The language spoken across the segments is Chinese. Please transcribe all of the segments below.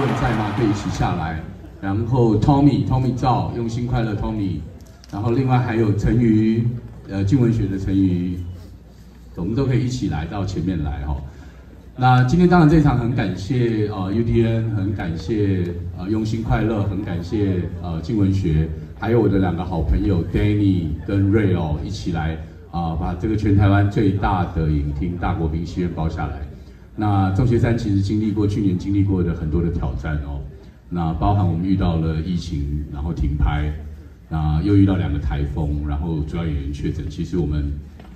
有在吗？可以一起下来。然后 Tommy，Tommy 赵，用心快乐 Tommy。然后另外还有陈瑜，呃，静文学的陈瑜，我们都可以一起来到前面来哈。那今天当然这场很感谢呃 UDN，很感谢呃用心快乐，很感谢呃静文学，还有我的两个好朋友 Danny 跟 Ray 哦，一起来啊、呃，把这个全台湾最大的影厅大国宾戏院包下来。那众邪三其实经历过去年经历过的很多的挑战哦，那包含我们遇到了疫情，然后停拍，那又遇到两个台风，然后主要演员确诊。其实我们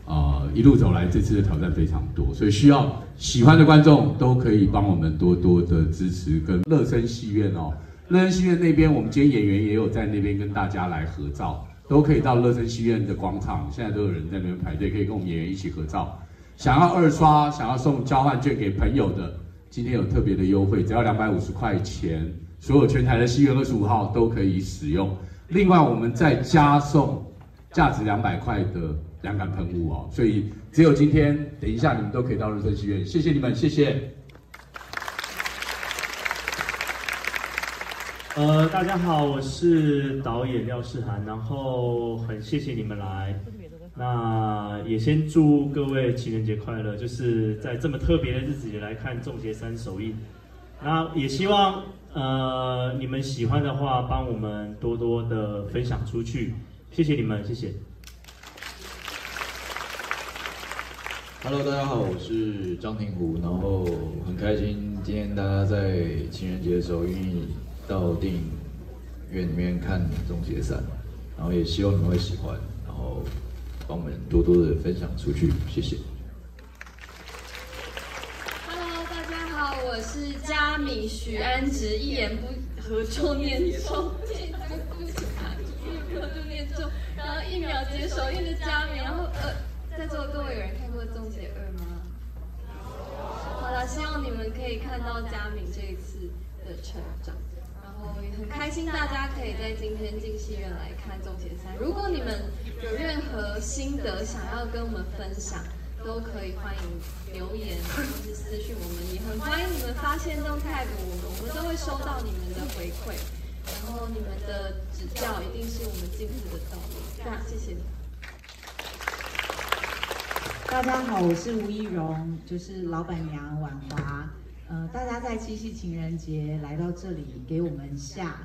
呃一路走来，这次的挑战非常多，所以需要喜欢的观众都可以帮我们多多的支持。跟乐声戏院哦，乐声戏院那边，我们今天演员也有在那边跟大家来合照，都可以到乐声戏院的广场，现在都有人在那边排队，可以跟我们演员一起合照。想要二刷、想要送交换券给朋友的，今天有特别的优惠，只要两百五十块钱，所有全台的戏院二十五号都可以使用。另外，我们再加送价值两百块的凉感喷雾哦。所以，只有今天，等一下你们都可以到日升戏院。谢谢你们，谢谢。呃，大家好，我是导演廖世涵，然后很谢谢你们来。那也先祝各位情人节快乐，就是在这么特别的日子里来看《众邪三》首映。那也希望呃你们喜欢的话，帮我们多多的分享出去，谢谢你们，谢谢。Hello，大家好，我是张庭湖，然后很开心今天大家在情人节的时候愿意到电影院里面看《终结三》，然后也希望你们会喜欢，然后。帮我们多多的分享出去，谢谢。Hello，大家好，我是佳敏许安植，一言不合就念咒，一言不合就念咒，然后一秒接首映的佳敏，然后呃，在座的各位有人看过《终结二》吗？好了，希望你们可以看到佳敏这一次的成长。很开心，大家可以在今天进戏院来看《众邪三》。如果你们有任何心得想要跟我们分享，都可以欢迎留言或是私讯我们，也很欢迎你们发现动态给我们，我们都会收到你们的回馈。然后你们的指教一定是我们进步的动力。那谢谢你。大家好，我是吴依荣，就是老板娘婉华。呃，大家在七夕情人节来到这里给我们下，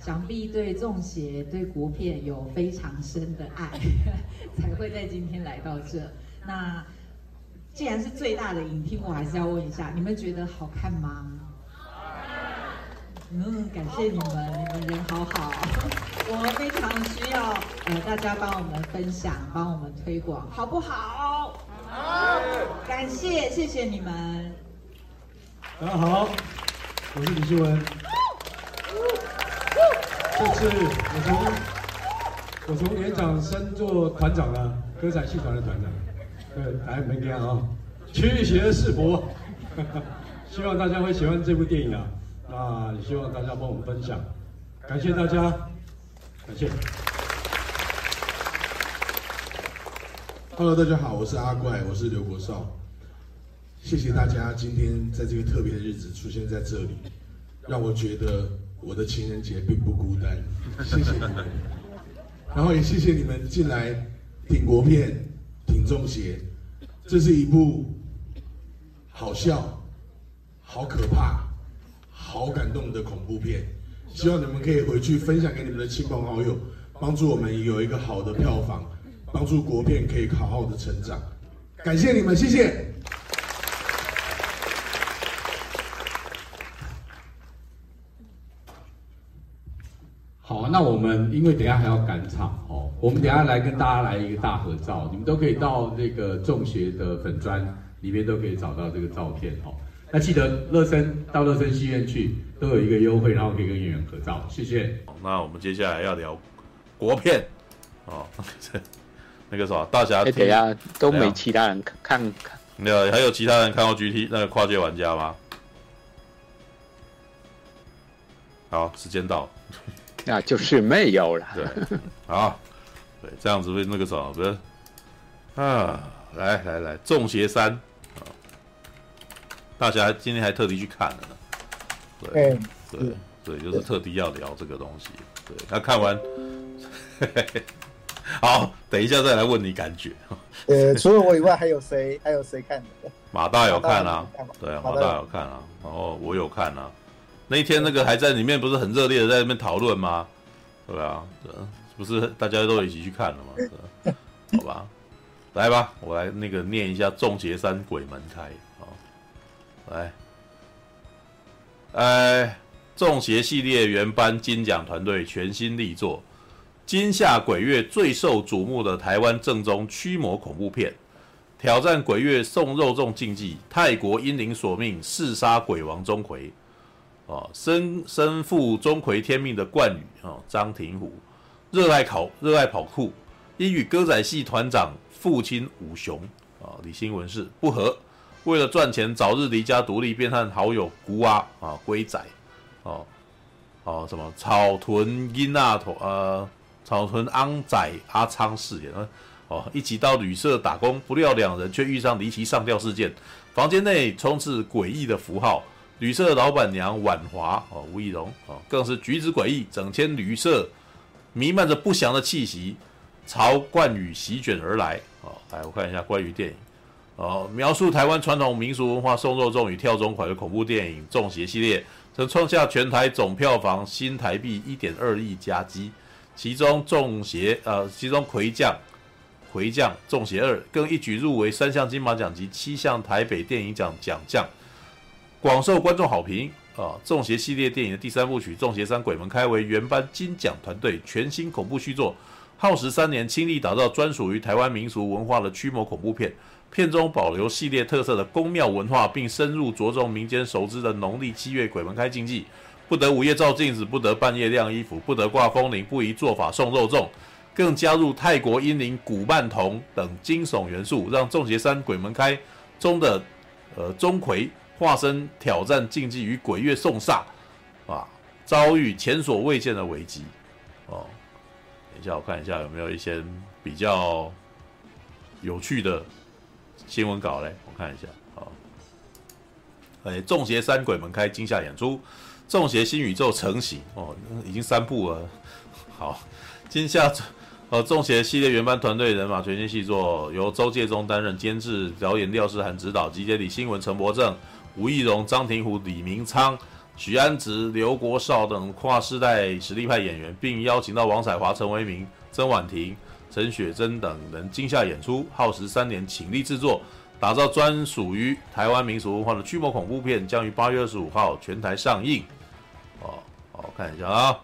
想必对中邪对国片有非常深的爱，才会在今天来到这。那既然是最大的影厅，我还是要问一下，你们觉得好看吗？嗯，感谢你们，你们人好好，我们非常需要呃大家帮我们分享，帮我们推广，好不好？好，感谢，谢谢你们。大家好，我是李希文。这次我从我从连长升做团长了，歌仔戏团的团长。对，来没听啊？驱邪释佛，希望大家会喜欢这部电影啊。那也希望大家帮我们分享，感谢大家。感谢。Hello，大家好，我是阿怪，我是刘国少。谢谢大家今天在这个特别的日子出现在这里，让我觉得我的情人节并不孤单。谢谢你们，然后也谢谢你们进来挺国片、挺中邪。这是一部好笑、好可怕、好感动的恐怖片，希望你们可以回去分享给你们的亲朋好友，帮助我们有一个好的票房。帮助国片可以好好的成长，感谢你们，谢谢。好，那我们因为等一下还要赶场哦，我们等一下来跟大家来一个大合照，你们都可以到那个中学的粉砖里面都可以找到这个照片哦。那记得乐声到乐声戏院去都有一个优惠，然后可以跟演员合照，谢谢。那我们接下来要聊国片哦。那个什么，大侠，哎，等下都没其他人看看，没有，还有其他人看过 GT 那个跨界玩家吗？好，时间到，那就是没有了。对，好，对，这样子会那个什么，不是啊？来来来，众邪三啊，大侠今天还特地去看了呢。对对对，就是特地要聊这个东西。对，他看完。嘿嘿嘿好，等一下再来问你感觉。呃，除了我以外，还有谁？还有谁看的？马大有看啊，对啊，马大有看啊，然后我有看啊。那一天那个还在里面，不是很热烈的在那边讨论吗？对啊，不是大家都一起去看了吗？好吧，来吧，我来那个念一下《众邪山鬼门开》啊，来，哎，众邪系列原班金奖团队全新力作。今夏鬼月最受瞩目的台湾正宗驱魔恐怖片，挑战鬼月送肉粽禁忌，泰国英灵索命弑杀鬼王钟馗，哦，身身负钟馗天命的冠宇哦，张庭虎，热爱考热爱跑酷，因与歌仔戏团长父亲武雄啊李新文氏不和，为了赚钱早日离家独立，便和好友孤阿啊龟仔哦哦什么草屯英啊头呃。草屯安仔阿昌饰演哦，一起到旅社打工，不料两人却遇上离奇上吊事件，房间内充斥诡异的符号，旅社的老板娘婉华哦，吴亦蓉哦，更是举止诡异，整天旅社弥漫着不祥的气息，朝冠宇席卷而来哦。来，我看一下关于电影哦，描述台湾传统民俗文化送肉粽与跳钟馗的恐怖电影《中邪》系列，曾创下全台总票房新台币一点二亿佳绩。其中中邪呃，其中魁将魁将中邪二更一举入围三项金马奖及七项台北电影奖奖项，广受观众好评啊！众邪系列电影的第三部曲《众邪三鬼门开》为原班金奖团队全新恐怖续作，耗时三年，倾力打造专属于台湾民俗文化的驱魔恐怖片。片中保留系列特色的宫庙文化，并深入着重民间熟知的农历七月鬼门开禁忌。不得午夜照镜子，不得半夜晾衣服，不得挂风铃，不宜做法送肉粽，更加入泰国阴灵古曼童等惊悚元素，让《众邪三鬼门开》中的呃钟馗化身挑战禁忌与鬼月送煞，啊，遭遇前所未见的危机。哦，等一下我看一下有没有一些比较有趣的新闻稿嘞，我看一下。好，哎，《众邪三鬼门开》惊吓演出。众邪新宇宙成型哦，已经三部了。好，今夏呃，众邪系列原班团队人马全新细作，由周介中担任监制，导演廖世涵指导，集结李新文、陈柏正、吴亦蓉、张庭虎、李明昌、许安植、刘国少等跨世代实力派演员，并邀请到王彩华、陈为民、曾婉婷、陈雪珍等人惊吓演出，耗时三年，倾力制作，打造专属于台湾民俗文化的驱魔恐怖片，将于八月二十五号全台上映。哦我看一下啊，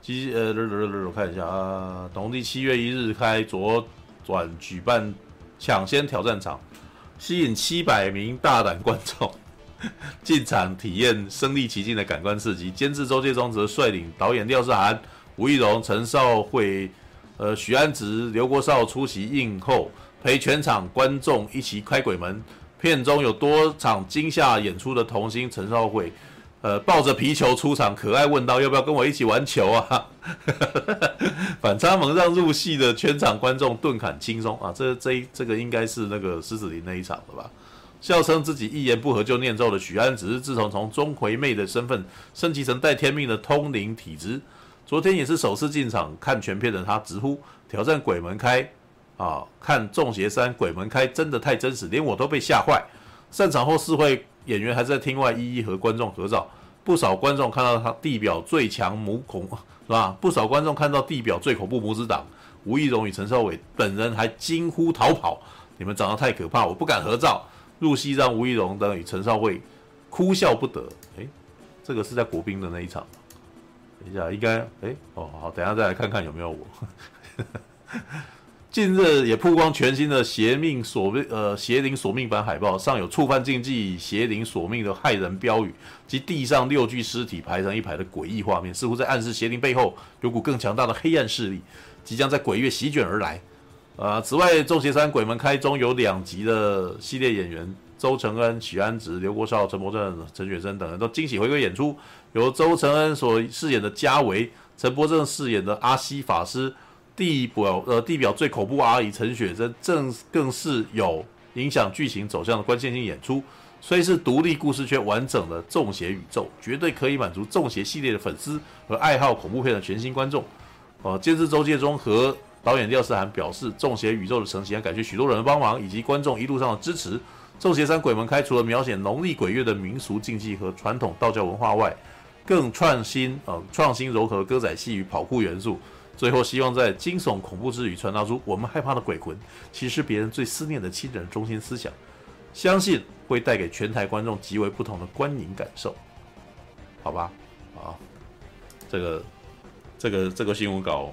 七呃，我看一下啊，农历七月一日开左转举办抢先挑战场，吸引七百名大胆观众 进场体验身临其境的感官刺激。监制周介中则率领导演廖世涵、吴亦蓉、陈少慧、呃许安植、刘国少出席映后，陪全场观众一起开鬼门。片中有多场惊吓演出的童星陈少慧。呃，抱着皮球出场，可爱问道：“要不要跟我一起玩球啊？” 反差萌让入戏的全场观众顿感轻松啊！这这这个应该是那个狮子林那一场的吧？笑称自己一言不合就念咒的许安，只是自从从钟馗妹的身份升级成带天命的通灵体质，昨天也是首次进场看全片的他直呼挑战鬼门开啊！看《粽邪三》鬼门开真的太真实，连我都被吓坏。散场后四位演员还在厅外一一和观众合照，不少观众看到他地表最强母恐是吧？不少观众看到地表最恐怖母子档吴亦荣与陈少伟本人还惊呼逃跑，你们长得太可怕，我不敢合照。入戏让吴亦荣等与陈少慧哭笑不得。诶，这个是在国宾的那一场。等一下，应该诶哦好，等下再来看看有没有我。近日也曝光全新的邪命索命呃邪灵索命版海报，上有触犯禁忌邪灵索命的骇人标语，及地上六具尸体排成一排的诡异画面，似乎在暗示邪灵背后有股更强大的黑暗势力，即将在鬼月席卷而来。呃，此外，《粽邪三鬼门开》中有两集的系列演员周承恩、许安直、刘国少、陈柏正、陈雪生等人都惊喜回归演出，由周承恩所饰演的家维，陈柏正饰演的阿西法师。地表呃，地表最恐怖阿姨陈雪贞，正更是有影响剧情走向的关键性演出。虽是独立故事圈完整的粽邪宇宙，绝对可以满足粽邪系列的粉丝和爱好恐怖片的全新观众。呃，监制周介中和导演廖世涵表示，粽邪宇宙的成型感谢许多人的帮忙以及观众一路上的支持。粽邪三鬼门开除了描写农历鬼月的民俗禁忌和传统道教文化外，更创新呃创新融合歌仔戏与跑酷元素。最后，希望在惊悚恐怖之余传达出我们害怕的鬼魂，其实别人最思念的亲人中心思想，相信会带给全台观众极为不同的观影感受，好吧？啊，这个这个这个新闻稿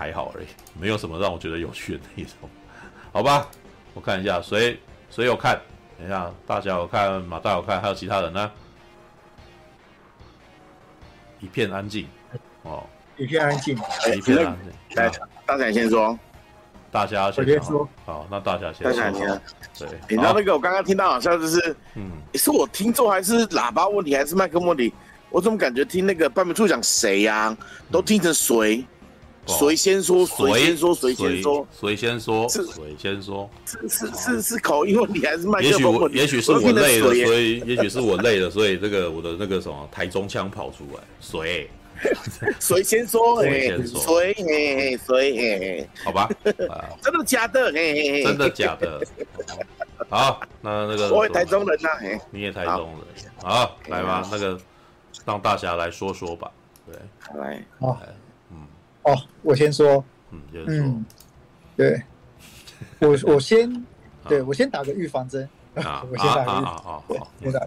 还好而已，没有什么让我觉得有趣的内容，好吧？我看一下谁谁有看，等一下大家有看，马大有看，还有其他人呢？一片安静哦。一片安静，一片安静。来，大侠先说，大侠先说。好，那大侠先说。大侠先。对，你知道那个我刚刚听到好像就是，嗯，是我听错还是喇叭问题还是麦克问题？我怎么感觉听那个半米处讲谁呀？都听成谁？谁先说？谁先说？谁先说？谁先说？是谁先说？是是是是口音问题还是麦克？也许我也许是我累了，所以也许是我累了，所以这个我的那个什么台中腔跑出来，谁？谁先说？哎，谁？哎，谁？哎，好吧，真的假的？哎，真的假的？好，那那个我也台中人呐，你也台中人，好，来吧，那个让大侠来说说吧，对，来，好，嗯，哦，我先说，嗯，先说，对，我我先，对我先打个预防针，我先打个预防，对，先打，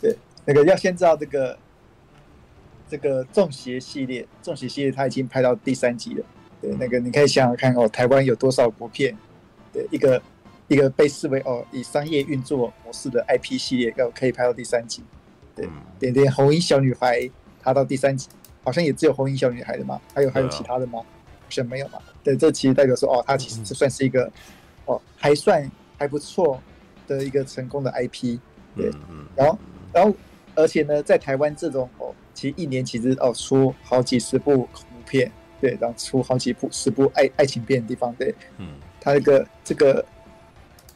对，那个要先知道这个。这个中邪系列，中邪系列它已经拍到第三集了。对，那个你可以想想看哦，台湾有多少国片？对，一个一个被视为哦以商业运作模式的 IP 系列，要可以拍到第三集。对，点点红衣小女孩，她到第三集，好像也只有红衣小女孩的嘛？还有还有其他的吗？好像没有嘛？对，这其实代表说哦，它其实算是一个哦还算还不错的一个成功的 IP。对，然后然后而且呢，在台湾这种哦。其实一年其实哦出好几十部恐怖片，对，然后出好几部十部爱爱情片的地方，对，嗯，它那个这个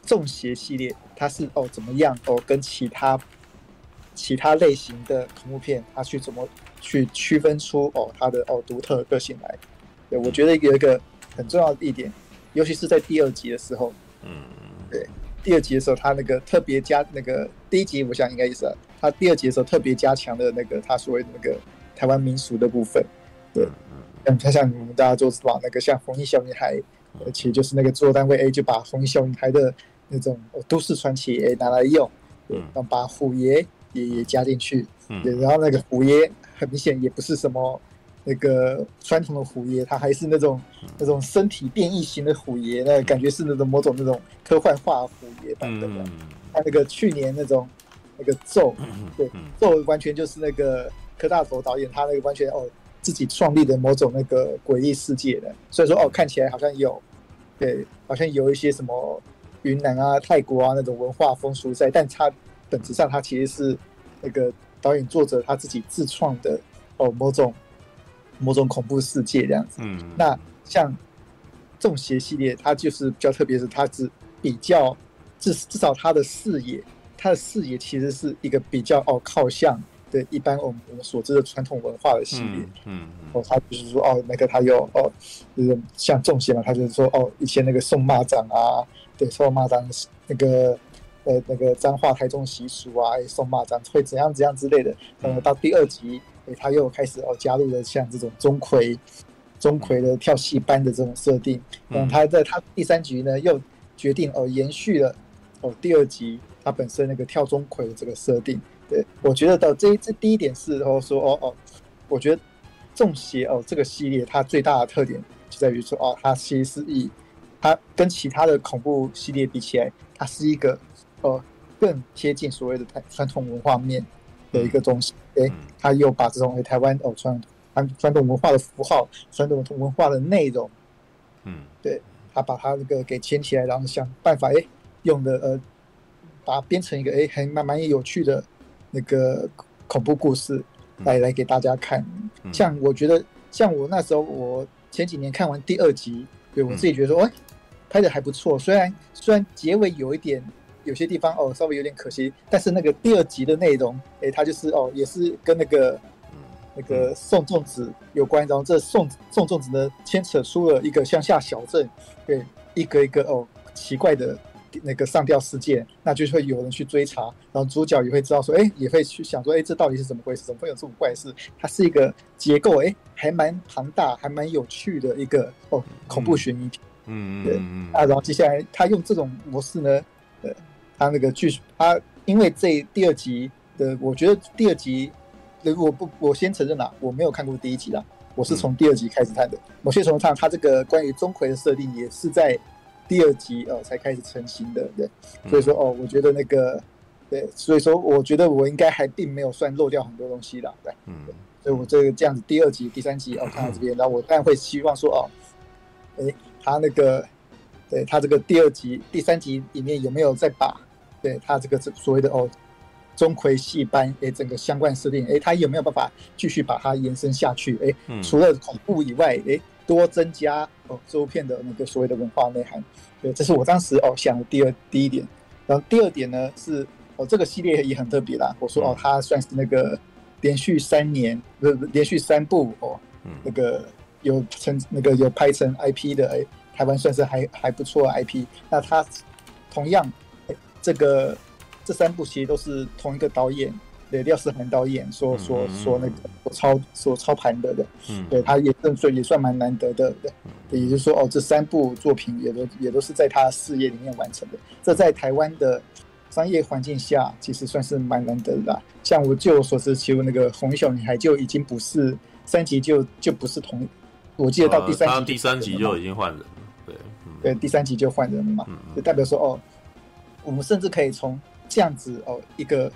中邪系列，它是哦怎么样哦跟其他其他类型的恐怖片，它去怎么去区分出哦它的哦独特的个性来？对，我觉得有一个很重要的一点，尤其是在第二集的时候，嗯，对，第二集的时候，他那个特别加那个第一集，我想应该也是。他第二集的时候特别加强的那个他所谓的那个台湾民俗的部分，对，嗯，他像我们大家都知道那个像红衣小女孩，而且就是那个制作单位 A 就把红衣小女孩的那种都市传奇 A 拿来用，嗯，然后把虎爷也也加进去，对，然后那个虎爷很明显也不是什么那个传统的虎爷，他还是那种那种身体变异型的虎爷，那感觉是那种某种那种科幻化虎爷版本的，他那个去年那种。那个咒，对，咒完全就是那个柯大头导演他那个完全哦自己创立的某种那个诡异世界的，所以说哦看起来好像有，对，好像有一些什么云南啊、泰国啊那种文化风俗在，但他本质上他其实是那个导演作者他自己自创的哦某种某种恐怖世界这样子。嗯，那像《中邪》系列，它就是比较特别，是它是比较至至少它的视野，它的视野其实是一个比较哦靠向对一般我们我们所知的传统文化的系列。嗯，嗯哦，他就是说哦，那个他有哦，就是像中邪嘛，他就是说哦，以前那个送蚂蚱啊，对，送蚂蚱那个。呃，那个脏话台中习俗啊，送蚂蚱会怎样怎样之类的。呃，到第二集，诶，他又开始哦加入了像这种钟馗、钟馗的跳戏班的这种设定。嗯，他在他第三集呢，又决定哦延续了哦第二集他本身那个跳钟馗的这个设定。对，我觉得到这这第一点是哦说哦哦，我觉得中邪哦这个系列它最大的特点就在于说哦，它其实是以它跟其他的恐怖系列比起来，它是一个。呃，更贴近所谓的台传统文化面的一个东西，诶，他又把这种诶台湾哦传传传统文化的符号、传统文化的内容，嗯，对，他把它那个给牵起来，然后想办法诶用的呃，把它编成一个诶还蛮蛮有趣的那个恐怖故事来来给大家看。像我觉得，像我那时候我前几年看完第二集，对我自己觉得说，哎，拍的还不错，虽然虽然结尾有一点。有些地方哦，稍微有点可惜，但是那个第二集的内容，诶，它就是哦，也是跟那个那个送粽子有关，然后这送送粽子呢，牵扯出了一个乡下小镇，对，一个一个哦奇怪的那个上吊事件，那就会有人去追查，然后主角也会知道说，诶，也会去想说，诶，这到底是怎么回事？怎么会有这种怪事？它是一个结构，诶，还蛮庞大，还蛮有趣的一个哦恐怖悬疑片，嗯嗯，对，啊，然后接下来他用这种模式呢，呃。他那个剧，他因为这第二集的，我觉得第二集，如果不，我先承认啦，我没有看过第一集啦，我是从第二集开始看的。某些程度上，他这个关于钟馗的设定也是在第二集呃才开始成型的，对。所以说哦，我觉得那个，对，所以说我觉得我应该还并没有算漏掉很多东西啦，对。嗯。所以我这个这样子，第二集、第三集哦看到这边，然后我当然会希望说哦，诶，他那个，对他这个第二集、第三集里面有没有再把。对他这个所谓的哦，钟馗戏班诶，整个相关设定诶，他有没有办法继续把它延伸下去？诶，除了恐怖以外，哎，多增加哦这部片的那个所谓的文化内涵。对，这是我当时哦想的第二第一点。然后第二点呢是哦这个系列也很特别啦。我说哦，它算是那个连续三年不是连续三部哦，那个有成那个有拍成 IP 的哎，台湾算是还还不错的 IP。那它同样。这个这三部其实都是同一个导演，对，廖世涵导演所所所那个所操所操盘的的，嗯，对，他也算也算蛮难得的，对，也就是说哦，这三部作品也都也都是在他事业里面完成的，这在台湾的商业环境下，其实算是蛮难得的啦。像我据我所知，其实那个红衣小女孩就已经不是三集就就不是同，我记得到第三集，他第三集就已经换人了，对，对，第三集就换人了嘛，就代表说哦。我们甚至可以从这样子哦，一个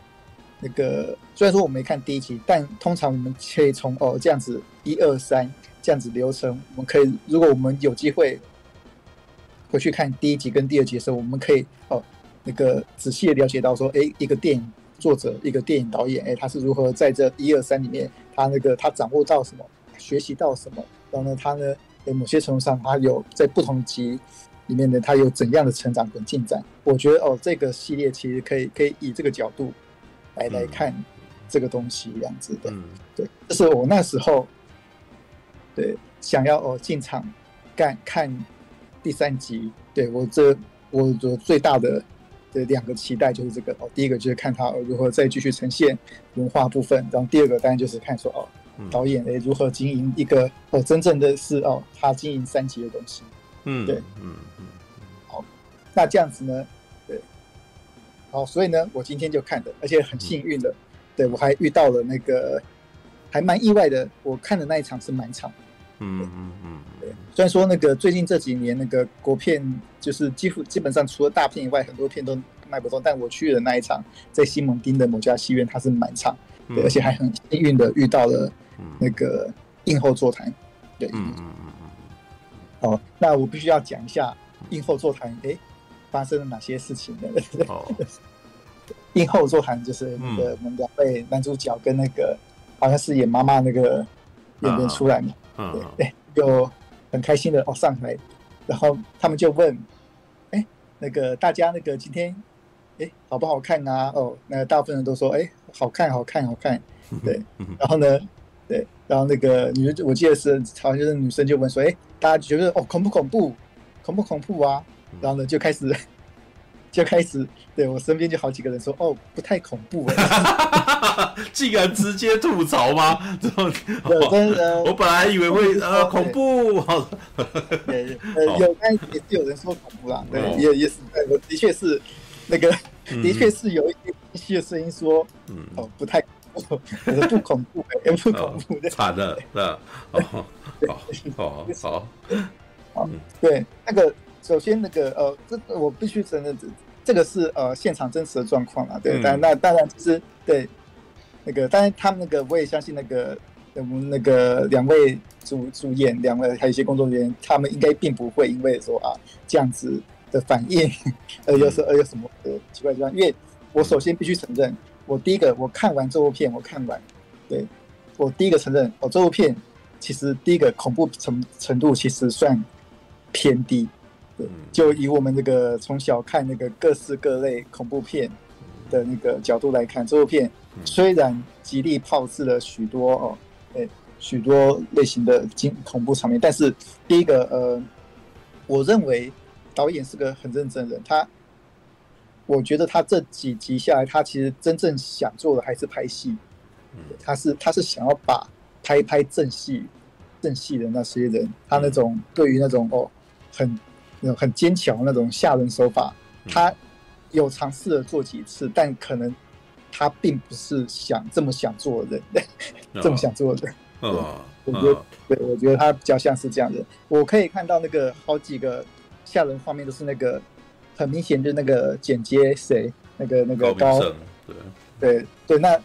那个虽然说我没看第一集，但通常我们可以从哦这样子一二三这样子流程，我们可以如果我们有机会回去看第一集跟第二集的时候，我们可以哦那个仔细的了解到说，哎，一个电影作者，一个电影导演，哎，他是如何在这一二三里面，他那个他掌握到什么，学习到什么，然后呢，他呢，在某些程度上，他有在不同集。里面的他有怎样的成长跟进展？我觉得哦，这个系列其实可以可以以这个角度来来看这个东西，这样子的。对，这是我那时候对想要哦进场干看第三集。对我这我我最大的的两个期待就是这个哦，第一个就是看他如何再继续呈现文化部分，然后第二个当然就是看说哦导演诶如何经营一个哦真正的是哦他经营三级的东西。嗯，对，嗯嗯，好，那这样子呢，对，好，所以呢，我今天就看的，而且很幸运的，对我还遇到了那个还蛮意外的，我看的那一场是满场，嗯嗯嗯，对，虽然说那个最近这几年那个国片就是几乎基本上除了大片以外，很多片都卖不动，但我去的那一场在西蒙丁的某家戏院，它是满场，对，而且还很幸运的遇到了那个映后座谈，对，嗯嗯嗯。哦，那我必须要讲一下映后座谈，哎，发生了哪些事情呢？哦，映后座谈就是那个我们两位男主角跟那个好像是演妈妈那个演员出来嘛，嗯对，就很开心的哦上来，然后他们就问，哎，那个大家那个今天哎好不好看啊？哦，那个大部分人都说哎好看好看好看，对，然后呢，对，然后那个女我记得是好像就是女生就问说，哎，大家觉得哦恐不恐怖？恐不恐怖啊？然后呢就开始。就开始对我身边就好几个人说哦不太恐怖哎，竟然直接吐槽吗？这种 真的，我本来以为会呃恐怖，对呃有，但也是有人说恐怖啦，对，也也是，我的确是那个，的确是有一些的声音说，嗯哦不太恐怖，不恐怖也不恐怖的，惨了，是吧？好好好好好，对那个。首先，那个呃，这我必须承认，这这个是呃现场真实的状况啊。对，嗯、但那当然就是对那个，当然他们那个我也相信那个我们那个两位主主演，两位还有一些工作人员，他们应该并不会因为说啊这样子的反应，呃，又是呃有什么呃奇怪地方？因为我首先必须承认，我第一个我看完这部片，我看完，对我第一个承认，哦这部片其实第一个恐怖程程度其实算偏低。对就以我们这个从小看那个各式各类恐怖片的那个角度来看，这部片虽然极力炮制了许多哦，诶，许多类型的惊恐怖场面，但是第一个呃，我认为导演是个很认真的人，他，我觉得他这几集下来，他其实真正想做的还是拍戏，他是他是想要把拍拍正戏正戏的那些人，他那种对于那种哦很。那种很坚强那种吓人手法，他有尝试了做几次，但可能他并不是想这么想做的人，这么想做的人。哦，我觉得，对，我觉得他比较像是这样的。我可以看到那个好几个吓人画面都是那个很明显，就那个剪接谁，那个那个高，对对对，那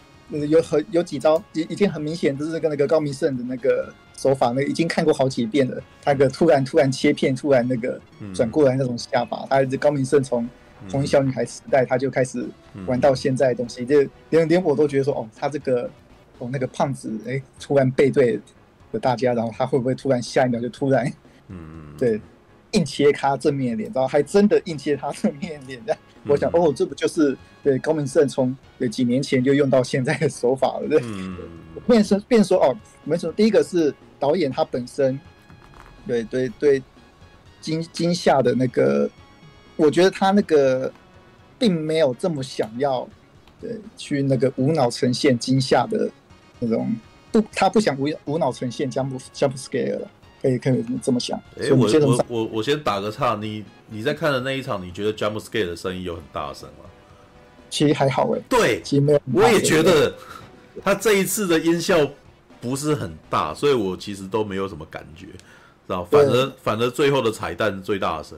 有很有几招已已经很明显，就是跟那个高明胜的那个。手法那已经看过好几遍了，他个突然突然切片，突然那个转过来那种下巴，他是高明胜从红衣小女孩时代他就开始玩到现在的东西，就连连我都觉得说，哦，他这个哦那个胖子，哎、欸，突然背对了大家，然后他会不会突然下一秒就突然，嗯，对，硬切他正面脸，然后还真的硬切他正面脸，这样，我想，哦，这不就是对高明胜从对几年前就用到现在的手法了，对，变成变说哦，没错，第一个是。导演他本身，对对对，惊惊吓的那个，我觉得他那个并没有这么想要，对，去那个无脑呈现惊吓的那种，不，他不想无无脑呈现 jump jump scare 了，可以可以这么想。哎、欸，我我我我先打个岔，你你在看的那一场，你觉得 jump scare 的声音有很大声吗？其实还好哎，对，其实没有，我也觉得他这一次的音效。不是很大，所以我其实都没有什么感觉，知道？反而反而最后的彩蛋最大声，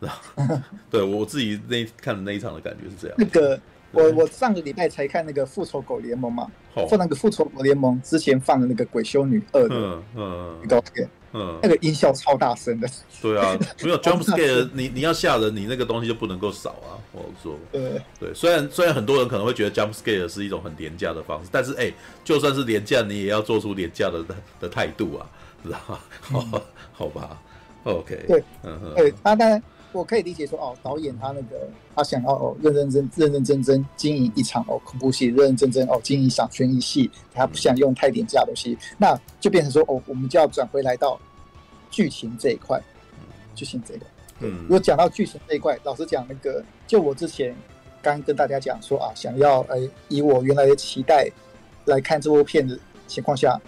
知道？对我自己那看的那一场的感觉是这样。那个我我上个礼拜才看那个复仇狗联盟嘛，放、oh. 那个复仇狗联盟之前放的那个鬼修女二的嗯嗯预告片，嗯，那个音效超大声的。对啊，没有 jump scare，你你要吓人，你那个东西就不能够少啊。我说，对对，虽然虽然很多人可能会觉得 jump scare 是一种很廉价的方式，但是哎、欸，就算是廉价，你也要做出廉价的的态度啊，知道吗？嗯、好吧，OK，对，对，他当然我可以理解说，哦，导演他那个他想要哦认认真认认真真经营一场哦恐怖戏，认认真真哦经营一场悬疑戏，他不想用太廉价的东西，嗯、那就变成说哦，我们就要转回来到剧情这一块，剧情这个。嗯，如果讲到剧情这一块，老实讲，那个就我之前刚跟大家讲说啊，想要呃、欸、以我原来的期待来看这部片的情况下，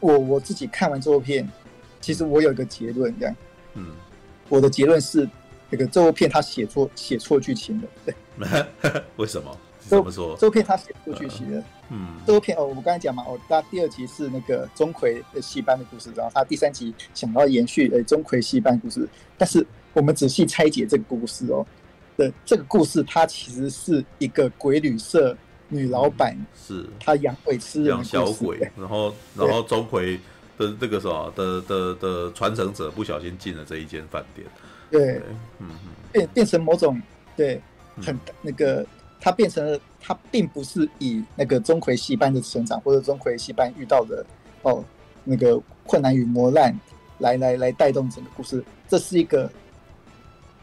我我自己看完这部片，其实我有一个结论，这样，嗯，我的结论是，那个这部片他写错写错剧情了，对，为什么？怎么说？这部片他写错剧情了，嗯，这部片哦，我刚才讲嘛，哦，他第二集是那个钟馗的戏班的故事，然后他第三集想要延续呃钟馗戏班故事，但是。我们仔细拆解这个故事哦，对，这个故事它其实是一个鬼旅社女老板，是。她养鬼吃人，养小鬼，然后然后钟馗的这个什么的的的传承者不小心进了这一间饭店，对，嗯，变变成某种对很那个他变成了它并不是以那个钟馗戏班的成长或者钟馗戏班遇到的哦那个困难与磨难来来来带动整个故事，这是一个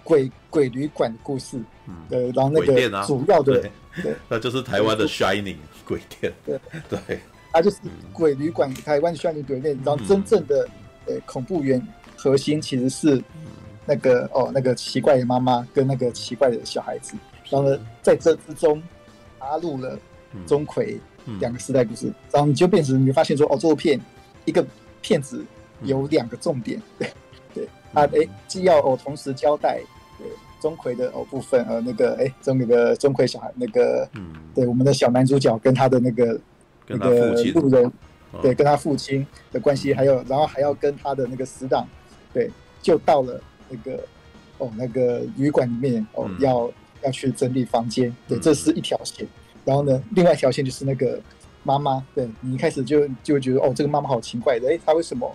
鬼鬼旅馆的故事，嗯，呃，然后那个主要的，那就是台湾的 Shining 鬼店，对。对，它就是鬼旅馆，台湾的 Shining 鬼店，然后真正的呃恐怖源核心其实是那个哦那个奇怪的妈妈跟那个奇怪的小孩子。然后呢，在这之中插入了钟馗两个时代故事，然后你就变成你发现说，哦，这部片一个片子有两个重点，对对啊，哎，既要哦同时交代对钟馗的哦部分，呃，那个哎，钟那个钟馗小孩那个，嗯对我们的小男主角跟他的那个那个路人，对，跟他父亲的关系，还有然后还要跟他的那个死党，对，就到了那个哦那个旅馆里面哦要。要去整理房间，对，这是一条线。然后呢，另外一条线就是那个妈妈，对，你一开始就就会觉得哦，这个妈妈好奇怪的，哎，她为什么？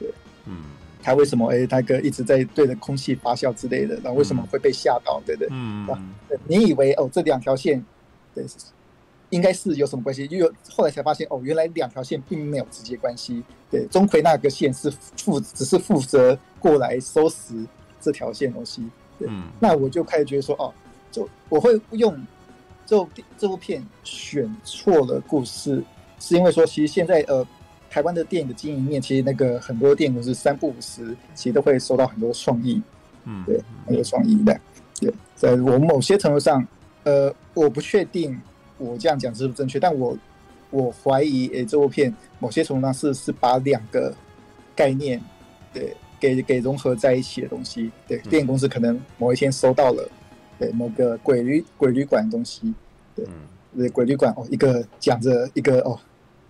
对，嗯，她为什么？哎，她个一直在对着空气发笑之类的，然后为什么会被吓到？对对，嗯，对，你以为哦，这两条线，对，应该是有什么关系？因为后来才发现，哦，原来两条线并没有直接关系。对，钟馗那个线是负，只是负责过来收拾这条线东西。对，嗯，那我就开始觉得说，哦。就我会用这部这部片选错了故事，是因为说其实现在呃台湾的电影的经营面，其实那个很多电影都是三不五时，其实都会收到很多创意，嗯，对，很多创意的，对，在我某些程度上，呃，我不确定我这样讲是不是正确，但我我怀疑诶这部片某些程度上是是把两个概念对给给融合在一起的东西，对，电影公司可能某一天收到了。对，某个鬼旅鬼旅馆的东西，对，对，鬼旅馆哦，一个讲着一个哦，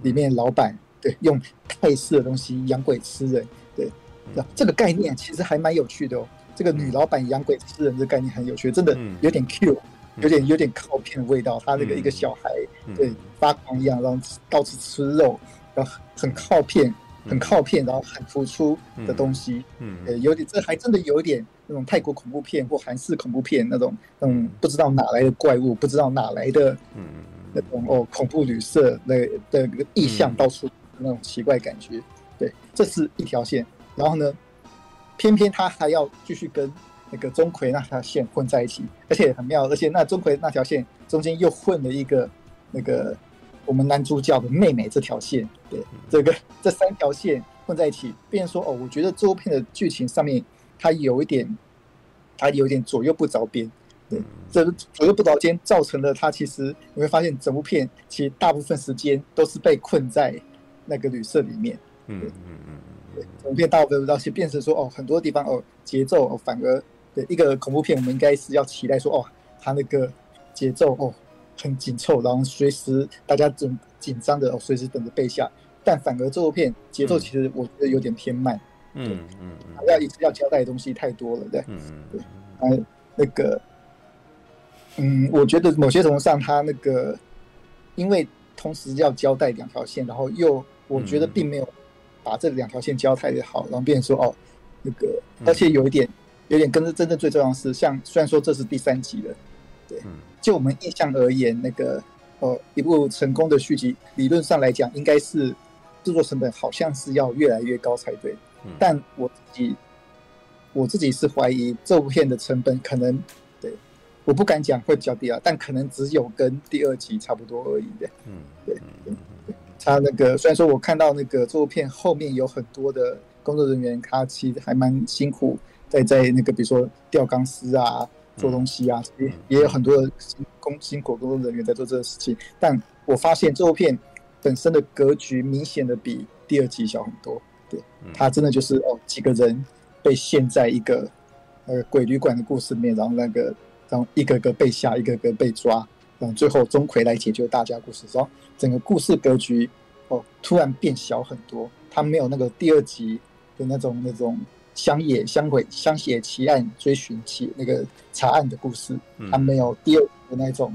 里面老板对用泰式的东西养鬼吃人，对，这个概念其实还蛮有趣的哦。这个女老板养鬼吃人这概念很有趣，真的有点 Q，有点有点靠片的味道。他那个一个小孩对发狂一样，然后到处吃肉，然后很靠片，很靠片，然后很突出的东西，嗯，呃，有点这还真的有点。那种泰国恐怖片或韩式恐怖片那种，那种不知道哪来的怪物，不知道哪来的，嗯，那种哦恐怖旅社那的那个意象到处那种奇怪感觉，对，这是一条线。然后呢，偏偏他还要继续跟那个钟馗那条线混在一起，而且很妙，而且那钟馗那条线中间又混了一个那个我们男主角的妹妹这条线，对，这个这三条线混在一起，变成说哦，我觉得这部片的剧情上面。它有一点，它有一点左右不着边，对，这左右不着边造成了它其实你会发现整部片其实大部分时间都是被困在那个旅社里面，嗯嗯嗯对，整部片大部分都是变成说哦很多地方哦节奏哦反而对一个恐怖片我们应该是要期待说哦它那个节奏哦很紧凑，然后随时大家紧紧张的哦随时等着被下，但反而这部片节奏其实我觉得有点偏慢。嗯嗯嗯，要一直要交代的东西太多了，对，嗯嗯，对，啊，那个，嗯，我觉得某些程度上，他那个，因为同时要交代两条线，然后又我觉得并没有把这两条线交代的好，然后变成说哦，那个，而且有一点，有点跟着真正最重要的是，像虽然说这是第三集了，对，就我们印象而言，那个，呃，一部成功的续集，理论上来讲，应该是制作成本好像是要越来越高才对。但我自己，我自己是怀疑这部片的成本可能，对，我不敢讲会比较低啊，但可能只有跟第二集差不多而已的。嗯，对，他那个虽然说我看到那个这部片后面有很多的工作人员，他其实还蛮辛苦，在在那个比如说吊钢丝啊、做东西啊，也也有很多的工辛苦工作人员在做这个事情。但我发现这部片本身的格局明显的比第二集小很多。对，它真的就是哦，几个人被陷在一个呃鬼旅馆的故事里面，然后那个然后一个个被吓，一个个被抓，然后最后钟馗来解救大家故事，然后整个故事格局哦突然变小很多。它没有那个第二集的那种那种乡野乡鬼乡野奇案追寻起那个查案的故事，他没有第二集的那种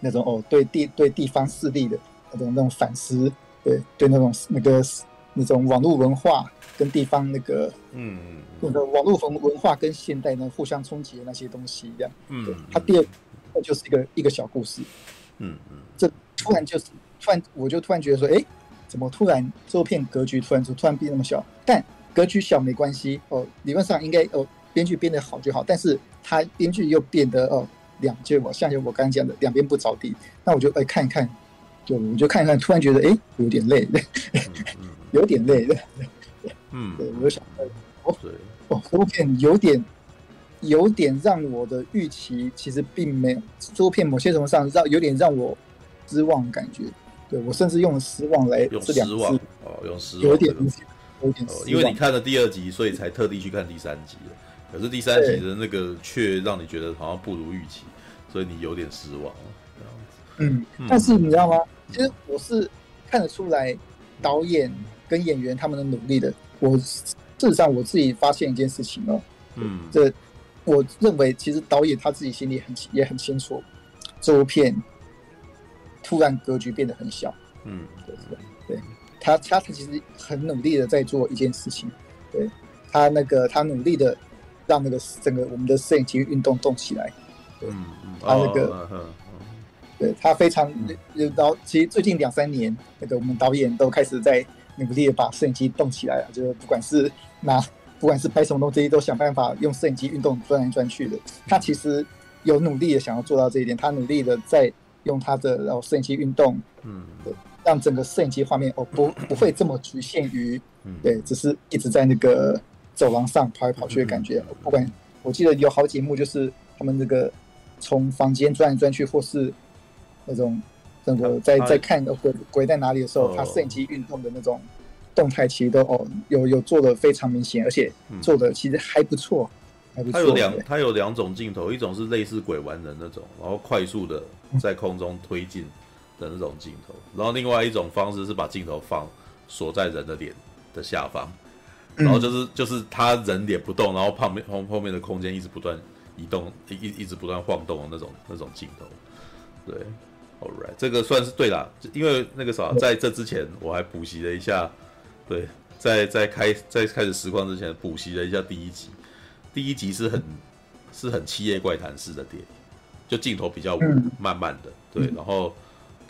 那种哦对地对地方势力的那种那种反思，对对那种那个。那种网络文化跟地方那个，嗯，那个网络文文化跟现代呢互相冲击的那些东西一样，嗯，他第二就是一个一个小故事，嗯嗯，这突然就是突然我就突然觉得说，哎，怎么突然这片格局突然就突然变那么小？但格局小没关系哦，理论上应该哦，编剧编得好就好，但是他编剧又变得哦两就我像就我刚刚讲的两边不着地，那我就哎看一看，就我就看一看，突然觉得哎有点累，有点累。的，嗯，对，我就想哦哦这部片有点。有点让我的预期其实并没有，这部片某些程度上让有点让我失望感觉，对我甚至用失望来用失望哦，用失望有点有点、哦，因为你看了第二集，所以才特地去看第三集，可是第三集的那个却让你觉得好像不如预期，所以你有点失望嗯，但是你知道吗？其实我是看得出来导演跟演员他们的努力的。我事实上我自己发现一件事情哦，嗯，这。我认为，其实导演他自己心里很也很清楚，这部片突然格局变得很小。嗯，对对对，他他他其实很努力的在做一件事情，对他那个他努力的让那个整个我们的摄影机运动动起来。对嗯，他那个，对他非常，然后其实最近两三年，那个我们导演都开始在努力的把摄影机动起来了，就是不管是拿。不管是拍什么东西，都想办法用摄影机运动转来转去的。他其实有努力的想要做到这一点，他努力的在用他的然后摄影机运动，嗯，让整个摄影机画面哦不不会这么局限于，对，只是一直在那个走廊上跑来跑去的感觉。不管我记得有好几幕，就是他们那个从房间转来转去，或是那种那个在在看鬼鬼在哪里的时候，他摄影机运动的那种。动态其实都哦有有做的非常明显，而且做的其实还不错，还不错。它有两它有两种镜头，一种是类似鬼玩人那种，然后快速的在空中推进的那种镜头，然后另外一种方式是把镜头放锁在人的脸的下方，然后就是就是他人脸不动，然后旁边后后面的空间一直不断移动，一一直不断晃动的那种那种镜头。对，All right，这个算是对啦，因为那个啥，在这之前我还补习了一下。对，在在开在开始实况之前补习了一下第一集，第一集是很是很七夜怪谈式的电影，就镜头比较，慢慢的，对，然后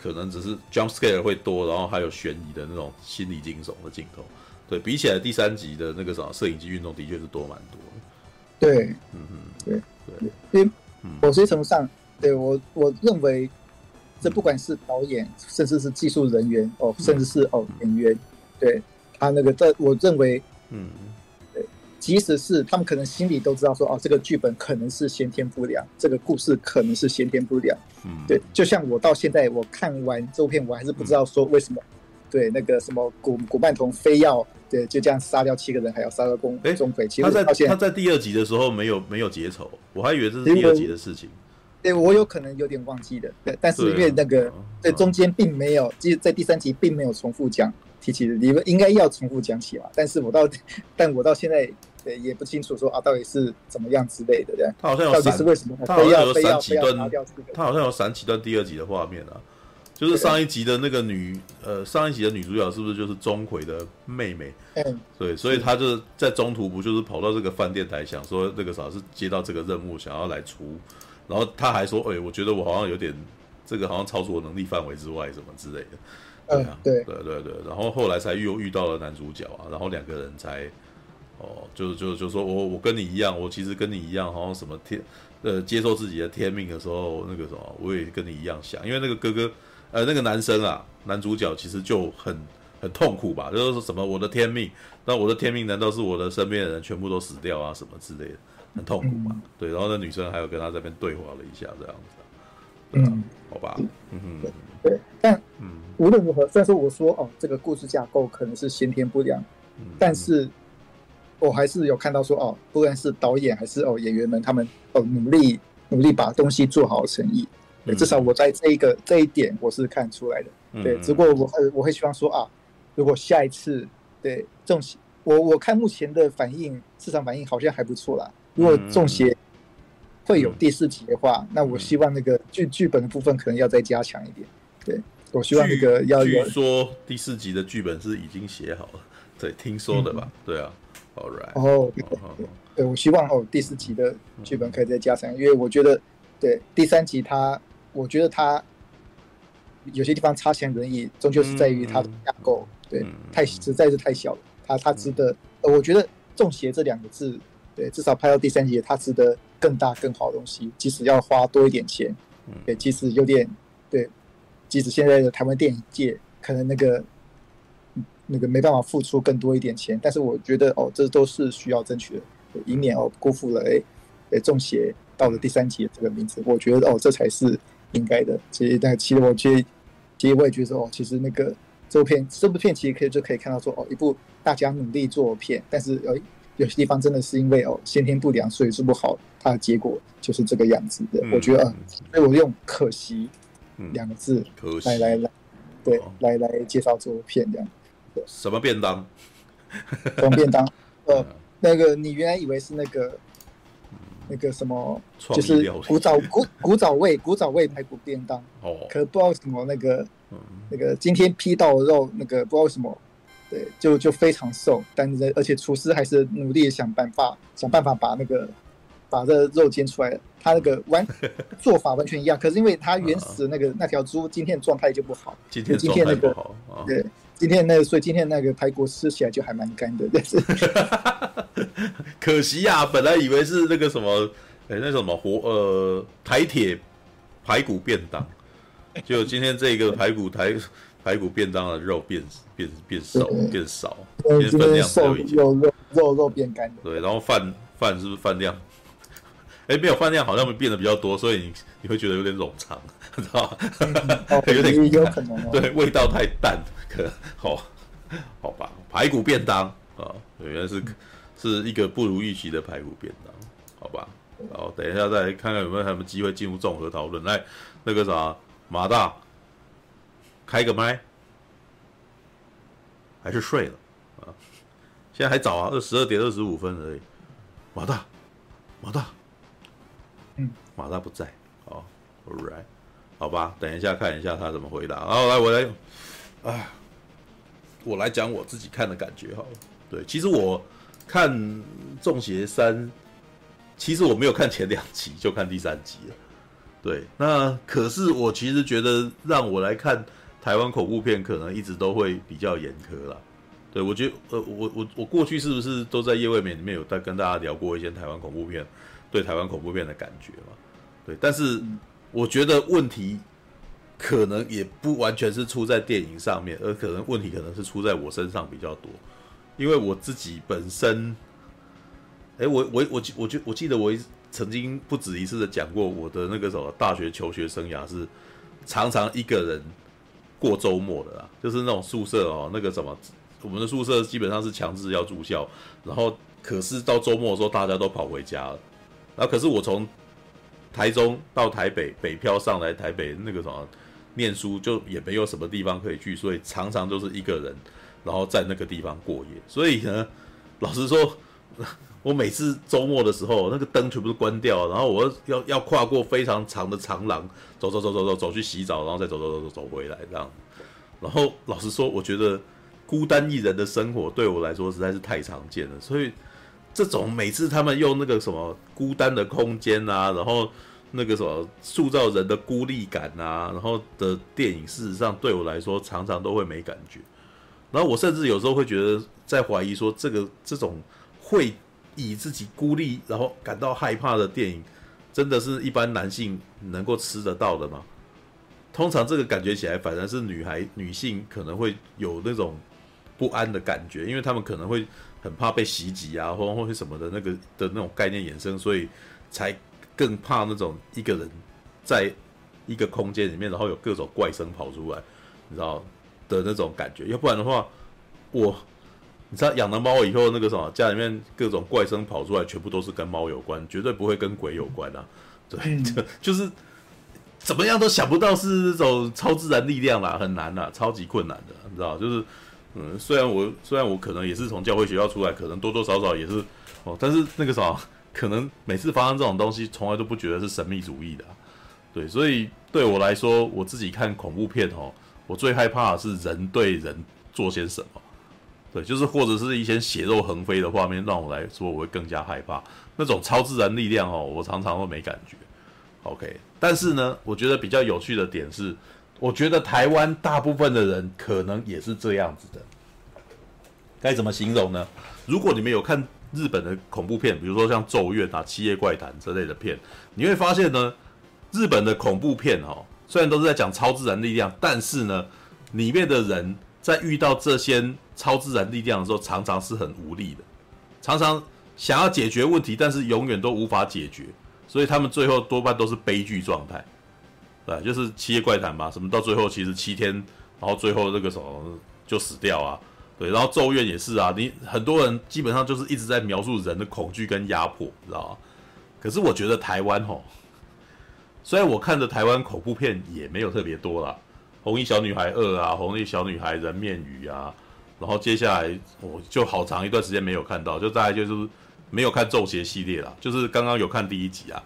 可能只是 jump scare 会多，然后还有悬疑的那种心理惊悚的镜头，对比起来第三集的那个什么摄影机运动的确是多蛮多的，对，嗯嗯，对对，因为某些程度上，对我我认为这不管是导演，甚至是技术人员哦，甚至是哦演员，对。他那个，在我认为，嗯，对，即使是他们可能心里都知道说，哦，这个剧本可能是先天不良，这个故事可能是先天不良，嗯，对，就像我到现在我看完这部片，我还是不知道说为什么，嗯、对那个什么古古曼童非要对就这样杀掉七个人，还要杀掉公钟馗，其实他在他在第二集的时候没有没有结仇，我还以为这是第二集的事情，对我有可能有点忘记的，对，但是因为那个在中间并没有，其实在第三集并没有重复讲。提起的理论应该要重复讲起嘛，但是我到，但我到现在也不清楚说啊，到底是怎么样之类的，这样。他好像有到底是为什么？他好像有闪几段，这个、他好像有闪几段第二集的画面啊，就是上一集的那个女，呃，上一集的女主角是不是就是钟馗的妹妹？嗯，对，所以他就是在中途不就是跑到这个饭店台，想说那个啥是接到这个任务，想要来出，然后他还说，哎、欸，我觉得我好像有点这个好像超出我能力范围之外，什么之类的。对啊，对对对对，然后后来才又遇到了男主角啊，然后两个人才，哦，就就就说我我跟你一样，我其实跟你一样，好像什么天，呃，接受自己的天命的时候，那个什么，我也跟你一样想，因为那个哥哥，呃，那个男生啊，男主角其实就很很痛苦吧，就是说什么我的天命，那我的天命难道是我的身边的人全部都死掉啊，什么之类的，很痛苦嘛，嗯、对，然后那女生还有跟他这边对话了一下，这样子，对啊、嗯，好吧，嗯哼，对，但嗯。无论如何，虽然说我说哦，这个故事架构可能是先天不良，嗯、但是我还是有看到说哦，不管是导演还是哦演员们，他们哦努力努力把东西做好诚意，对，至少我在这一个这一点我是看出来的。对，只不过我我会希望说啊，如果下一次对中邪，我我看目前的反应市场反应好像还不错啦。如果中邪会有第四集的话，那我希望那个剧剧本的部分可能要再加强一点。对。我希望那个要有据说第四集的剧本是已经写好了，对，听说的吧？嗯、对啊，All right。哦，对，我希望哦第四集的剧本可以再加上，因为我觉得对第三集它，我觉得它有些地方差强人意，终究是在于它的架构，嗯、对，嗯、太实在是太小了。它它值得，呃，我觉得“中邪”这两个字，对，至少拍到第三集，它值得更大更好的东西，即使要花多一点钱，对，即使有点，对，即使现在的台湾电影界可能那个那个没办法付出更多一点钱，但是我觉得哦，这都是需要争取的，以免哦辜负了哎哎中邪到了第三集的这个名字，我觉得哦这才是应该的。其实但其实我觉得，其实我也觉得哦，其实那个。这部片，这部片其实可以就可以看到说哦，一部大家努力做片，但是有有些地方真的是因为哦先天不良，所以做不好，它的结果就是这个样子的。嗯、我觉得，所、呃、以我用“可惜”两个字来来来，对，哦、来来介绍这部片这样。什么便当？什么便当？呃，那个你原来以为是那个那个什么，就是古早古古早味古早味排骨便当。哦，可不知道什么那个。那个今天批到的肉，那个不知道为什么，对，就就非常瘦，但是而且厨师还是努力想办法想办法把那个把这肉煎出来，他那个 完做法完全一样，可是因为他原始 那个那条猪今天状态就不好，今天今天那个好对，今天那个所以今天那个排骨吃起来就还蛮干的，但是 可惜呀、啊，本来以为是那个什么，哎，那什么火呃台铁排骨便当。就今天这个排骨台排骨便当的肉变变变少变少，今天分量瘦肉肉肉肉变干。对，然后饭饭是不是饭量？哎，没有饭量，好像会变得比较多，所以你你会觉得有点冗长，知道吧？嗯、有点有可能、哦。对，味道太淡，好好吧？排骨便当啊，原来是是一个不如预期的排骨便当，好吧？好，等一下再看看有没有什么机会进入综合讨论。来，那个啥。马大，开个麦，还是睡了啊？现在还早啊，二十二点二十五分而已。马大，马大，嗯，马大不在。好，All right，好吧，等一下看一下他怎么回答。然后来，我来，啊，我来讲我自己看的感觉好了。对，其实我看《中邪三》，其实我没有看前两集，就看第三集了。对，那可是我其实觉得让我来看台湾恐怖片，可能一直都会比较严苛啦。对，我觉得，呃，我我我过去是不是都在夜未眠里面有在跟大家聊过一些台湾恐怖片，对台湾恐怖片的感觉嘛？对，但是我觉得问题可能也不完全是出在电影上面，而可能问题可能是出在我身上比较多，因为我自己本身，哎，我我我我记我记得我。曾经不止一次的讲过，我的那个什么大学求学生涯是常常一个人过周末的啦，就是那种宿舍哦，那个什么，我们的宿舍基本上是强制要住校，然后可是到周末的时候大家都跑回家了，然后可是我从台中到台北北漂上来台北那个什么念书，就也没有什么地方可以去，所以常常都是一个人，然后在那个地方过夜，所以呢，老实说。我每次周末的时候，那个灯全部都关掉，然后我要要跨过非常长的长廊，走走走走走走去洗澡，然后再走走走走走回来这样。然后老实说，我觉得孤单一人的生活对我来说实在是太常见了。所以这种每次他们用那个什么孤单的空间啊，然后那个什么塑造人的孤立感啊，然后的电影，事实上对我来说常常都会没感觉。然后我甚至有时候会觉得在怀疑说，这个这种会。以自己孤立，然后感到害怕的电影，真的是一般男性能够吃得到的吗？通常这个感觉起来，反而是女孩、女性可能会有那种不安的感觉，因为他们可能会很怕被袭击啊，或或者什么的那个的那种概念衍生，所以才更怕那种一个人在一个空间里面，然后有各种怪声跑出来，你知道的那种感觉。要不然的话，我。你知道养了猫以后，那个什么家里面各种怪声跑出来，全部都是跟猫有关，绝对不会跟鬼有关啊！对，就就是怎么样都想不到是那种超自然力量啦，很难啦，超级困难的，你知道？就是嗯，虽然我虽然我可能也是从教会学校出来，可能多多少少也是哦，但是那个啥，可能每次发生这种东西，从来都不觉得是神秘主义的。对，所以对我来说，我自己看恐怖片哦，我最害怕的是人对人做些什么。对，就是或者是一些血肉横飞的画面，让我来说我会更加害怕。那种超自然力量哦，我常常会没感觉。OK，但是呢，我觉得比较有趣的点是，我觉得台湾大部分的人可能也是这样子的。该怎么形容呢？如果你们有看日本的恐怖片，比如说像《咒怨》啊、《七夜怪谈》之类的片，你会发现呢，日本的恐怖片哦，虽然都是在讲超自然力量，但是呢，里面的人在遇到这些超自然力量的时候，常常是很无力的，常常想要解决问题，但是永远都无法解决。所以他们最后多半都是悲剧状态，对，就是七夜怪谈嘛，什么到最后其实七天，然后最后那个什么就死掉啊，对，然后咒怨也是啊，你很多人基本上就是一直在描述人的恐惧跟压迫，知道吗？可是我觉得台湾吼，虽然我看的台湾恐怖片也没有特别多啦，《红衣小女孩二》啊，《红衣小女孩人面鱼》啊，然后接下来我就好长一段时间没有看到，就大概就是。没有看《咒邪》系列啦，就是刚刚有看第一集啊，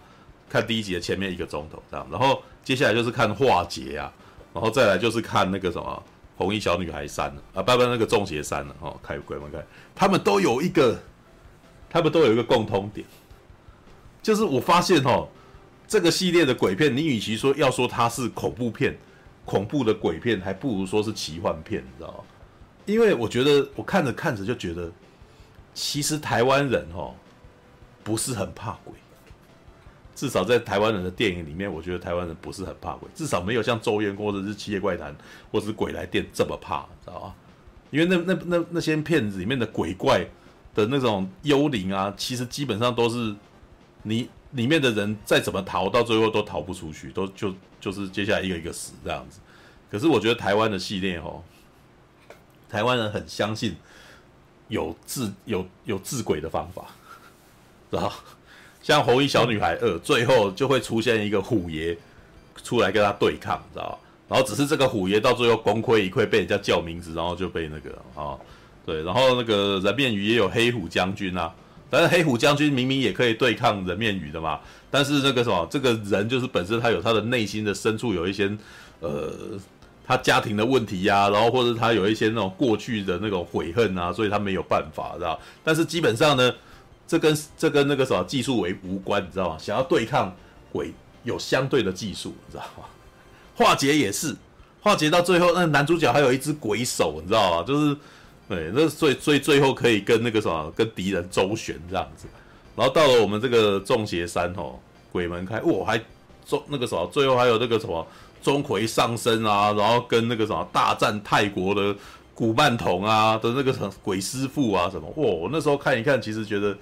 看第一集的前面一个钟头这样，然后接下来就是看《化劫》啊，然后再来就是看那个什么《红衣小女孩三》啊，不不，那个《中邪三》了哦，开鬼门开，他们都有一个，他们都有一个共通点，就是我发现哦，这个系列的鬼片，你与其说要说它是恐怖片，恐怖的鬼片，还不如说是奇幻片，你知道吗？因为我觉得我看着看着就觉得。其实台湾人哦，不是很怕鬼，至少在台湾人的电影里面，我觉得台湾人不是很怕鬼，至少没有像《咒怨》或者是《七夜怪谈》或是《鬼来电》这么怕，知道吧？因为那那那那些片子里面的鬼怪的那种幽灵啊，其实基本上都是你里面的人再怎么逃，到最后都逃不出去，都就就是接下来一个一个死这样子。可是我觉得台湾的系列哦，台湾人很相信。有治有有治鬼的方法，知道？像《红衣小女孩二》，最后就会出现一个虎爷出来跟他对抗，知道？然后只是这个虎爷到最后功亏一篑，被人家叫名字，然后就被那个啊、对。然后那个人面鱼也有黑虎将军啊，但是黑虎将军明明也可以对抗人面鱼的嘛，但是那个什么，这个人就是本身他有他的内心的深处有一些呃。他家庭的问题呀、然后或者他有一些那种过去的那种悔恨啊，所以他没有办法，知道？但是基本上呢，这跟这跟那个什么技术为无关，你知道吗？想要对抗鬼有相对的技术，你知道吗？化解也是，化解到最后，那男主角还有一只鬼手，你知道吗？就是对，那最最最后可以跟那个什么跟敌人周旋这样子。然后到了我们这个众邪三吼，鬼门开，哇，还中那个什么，最后还有那个什么。钟馗上身啊，然后跟那个什么大战泰国的古曼童啊的那个什么鬼师傅啊什么，哇！我那时候看一看，其实觉得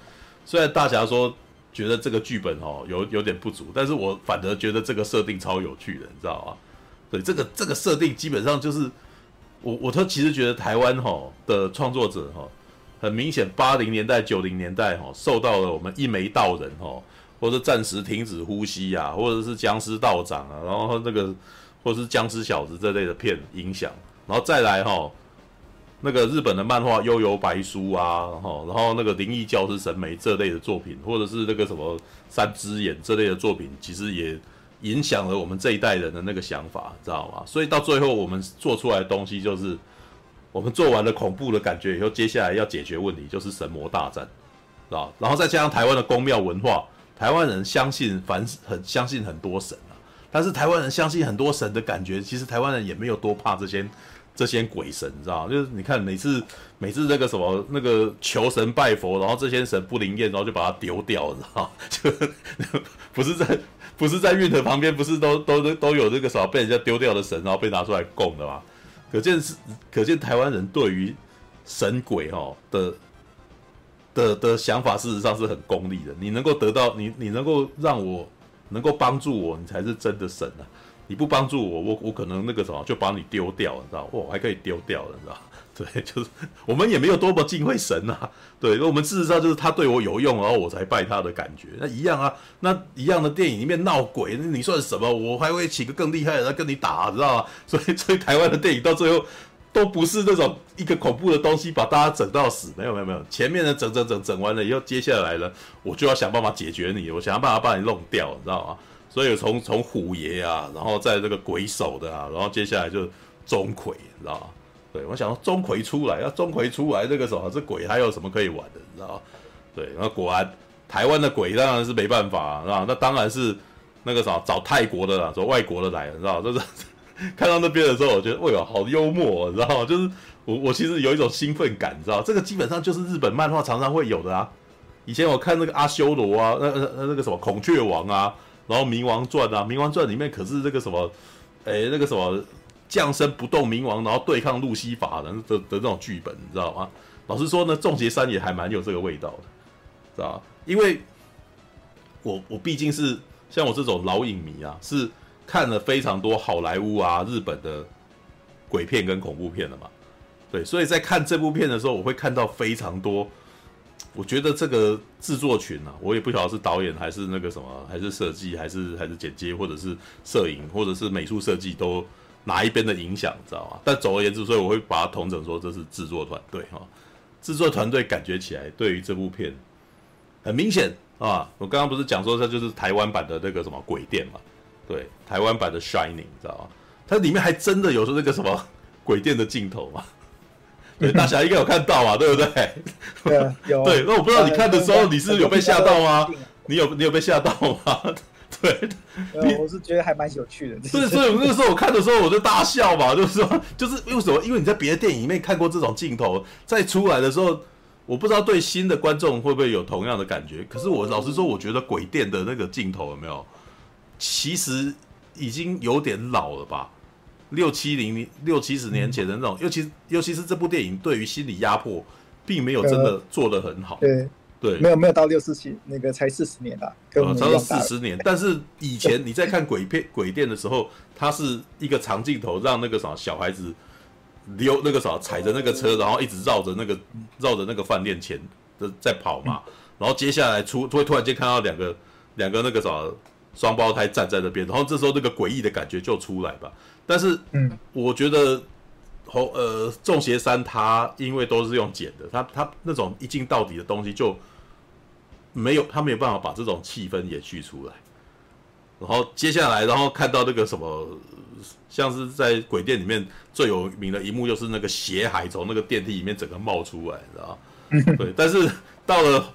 虽然大侠说觉得这个剧本哦有有点不足，但是我反而觉得这个设定超有趣的，你知道吗？对，这个这个设定基本上就是我我都其实觉得台湾哈的创作者哈很明显八零年代九零年代哈受到了我们一眉道人哈。或者暂时停止呼吸啊，或者是僵尸道长啊，然后那个，或者是僵尸小子这类的片影响，然后再来哈，那个日本的漫画《幽游白书》啊，然后然后那个灵异教师神眉这类的作品，或者是那个什么三只眼这类的作品，其实也影响了我们这一代人的那个想法，知道吗？所以到最后我们做出来的东西就是，我们做完了恐怖的感觉以后，接下来要解决问题就是神魔大战，知道？然后再加上台湾的宫庙文化。台湾人相信凡很相信很多神啊，但是台湾人相信很多神的感觉，其实台湾人也没有多怕这些这些鬼神，你知道？就是你看每次每次那个什么那个求神拜佛，然后这些神不灵验，然后就把它丢掉，你知道？就不是在不是在运河旁边，不是都都都有这个什么被人家丢掉的神，然后被拿出来供的吗？可见是可见台湾人对于神鬼哦的。的的想法事实上是很功利的。你能够得到你，你能够让我能够帮助我，你才是真的神啊！你不帮助我，我我可能那个什么就把你丢掉，你知道？我，还可以丢掉了，你知道？对，就是我们也没有多么敬畏神啊。对，我们事实上就是他对我有用，然后我才拜他的感觉。那一样啊，那一样的电影里面闹鬼，那你算什么？我还会请个更厉害的人跟你打，知道吗？所以，所以台湾的电影到最后。都不是那种一个恐怖的东西把大家整到死，没有没有没有，前面的整整整整完了以后，接下来呢，我就要想办法解决你，我想要办法把你弄掉，你知道吗？所以从从虎爷啊，然后在这个鬼手的啊，然后接下来就是钟馗，你知道吗？对，我想说钟馗出来，要钟馗出来，这个时候这鬼还有什么可以玩的，你知道吗？对，那果然台湾的鬼当然是没办法，啊，那当然是。那个啥找泰国的啦，找外国的来了，你知道吗？就是看到那边的时候，我觉得，哎呦，好幽默，你知道吗？就是我我其实有一种兴奋感，你知道吗？这个基本上就是日本漫画常常会有的啊。以前我看那个阿修罗啊，那那那个什么孔雀王啊，然后冥王传啊，冥王传里面可是这个什么，哎，那个什么降生不动冥王，然后对抗路西法的的的这种剧本，你知道吗？老实说呢，众邪三也还蛮有这个味道的，知道吧？因为我我毕竟是像我这种老影迷啊，是看了非常多好莱坞啊、日本的鬼片跟恐怖片的嘛，对，所以在看这部片的时候，我会看到非常多。我觉得这个制作群啊，我也不晓得是导演还是那个什么，还是设计，还是还是剪接，或者是摄影，或者是美术设计，都哪一边的影响，知道吗？但总而言之，所以我会把它统整说这是制作团队哈。制作团队感觉起来对于这部片很明显啊，我刚刚不是讲说这就是台湾版的那个什么鬼店嘛？对，台湾版的 Shining，知道吗？它里面还真的有说那个什么鬼店的镜头嘛？对，大侠应该有看到嘛，对不对？对，有。对，那我不知道你看的时候，你是有被吓到吗？你有你有被吓到吗？对，你我是觉得还蛮有趣的。对，所以那个时候我看的时候，我就大笑嘛，就是说，就是为什么？因为你在别的电影里面看过这种镜头，再出来的时候，我不知道对新的观众会不会有同样的感觉。可是我老实说，我觉得鬼店的那个镜头有没有，其实已经有点老了吧。六七零六七十年前的那种，尤其尤其是这部电影对于心理压迫，并没有真的做得很好。对对，没有没有到六四七那个才四十年吧，呃，差不多四十年。但是以前你在看鬼片 鬼店的时候，它是一个长镜头，让那个啥小孩子溜那个啥踩着那个车，然后一直绕着那个绕着那个饭店前的在跑嘛。然后接下来出会突然间看到两个两个那个啥双胞胎站在那边，然后这时候那个诡异的感觉就出来吧。但是，嗯，我觉得，红呃，中邪三他因为都是用剪的，他他那种一镜到底的东西就没有，他没有办法把这种气氛延续出来。然后接下来，然后看到那个什么，像是在鬼店里面最有名的一幕，就是那个血海从那个电梯里面整个冒出来，你知道吗？对。但是 到了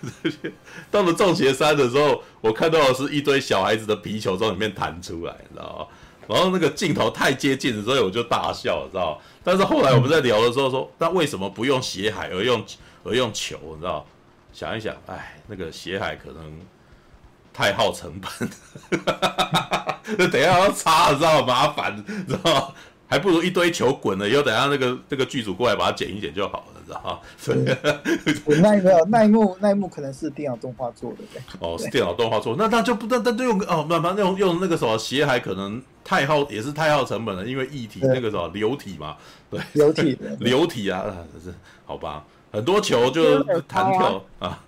到了中邪三的时候，我看到的是一堆小孩子的皮球从里面弹出来，你知道吗？然后那个镜头太接近了，所以我就大笑了，知道？但是后来我们在聊的时候说，那为什么不用斜海而用而用球？你知道？想一想，哎，那个斜海可能太耗成本，那等一下要擦，知道麻烦，知道？还不如一堆球滚了以后，等下那个那个剧组过来把它剪一剪就好了。知道对，那没有那一幕，那一幕可能是电脑动画做的。哦，是电脑动画做，那那就不，那那就用哦，慢慢用用那个什么血海，可能太耗，也是太耗成本了，因为液体那个什么流体嘛，对，流体 流体啊，是好吧？很多球就弹跳啊，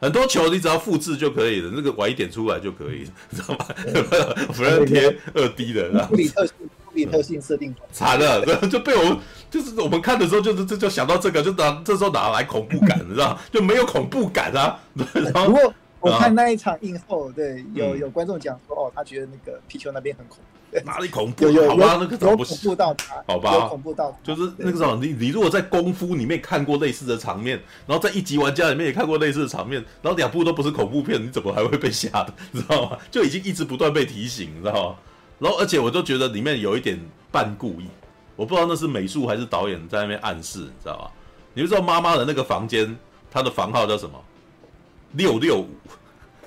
很多球你只要复制就可以了，那个晚一点出来就可以，知道吗？不然贴二 D 的，物理特性，物理特性设定惨了，就被我。就是我们看的时候，就是这就想到这个，就拿这时候哪来恐怖感，你知道就没有恐怖感啊。然后不过我看那一场映后，对，有有观众讲说，哦，他觉得那个皮球那边很恐怖。哪里恐怖？好吧，那个有恐怖到他，好吧，有恐怖到就是那个时候，你你如果在功夫里面看过类似的场面，然后在一级玩家里面也看过类似的场面，然后两部都不是恐怖片，你怎么还会被吓的？你知道吗？就已经一直不断被提醒，你知道吗？然后而且我就觉得里面有一点半故意。我不知道那是美术还是导演在那边暗示，你知道吧？你就知道妈妈的那个房间，她的房号叫什么？六六五，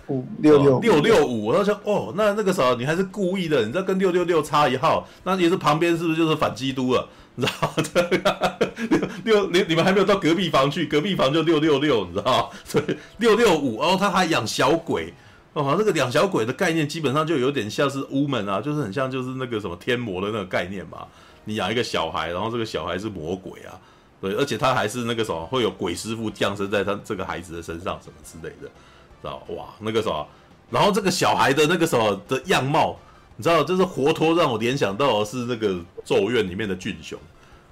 五六六六六五。我说哦，那那个时候你还是故意的，你知道跟六六六差一号，那也是旁边是不是就是反基督了？你知道吗？六六你你们还没有到隔壁房去，隔壁房就六六六，你知道吗？所以六六五，然后他还养小鬼哦，那个两小鬼的概念基本上就有点像是巫门啊，就是很像就是那个什么天魔的那个概念嘛。你养一个小孩，然后这个小孩是魔鬼啊，对，而且他还是那个什么，会有鬼师傅降生在他这个孩子的身上，什么之类的，知道哇，那个什么，然后这个小孩的那个什么的样貌，你知道，就是活脱让我联想到的是那个咒怨里面的俊雄，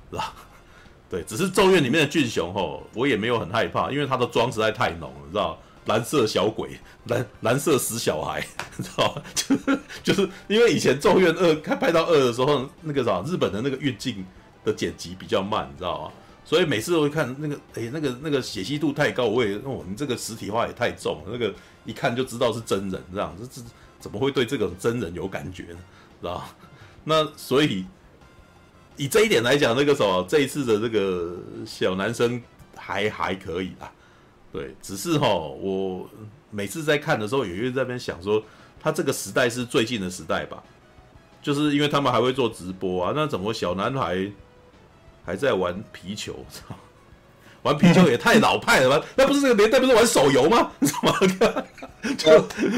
是吧？对，只是咒怨里面的俊雄吼，我也没有很害怕，因为他的妆实在太浓了，知道。蓝色小鬼，蓝蓝色死小孩，知道吗？就是就是因为以前《咒怨二》开拍到二的时候，那个啥，日本的那个运镜的剪辑比较慢，你知道吗？所以每次都会看那个，哎、那个那个解析度太高，我也哦，你这个实体化也太重，那个一看就知道是真人，这样这这怎么会对这个真人有感觉呢？知道？那所以以这一点来讲，那个什么这一次的这个小男生还还可以啦，对，只是哈，我每次在看的时候，也会在那边想说，他这个时代是最近的时代吧？就是因为他们还会做直播啊，那怎么小男孩还在玩皮球？操！玩皮球也太老派了吧？那不是这个年代不是玩手游吗？怎么就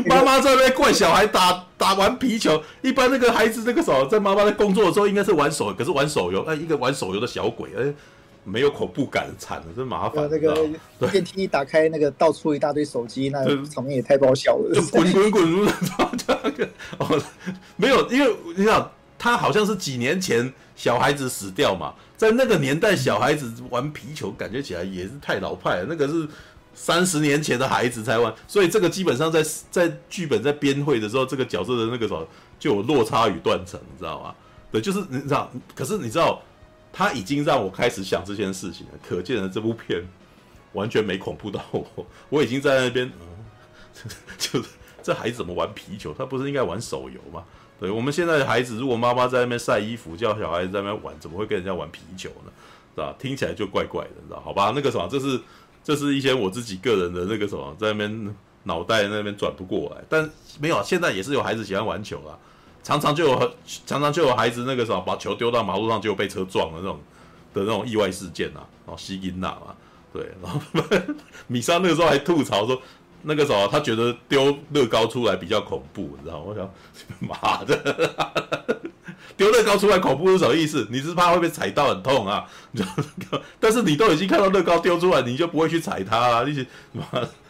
妈妈在那边怪小孩打打玩皮球？一般那个孩子那个时候在妈妈在工作的时候应该是玩手，可是玩手游，哎，一个玩手游的小鬼，哎，没有恐怖感，惨了，真麻烦。那个 电梯一打开，那个倒出一大堆手机，那场面也太爆笑了。就滚滚滚，这个哦，没有，因为你想，他好像是几年前小孩子死掉嘛。在那个年代，小孩子玩皮球，感觉起来也是太老派了。那个是三十年前的孩子才玩，所以这个基本上在在剧本在编绘的时候，这个角色的那个什么就有落差与断层，你知道吗？对，就是你知道，可是你知道，他已经让我开始想这件事情了。可见的这部片完全没恐怖到我，我已经在那边，嗯，就是这孩子怎么玩皮球？他不是应该玩手游吗？对，我们现在的孩子，如果妈妈在那边晒衣服，叫小孩子在那边玩，怎么会跟人家玩皮球呢？是吧？听起来就怪怪的，知道？好吧，那个什么，这是这是一些我自己个人的那个什么，在那边脑袋那边转不过来。但没有，现在也是有孩子喜欢玩球啊，常常就有常常就有孩子那个什么，把球丢到马路上就被车撞了那种的那种意外事件啊，然后吸音呐嘛，对，然后米莎那个时候还吐槽说。那个时候，他觉得丢乐高出来比较恐怖，你知道？我想，妈的，丢乐高出来恐怖是什么意思？你是怕会被踩到很痛啊？但是你都已经看到乐高丢出来，你就不会去踩它啊？你是妈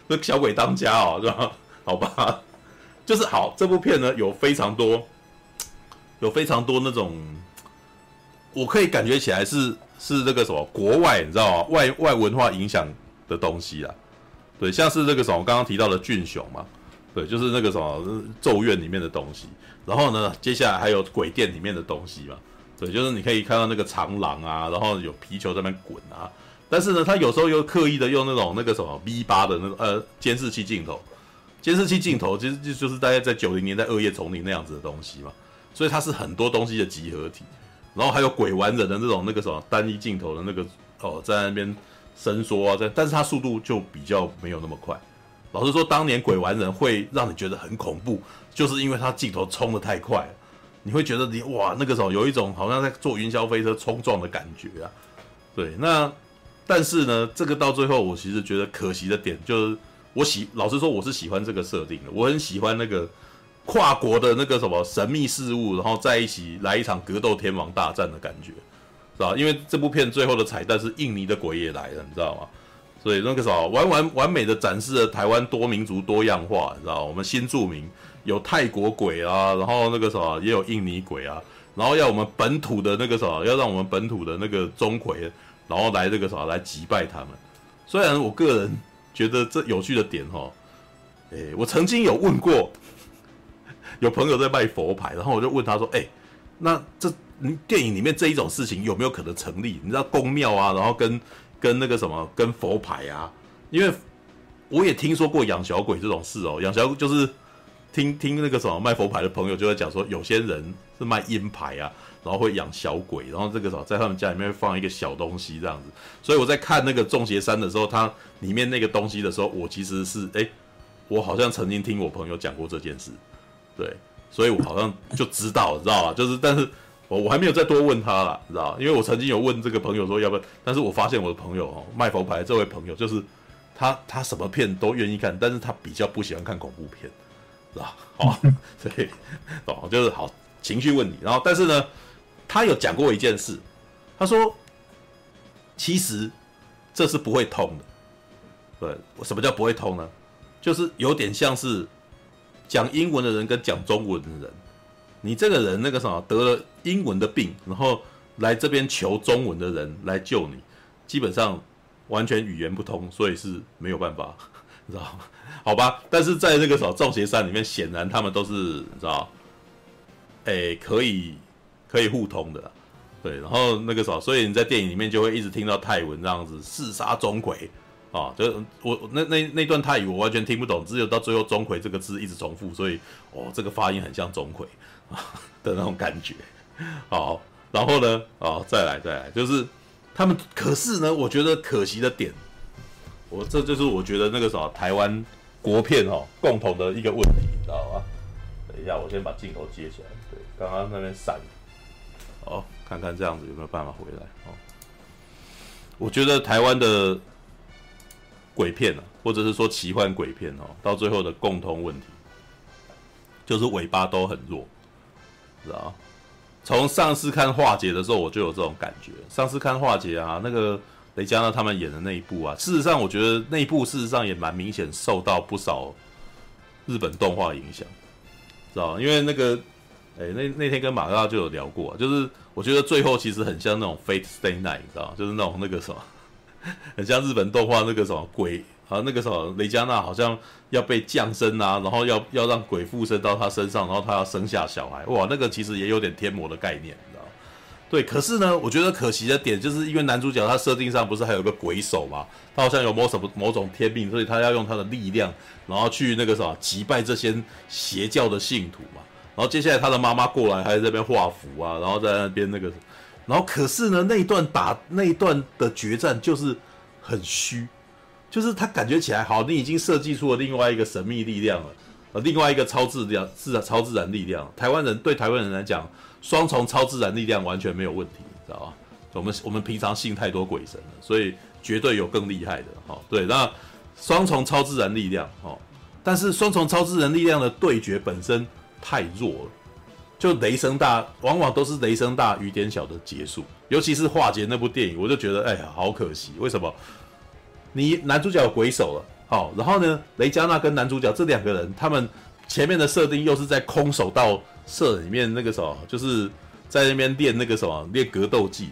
那小鬼当家哦，是吧？好吧，就是好。这部片呢，有非常多，有非常多那种，我可以感觉起来是是那个什么国外，你知道吗？外外文化影响的东西啊。对，像是那个什么，刚刚提到的俊雄嘛，对，就是那个什么咒怨里面的东西。然后呢，接下来还有鬼店里面的东西嘛，对，就是你可以看到那个长廊啊，然后有皮球在那边滚啊。但是呢，他有时候又刻意的用那种那个什么 V 八的那种呃监视器镜头，监视器镜头其实就就是大概在九零年代恶夜丛林那样子的东西嘛，所以它是很多东西的集合体。然后还有鬼玩人的那种那个什么单一镜头的那个哦，在那边。伸缩啊，这但是它速度就比较没有那么快。老实说，当年鬼玩人会让你觉得很恐怖，就是因为它镜头冲得太快了，你会觉得你哇，那个时候有一种好像在坐云霄飞车冲撞的感觉啊。对，那但是呢，这个到最后，我其实觉得可惜的点就是，我喜老实说，我是喜欢这个设定的，我很喜欢那个跨国的那个什么神秘事物，然后在一起来一场格斗天王大战的感觉。是吧？因为这部片最后的彩蛋是印尼的鬼也来了，你知道吗？所以那个啥，完完完美的展示了台湾多民族多样化，你知道？我们新住民有泰国鬼啊，然后那个啥也有印尼鬼啊，然后要我们本土的那个啥，要让我们本土的那个钟馗，然后来这个啥来击败他们。虽然我个人觉得这有趣的点哈，诶，我曾经有问过，有朋友在卖佛牌，然后我就问他说，诶，那这。电影里面这一种事情有没有可能成立？你知道宫庙啊，然后跟跟那个什么，跟佛牌啊，因为我也听说过养小鬼这种事哦。养小鬼就是听听那个什么卖佛牌的朋友就在讲说，有些人是卖阴牌啊，然后会养小鬼，然后这个什么在他们家里面会放一个小东西这样子。所以我在看那个《众邪三》的时候，它里面那个东西的时候，我其实是哎，我好像曾经听我朋友讲过这件事，对，所以我好像就知道，知道吧？就是但是。我我还没有再多问他了，你知道？因为我曾经有问这个朋友说要不要，但是我发现我的朋友哦，卖佛牌这位朋友就是他，他什么片都愿意看，但是他比较不喜欢看恐怖片，是吧？好，所以哦，就是好情绪问题。然后，但是呢，他有讲过一件事，他说其实这是不会痛的。对，什么叫不会痛呢？就是有点像是讲英文的人跟讲中文的人。你这个人那个什么得了英文的病，然后来这边求中文的人来救你，基本上完全语言不通，所以是没有办法，你知道吗？好吧，但是在那个什么《众邪三》里面，显然他们都是你知道，哎，可以可以互通的，对。然后那个什么，所以你在电影里面就会一直听到泰文这样子，四杀钟馗，啊，就我那那那段泰语我完全听不懂，只有到最后钟馗这个字一直重复，所以哦，这个发音很像钟馗啊 的那种感觉。好，然后呢，哦，再来再来，就是他们，可是呢，我觉得可惜的点，我这就是我觉得那个什么台湾国片哦共同的一个问题，你知道吗？等一下，我先把镜头接起来。对，刚刚那边闪，哦，看看这样子有没有办法回来哦。我觉得台湾的。鬼片啊，或者是说奇幻鬼片哦，到最后的共通问题就是尾巴都很弱，知道？从上次看化解的时候，我就有这种感觉。上次看化解啊，那个雷佳娜他们演的那一部啊，事实上我觉得那一部事实上也蛮明显受到不少日本动画影响，知道？因为那个，哎、那那天跟马大就有聊过，就是我觉得最后其实很像那种 Fate Stay Night，你知道？就是那种那个什么。很像日本动画那个什么鬼啊，那个什么雷佳娜好像要被降生啊，然后要要让鬼附身到他身上，然后他要生下小孩，哇，那个其实也有点天魔的概念，你知道？对，可是呢，我觉得可惜的点就是因为男主角他设定上不是还有个鬼手嘛，他好像有某什么某种天命，所以他要用他的力量，然后去那个什么击败这些邪教的信徒嘛，然后接下来他的妈妈过来还在这边画符啊，然后在那边那个。然后可是呢，那一段打那一段的决战就是很虚，就是他感觉起来好，你已经设计出了另外一个神秘力量了，呃，另外一个超自量自然超自然力量。台湾人对台湾人来讲，双重超自然力量完全没有问题，知道吧？我们我们平常信太多鬼神了，所以绝对有更厉害的哈。对，那双重超自然力量哦，但是双重超自然力量的对决本身太弱了。就雷声大，往往都是雷声大雨点小的结束。尤其是化解那部电影，我就觉得，哎呀，好可惜。为什么？你男主角鬼手了，好，然后呢，雷佳娜跟男主角这两个人，他们前面的设定又是在空手道社里面那个什么，就是在那边练那个什么练格斗技。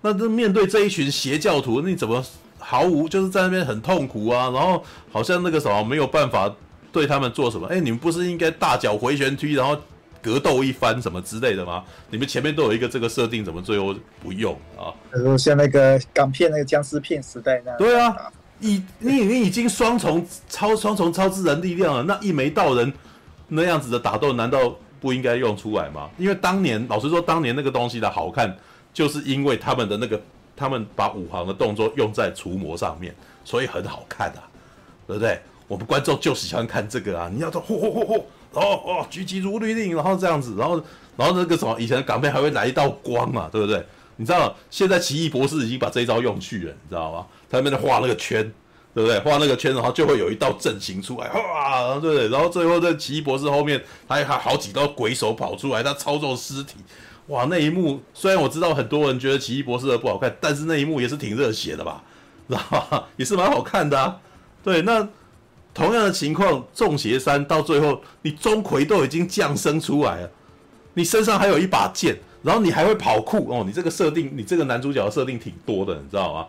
那这面对这一群邪教徒，你怎么毫无就是在那边很痛苦啊？然后好像那个什么没有办法对他们做什么？哎，你们不是应该大脚回旋踢，然后？格斗一番什么之类的吗？你们前面都有一个这个设定，怎么最后不用啊？像那个港片那个僵尸片时代那样。对啊，已你你已经双重超双重超自然力量了，那一眉道人那样子的打斗，难道不应该用出来吗？因为当年老实说，当年那个东西的好看，就是因为他们的那个他们把五行的动作用在除魔上面，所以很好看啊，对不对？我们观众就喜欢看这个啊！你要说嚯嚯嚯嚯！哦哦，举起如律令，然后这样子，然后然后那个什么，以前的港片还会来一道光嘛，对不对？你知道现在奇异博士已经把这一招用去了，你知道吗？他那边画那个圈，对不对？画那个圈，然后就会有一道阵型出来，哇，对不对？然后最后在奇异博士后面，还还好几道鬼手跑出来，他操纵尸体，哇，那一幕虽然我知道很多人觉得奇异博士的不好看，但是那一幕也是挺热血的吧，知道吗？也是蛮好看的啊，对，那。同样的情况，众邪三到最后，你钟馗都已经降生出来了，你身上还有一把剑，然后你还会跑酷哦，你这个设定，你这个男主角的设定挺多的，你知道吗？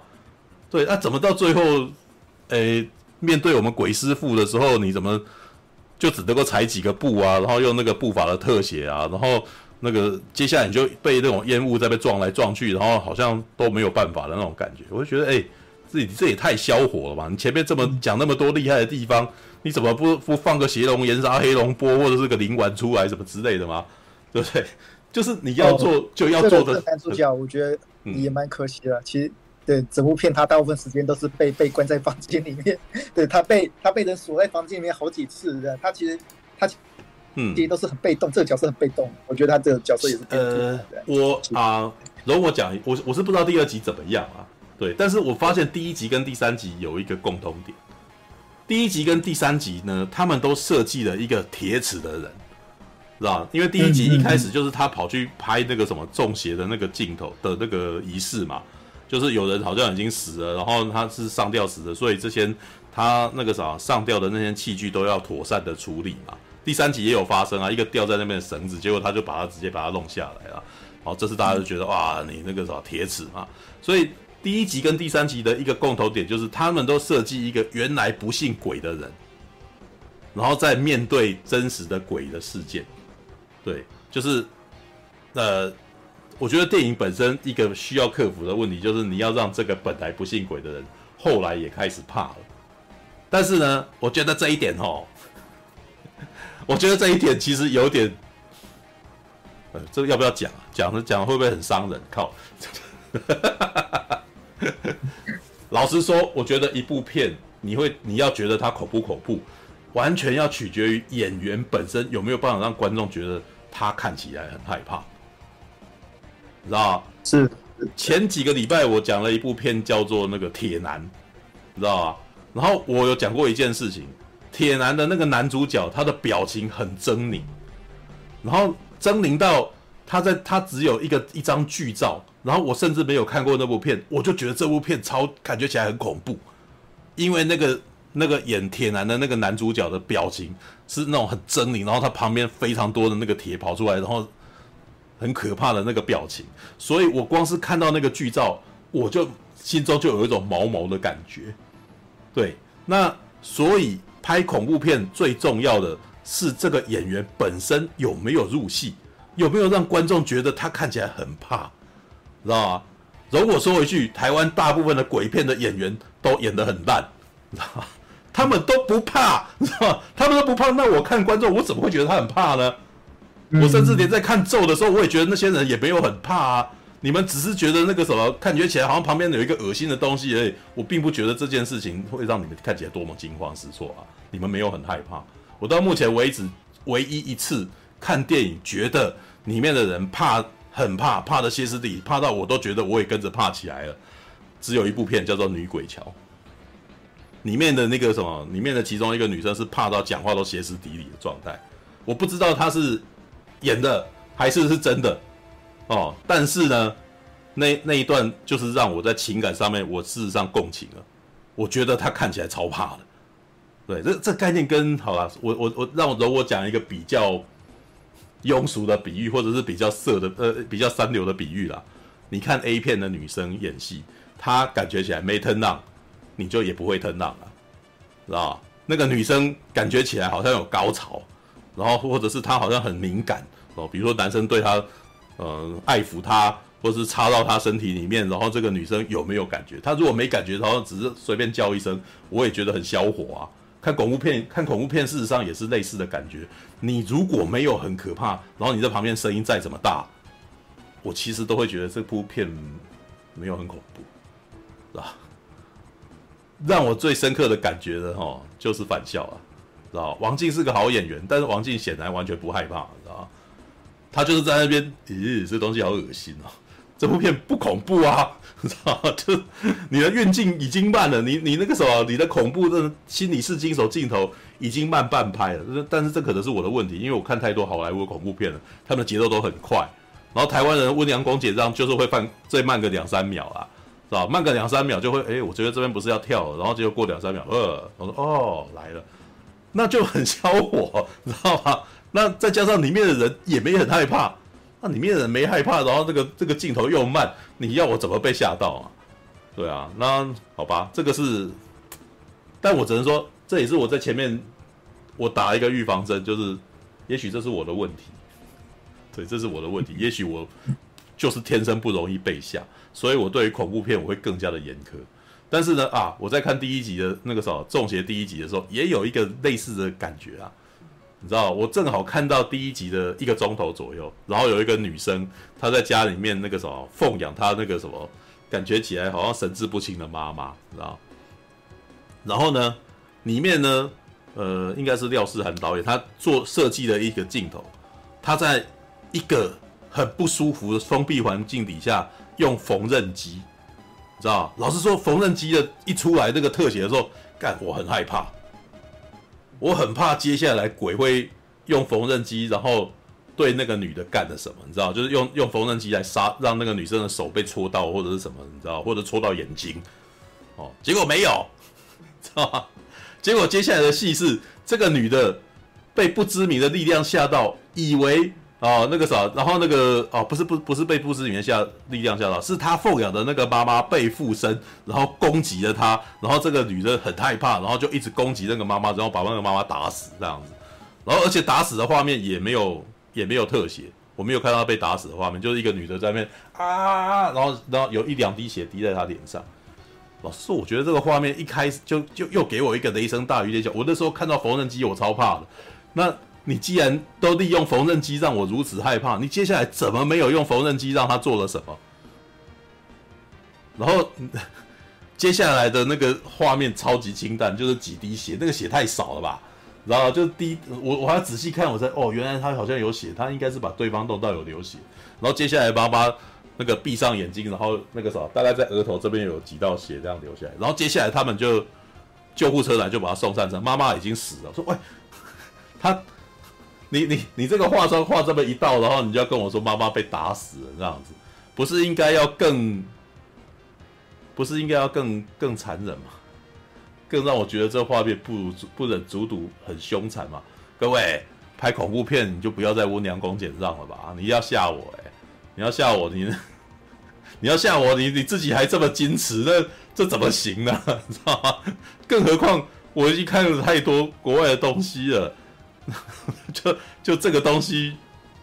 对，那、啊、怎么到最后，诶、面对我们鬼师傅的时候，你怎么就只能够踩几个步啊，然后用那个步伐的特写啊，然后那个接下来你就被那种烟雾在被撞来撞去，然后好像都没有办法的那种感觉，我就觉得诶。欸自己这也太消火了吧！你前面这么讲那么多厉害的地方，你怎么不不放个邪龙炎杀黑龙波，或者是个灵丸出来什么之类的吗？对不对？就是你要做、哦、就要做的。男主角我觉得也蛮可惜的。嗯、其实对整部片，他大部分时间都是被被关在房间里面，对他被他被人锁在房间里面好几次的。他其实他嗯，其实都是很被动，这个角色很被动。我觉得他这个角色也是。呃，我啊，容我讲，我我是不知道第二集怎么样啊。对，但是我发现第一集跟第三集有一个共同点，第一集跟第三集呢，他们都设计了一个铁齿的人，知道吧？因为第一集一开始就是他跑去拍那个什么中邪的那个镜头的那个仪式嘛，就是有人好像已经死了，然后他是上吊死的，所以这些他那个啥上吊的那些器具都要妥善的处理嘛。第三集也有发生啊，一个吊在那边的绳子，结果他就把它直接把它弄下来了，好，这次大家就觉得哇，你那个啥铁齿嘛，所以。第一集跟第三集的一个共同点就是，他们都设计一个原来不信鬼的人，然后再面对真实的鬼的事件。对，就是，呃，我觉得电影本身一个需要克服的问题，就是你要让这个本来不信鬼的人后来也开始怕了。但是呢，我觉得这一点哦，我觉得这一点其实有点，呃，这个要不要讲？讲讲会不会很伤人？靠！老实说，我觉得一部片你会你要觉得它恐怖恐怖，完全要取决于演员本身有没有办法让观众觉得他看起来很害怕，你知道吗？是。前几个礼拜我讲了一部片叫做那个铁男，你知道吧？然后我有讲过一件事情，铁男的那个男主角他的表情很狰狞，然后狰狞到他在他只有一个一张剧照，然后我甚至没有看过那部片，我就觉得这部片超感觉起来很恐怖，因为那个那个演铁男的那个男主角的表情是那种很狰狞，然后他旁边非常多的那个铁跑出来，然后。很可怕的那个表情，所以我光是看到那个剧照，我就心中就有一种毛毛的感觉。对，那所以拍恐怖片最重要的是这个演员本身有没有入戏，有没有让观众觉得他看起来很怕，知道吗？如果说一句，台湾大部分的鬼片的演员都演得很烂，知道吗？他们都不怕，知道吗？他们都不怕，那我看观众，我怎么会觉得他很怕呢？我甚至连在看咒的时候，我也觉得那些人也没有很怕啊。你们只是觉得那个什么，感觉起来好像旁边有一个恶心的东西而已。我并不觉得这件事情会让你们看起来多么惊慌失措啊。你们没有很害怕。我到目前为止唯一一次看电影，觉得里面的人怕，很怕，怕的歇斯底里，怕到我都觉得我也跟着怕起来了。只有一部片叫做《女鬼桥》，里面的那个什么，里面的其中一个女生是怕到讲话都歇斯底里的状态。我不知道她是。演的还是是真的哦，但是呢，那那一段就是让我在情感上面，我事实上共情了。我觉得她看起来超怕的。对，这这概念跟好了，我我我让我容我讲一个比较庸俗的比喻，或者是比较色的呃比较三流的比喻啦。你看 A 片的女生演戏，她感觉起来没 turn on，你就也不会 turn on 了，知道？那个女生感觉起来好像有高潮。然后或者是她好像很敏感哦，比如说男生对她，呃，爱抚她，或者是插到她身体里面，然后这个女生有没有感觉？她如果没感觉，然后只是随便叫一声，我也觉得很消火啊。看恐怖片，看恐怖片，事实上也是类似的感觉。你如果没有很可怕，然后你在旁边声音再怎么大，我其实都会觉得这部片没有很恐怖，是吧？让我最深刻的感觉的哈，就是反校啊。知道王静是个好演员，但是王静显然完全不害怕，知道他就是在那边，咦，这东西好恶心哦！这部片不恐怖啊，知道就你的运镜已经慢了，你你那个什么，你的恐怖的心理是惊手镜头已经慢半拍了。但是这可能是我的问题，因为我看太多好莱坞恐怖片了，他们的节奏都很快。然后台湾人温良恭俭让，就是会放最慢个两三秒啊，知道慢个两三秒就会，哎，我觉得这边不是要跳了，然后结果过两三秒，呃，我说哦来了。那就很 消火，你知道吗？那再加上里面的人也没很害怕，那里面的人没害怕，然后这个这个镜头又慢，你要我怎么被吓到啊？对啊，那好吧，这个是，但我只能说，这也是我在前面我打一个预防针，就是也许这是我的问题，对，这是我的问题，也许我就是天生不容易被吓，所以我对于恐怖片我会更加的严苛。但是呢，啊，我在看第一集的那个时候，中邪第一集的时候，也有一个类似的感觉啊。你知道，我正好看到第一集的一个钟头左右，然后有一个女生，她在家里面那个什么奉养她那个什么，感觉起来好像神志不清的妈妈，你知道。然后呢，里面呢，呃，应该是廖世涵导演，他做设计的一个镜头，他在一个很不舒服的封闭环境底下用缝纫机。知道，老实说，缝纫机的一出来那个特写的时候，干，我很害怕，我很怕接下来鬼会用缝纫机，然后对那个女的干了什么，你知道，就是用用缝纫机来杀，让那个女生的手被戳到或者是什么，你知道，或者戳到眼睛，哦，结果没有，知道吗？结果接下来的戏是这个女的被不知名的力量吓到，以为。哦，那个啥，然后那个哦，不是不不是被不知名的下力量吓到，是他奉养的那个妈妈被附身，然后攻击了他，然后这个女的很害怕，然后就一直攻击那个妈妈，然后把那个妈妈打死这样子，然后而且打死的画面也没有也没有特写，我没有看到被打死的画面，就是一个女的在那边啊，然后然后有一两滴血滴在她脸上，老师，我觉得这个画面一开始就就又给我一个雷声大雨点小。我那时候看到缝纫机，我超怕的。那你既然都利用缝纫机让我如此害怕，你接下来怎么没有用缝纫机让他做了什么？然后 接下来的那个画面超级清淡，就是几滴血，那个血太少了吧？然后就滴，我我还要仔细看，我才哦，原来他好像有血，他应该是把对方弄到有流血。然后接下来妈妈那个闭上眼睛，然后那个啥，大概在额头这边有几道血这样流下来。然后接下来他们就救护车来，就把他送上车。妈妈已经死了，说喂，他，你你你这个化妆化这么一道，然后你就要跟我说妈妈被打死了这样子，不是应该要更，不是应该要更更残忍吗？更让我觉得这画面不如不忍卒睹，很凶残嘛！各位拍恐怖片，你就不要在温良恭俭让了吧！你要吓我哎、你要吓我，你 你要吓我，你你自己还这么矜持，那这怎么行呢？你知道吗？更何况我已经看了太多国外的东西了，就就这个东西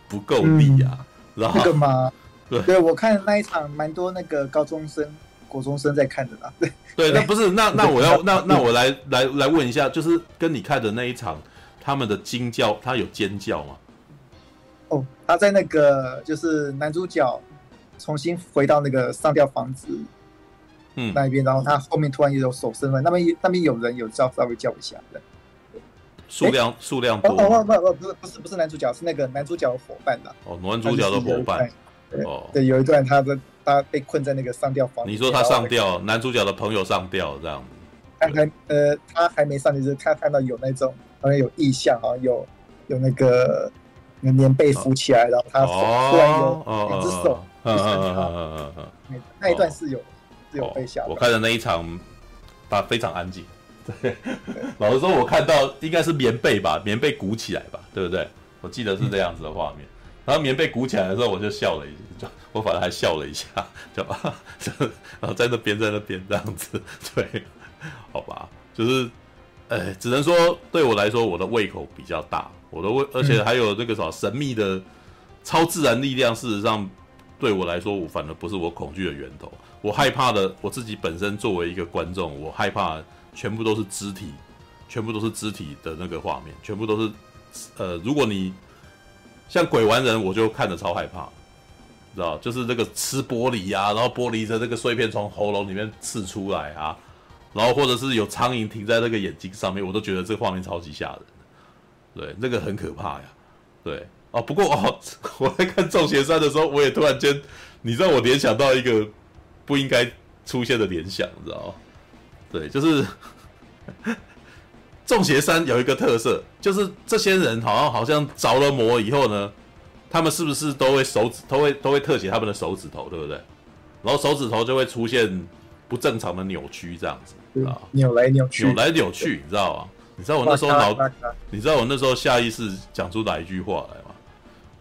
不够力啊！然后这个吗？对，对我看那一场蛮多那个高中生。国中生在看的啦，对 对，那不是那那我要那那我来来来问一下，就是跟你看的那一场，他们的惊叫，他有尖叫吗？哦，他在那个就是男主角重新回到那个上吊房子，嗯，那一边，然后他后面突然有手伸了，那边那边有人有叫稍微叫一下的，数量数量多，哦不不不不是不是不是男主角，是那个男主角的伙伴的，哦，男主角的伙伴，哦，对，有一段他的。他被困在那个上吊房。你说他上吊，男主角的朋友上吊这样子。他还呃，他还没上，就是他看到有那种好像有异象，好像有有那个棉被浮起来，然后他突然有两只手。嗯嗯嗯嗯嗯嗯。那一段是有是有被吓。我看的那一场，他非常安静。对，老实说，我看到应该是棉被吧，棉被鼓起来吧，对不对？我记得是这样子的画面。然后棉被鼓起来的时候，我就笑了一下，我反而还笑了一下，就啊，然后在那边，在那边这样子，对，好吧，就是，哎，只能说对我来说，我的胃口比较大，我的胃，而且还有那个什么神秘的超自然力量，事实上对我来说，我反而不是我恐惧的源头。我害怕的，我自己本身作为一个观众，我害怕全部都是肢体，全部都是肢体的那个画面，全部都是，呃，如果你。像鬼玩人，我就看着超害怕，知道？就是那个吃玻璃啊，然后玻璃的那个碎片从喉咙里面刺出来啊，然后或者是有苍蝇停在那个眼睛上面，我都觉得这个画面超级吓人。对，那个很可怕呀。对，哦，不过哦，我在看《众邪三》的时候，我也突然间，你知道我联想到一个不应该出现的联想，你知道？对，就是。众邪三有一个特色，就是这些人好像好像着了魔以后呢，他们是不是都会手指都会都会特写他们的手指头，对不对？然后手指头就会出现不正常的扭曲，这样子啊，扭来扭去，扭来扭去，你知道吗？你知道我那时候脑，你知道我那时候下意识讲出哪一句话来吗？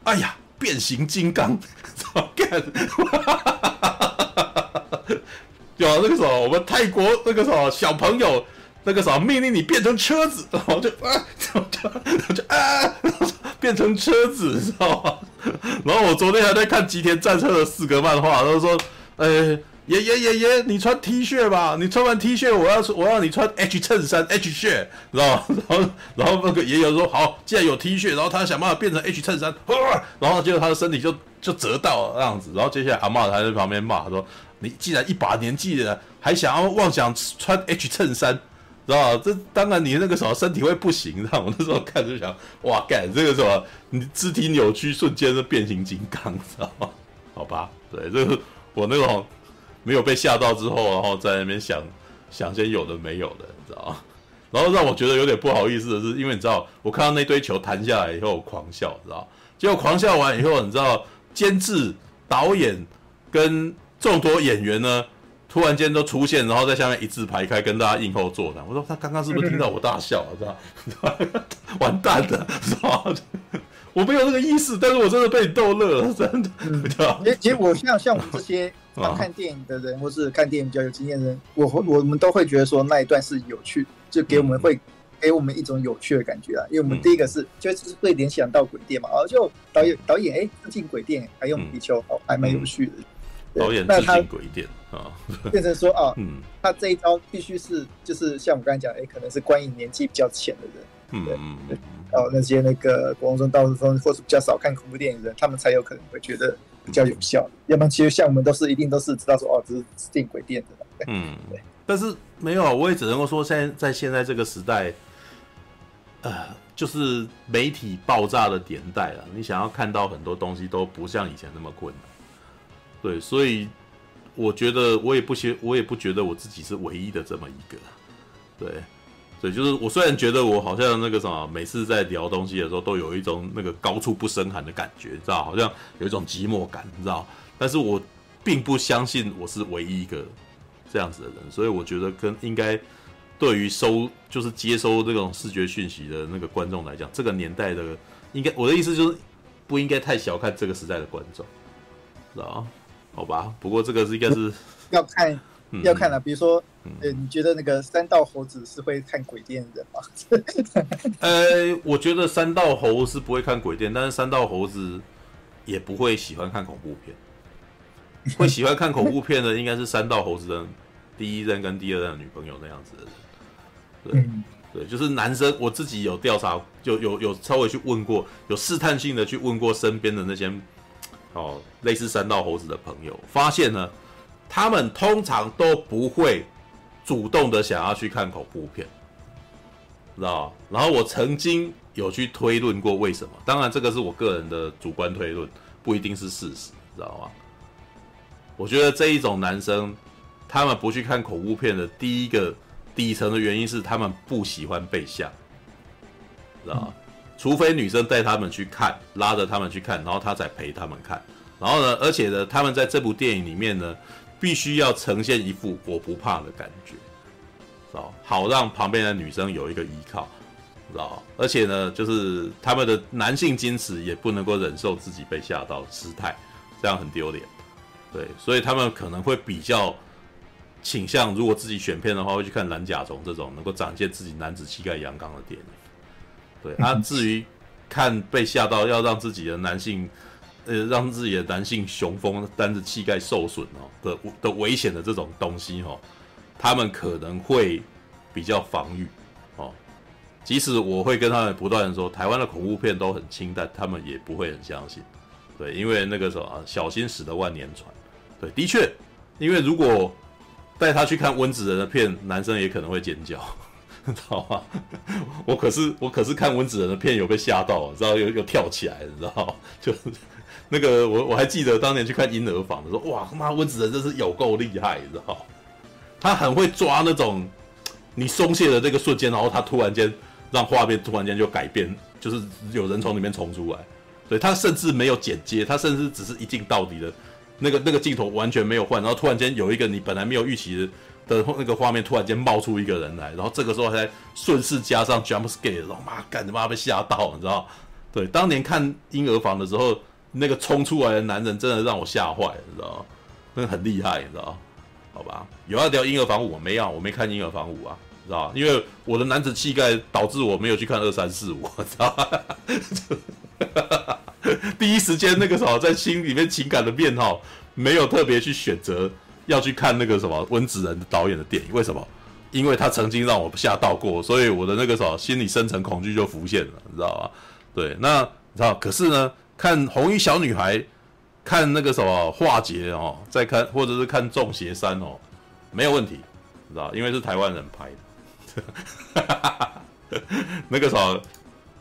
哎呀，变形金刚，怎么干？有那个什么，我们泰国那个什么小朋友。那个什么，命令你变成车子，然后就啊，然后就就啊，变成车子，知道吗？然后我昨天还在看吉田战车的四格漫画，他说：“呃、欸，爷爷爷爷，你穿 T 恤吧，你穿完 T 恤，我要我要你穿 H 衬衫 H 恤，知道吗？”然后然后那个爷爷说：“好，既然有 T 恤，然后他想办法变成 H 衬衫，然后结果他的身体就就折到了这样子。然后接下来阿嬷还在旁边骂说：‘你既然一把年纪了，还想要妄想穿 H 衬衫。’”知道这当然你那个什么身体会不行，知道我那时候看就想，哇，干这个什么，你肢体扭曲瞬间就变形金刚，知道吗？好吧，对，这个我那种没有被吓到之后，然后在那边想想些有的没有的，你知道吗？然后让我觉得有点不好意思的是，因为你知道，我看到那堆球弹下来以后狂笑，知道？结果狂笑完以后，你知道，监制、导演跟众多演员呢？突然间都出现，然后在下面一字排开，跟大家应后座谈。我说他刚刚是不是听到我大笑啊？是吧？完蛋了，是吧？我没有那个意思，但是我真的被你逗乐了，真的。嗯、其实，其实我像像我们这些常看电影的人，或是看电影比较有经验的人，我我们都会觉得说那一段是有趣，就给我们会给我们一种有趣的感觉啊。因为我们第一个是就是会联想到鬼店嘛，然后就导演导演哎，进鬼店还用皮球，哦，还蛮有趣的。导演致敬鬼店啊，变成说啊，嗯，他这一招必须是就是像我刚才讲，哎，可能是观影年纪比较浅的人，嗯嗯嗯，哦，那些那个国中、高中或是比较少看恐怖电影的人，他们才有可能会觉得比较有效。嗯、要不然，其实像我们都是一定都是知道说哦，这是电影鬼店的，嗯，对。但是没有，我也只能够说，现在在现在这个时代，呃，就是媒体爆炸的年代了。你想要看到很多东西都不像以前那么困难。对，所以我觉得我也不觉，我也不觉得我自己是唯一的这么一个。对，对，就是我虽然觉得我好像那个什么，每次在聊东西的时候都有一种那个高处不胜寒的感觉，知道？好像有一种寂寞感，你知道？但是我并不相信我是唯一一个。这样子的人，所以我觉得跟应该对于收就是接收这种视觉讯息的那个观众来讲，这个年代的应该我的意思就是不应该太小看这个时代的观众，知道好吧？不过这个是应该是要看要看了、啊，比如说，呃，你觉得那个三道猴子是会看鬼店的人吗？呃，我觉得三道猴是不会看鬼店，但是三道猴子也不会喜欢看恐怖片。会喜欢看恐怖片的，应该是三道猴子的第一任跟第二任的女朋友那样子的人。对，对，就是男生。我自己有调查，就有有稍微去问过，有试探性的去问过身边的那些哦类似三道猴子的朋友，发现呢，他们通常都不会主动的想要去看恐怖片，知道？然后我曾经有去推论过为什么，当然这个是我个人的主观推论，不一定是事实，知道吗？我觉得这一种男生，他们不去看恐怖片的第一个底层的原因是他们不喜欢被吓，知道吗？除非女生带他们去看，拉着他们去看，然后他才陪他们看。然后呢，而且呢，他们在这部电影里面呢，必须要呈现一副我不怕的感觉，知道？好让旁边的女生有一个依靠，知道？而且呢，就是他们的男性矜持也不能够忍受自己被吓到失态，这样很丢脸。对，所以他们可能会比较倾向，如果自己选片的话，会去看《蓝甲虫》这种能够展现自己男子气概阳刚的电影。对，啊，至于看被吓到要让自己的男性，呃，让自己的男性雄风但是气概受损哦的的危险的这种东西哦，他们可能会比较防御哦。即使我会跟他们不断的说，台湾的恐怖片都很清淡，他们也不会很相信。对，因为那个什么，小心驶得万年船。对，的确，因为如果带他去看温子仁的片，男生也可能会尖叫，知 道吗？我可是我可是看温子仁的片有被吓到，知道有有跳起来，你知道？就是那个我我还记得当年去看《婴儿房》的时候，哇他妈温子仁真是有够厉害，你知道？他很会抓那种你松懈的这个瞬间，然后他突然间让画面突然间就改变，就是有人从里面冲出来。对，他甚至没有剪接，他甚至只是一镜到底的，那个那个镜头完全没有换，然后突然间有一个你本来没有预期的的那个画面，突然间冒出一个人来，然后这个时候还顺势加上 jump scare，然后妈干他妈被吓到，你知道？对，当年看婴儿房的时候，那个冲出来的男人真的让我吓坏，你知道？那个很厉害，你知道？好吧，有要聊婴儿房五，我没要，我没看婴儿房五啊，知道？因为我的男子气概导致我没有去看二三四五，知道？第一时间那个时候，在心里面情感的面哈，没有特别去选择要去看那个什么温子仁导演的电影，为什么？因为他曾经让我吓到过，所以我的那个什么心理深层恐惧就浮现了，你知道吧？对，那你知道？可是呢，看红衣小女孩，看那个什么化解哦，再看或者是看众邪三哦，没有问题，你知道？因为是台湾人拍的，那个什么。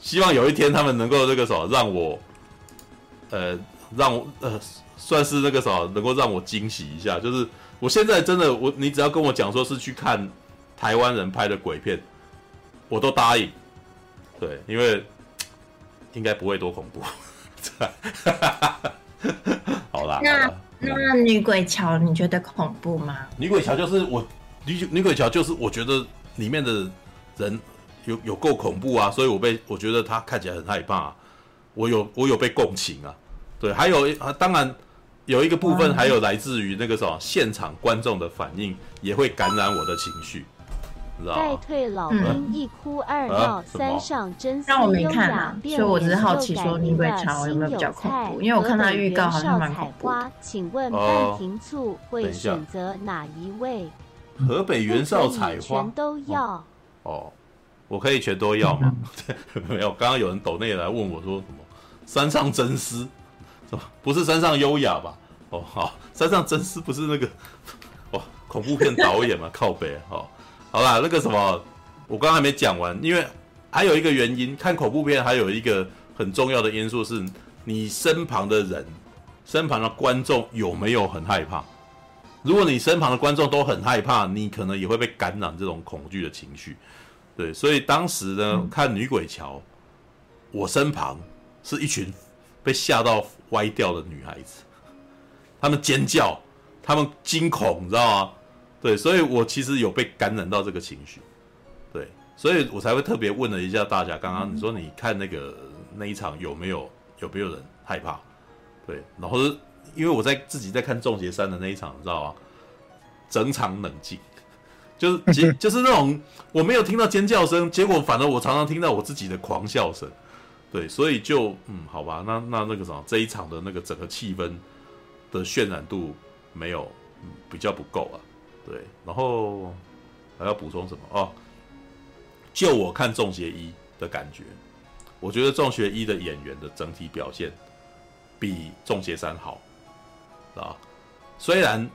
希望有一天他们能够那个什么让我，呃，让我呃算是那个什么能够让我惊喜一下。就是我现在真的我你只要跟我讲说是去看台湾人拍的鬼片，我都答应。对，因为应该不会多恐怖。好啦，那啦那女鬼桥你觉得恐怖吗？女鬼桥就是我女女鬼桥就是我觉得里面的人。有有够恐怖啊！所以我被我觉得他看起来很害怕啊，我有我有被共情啊，对，还有啊，当然有一个部分还有来自于那个什么现场观众的反应，也会感染我的情绪，你知道待退老兵一哭二闹三上真让我没看啊，所以我只是好奇说女鬼桥有没有比较恐怖，因为我看他预告好像蛮恐怖。请问半瓶醋会选择哪一位？河北袁绍采花全都要哦，我可以全都要吗？没有，刚刚有人抖内来问我说什么山上真丝，不是山上优雅吧？哦，好，山上真丝不是那个 哦，恐怖片导演嘛，靠北，好、哦，好啦，那个什么，我刚刚还没讲完，因为还有一个原因，看恐怖片还有一个很重要的因素是，你身旁的人，身旁的观众有没有很害怕？如果你身旁的观众都很害怕，你可能也会被感染这种恐惧的情绪。对，所以当时呢，看《女鬼桥》，我身旁是一群被吓到歪掉的女孩子，她们尖叫，她们惊恐，你知道吗？对，所以我其实有被感染到这个情绪。对，所以我才会特别问了一下大家，刚刚你说你看那个那一场有没有有没有人害怕？对，然后。因为我在自己在看《终结三》的那一场，你知道吗？整场冷静，就是 就是那种我没有听到尖叫声，结果反而我常常听到我自己的狂笑声。对，所以就嗯，好吧，那那那个什么，这一场的那个整个气氛的渲染度没有，嗯，比较不够啊。对，然后还要补充什么哦？就我看《众邪一》的感觉，我觉得《众邪一》的演员的整体表现比《众邪三》好。啊，虽然《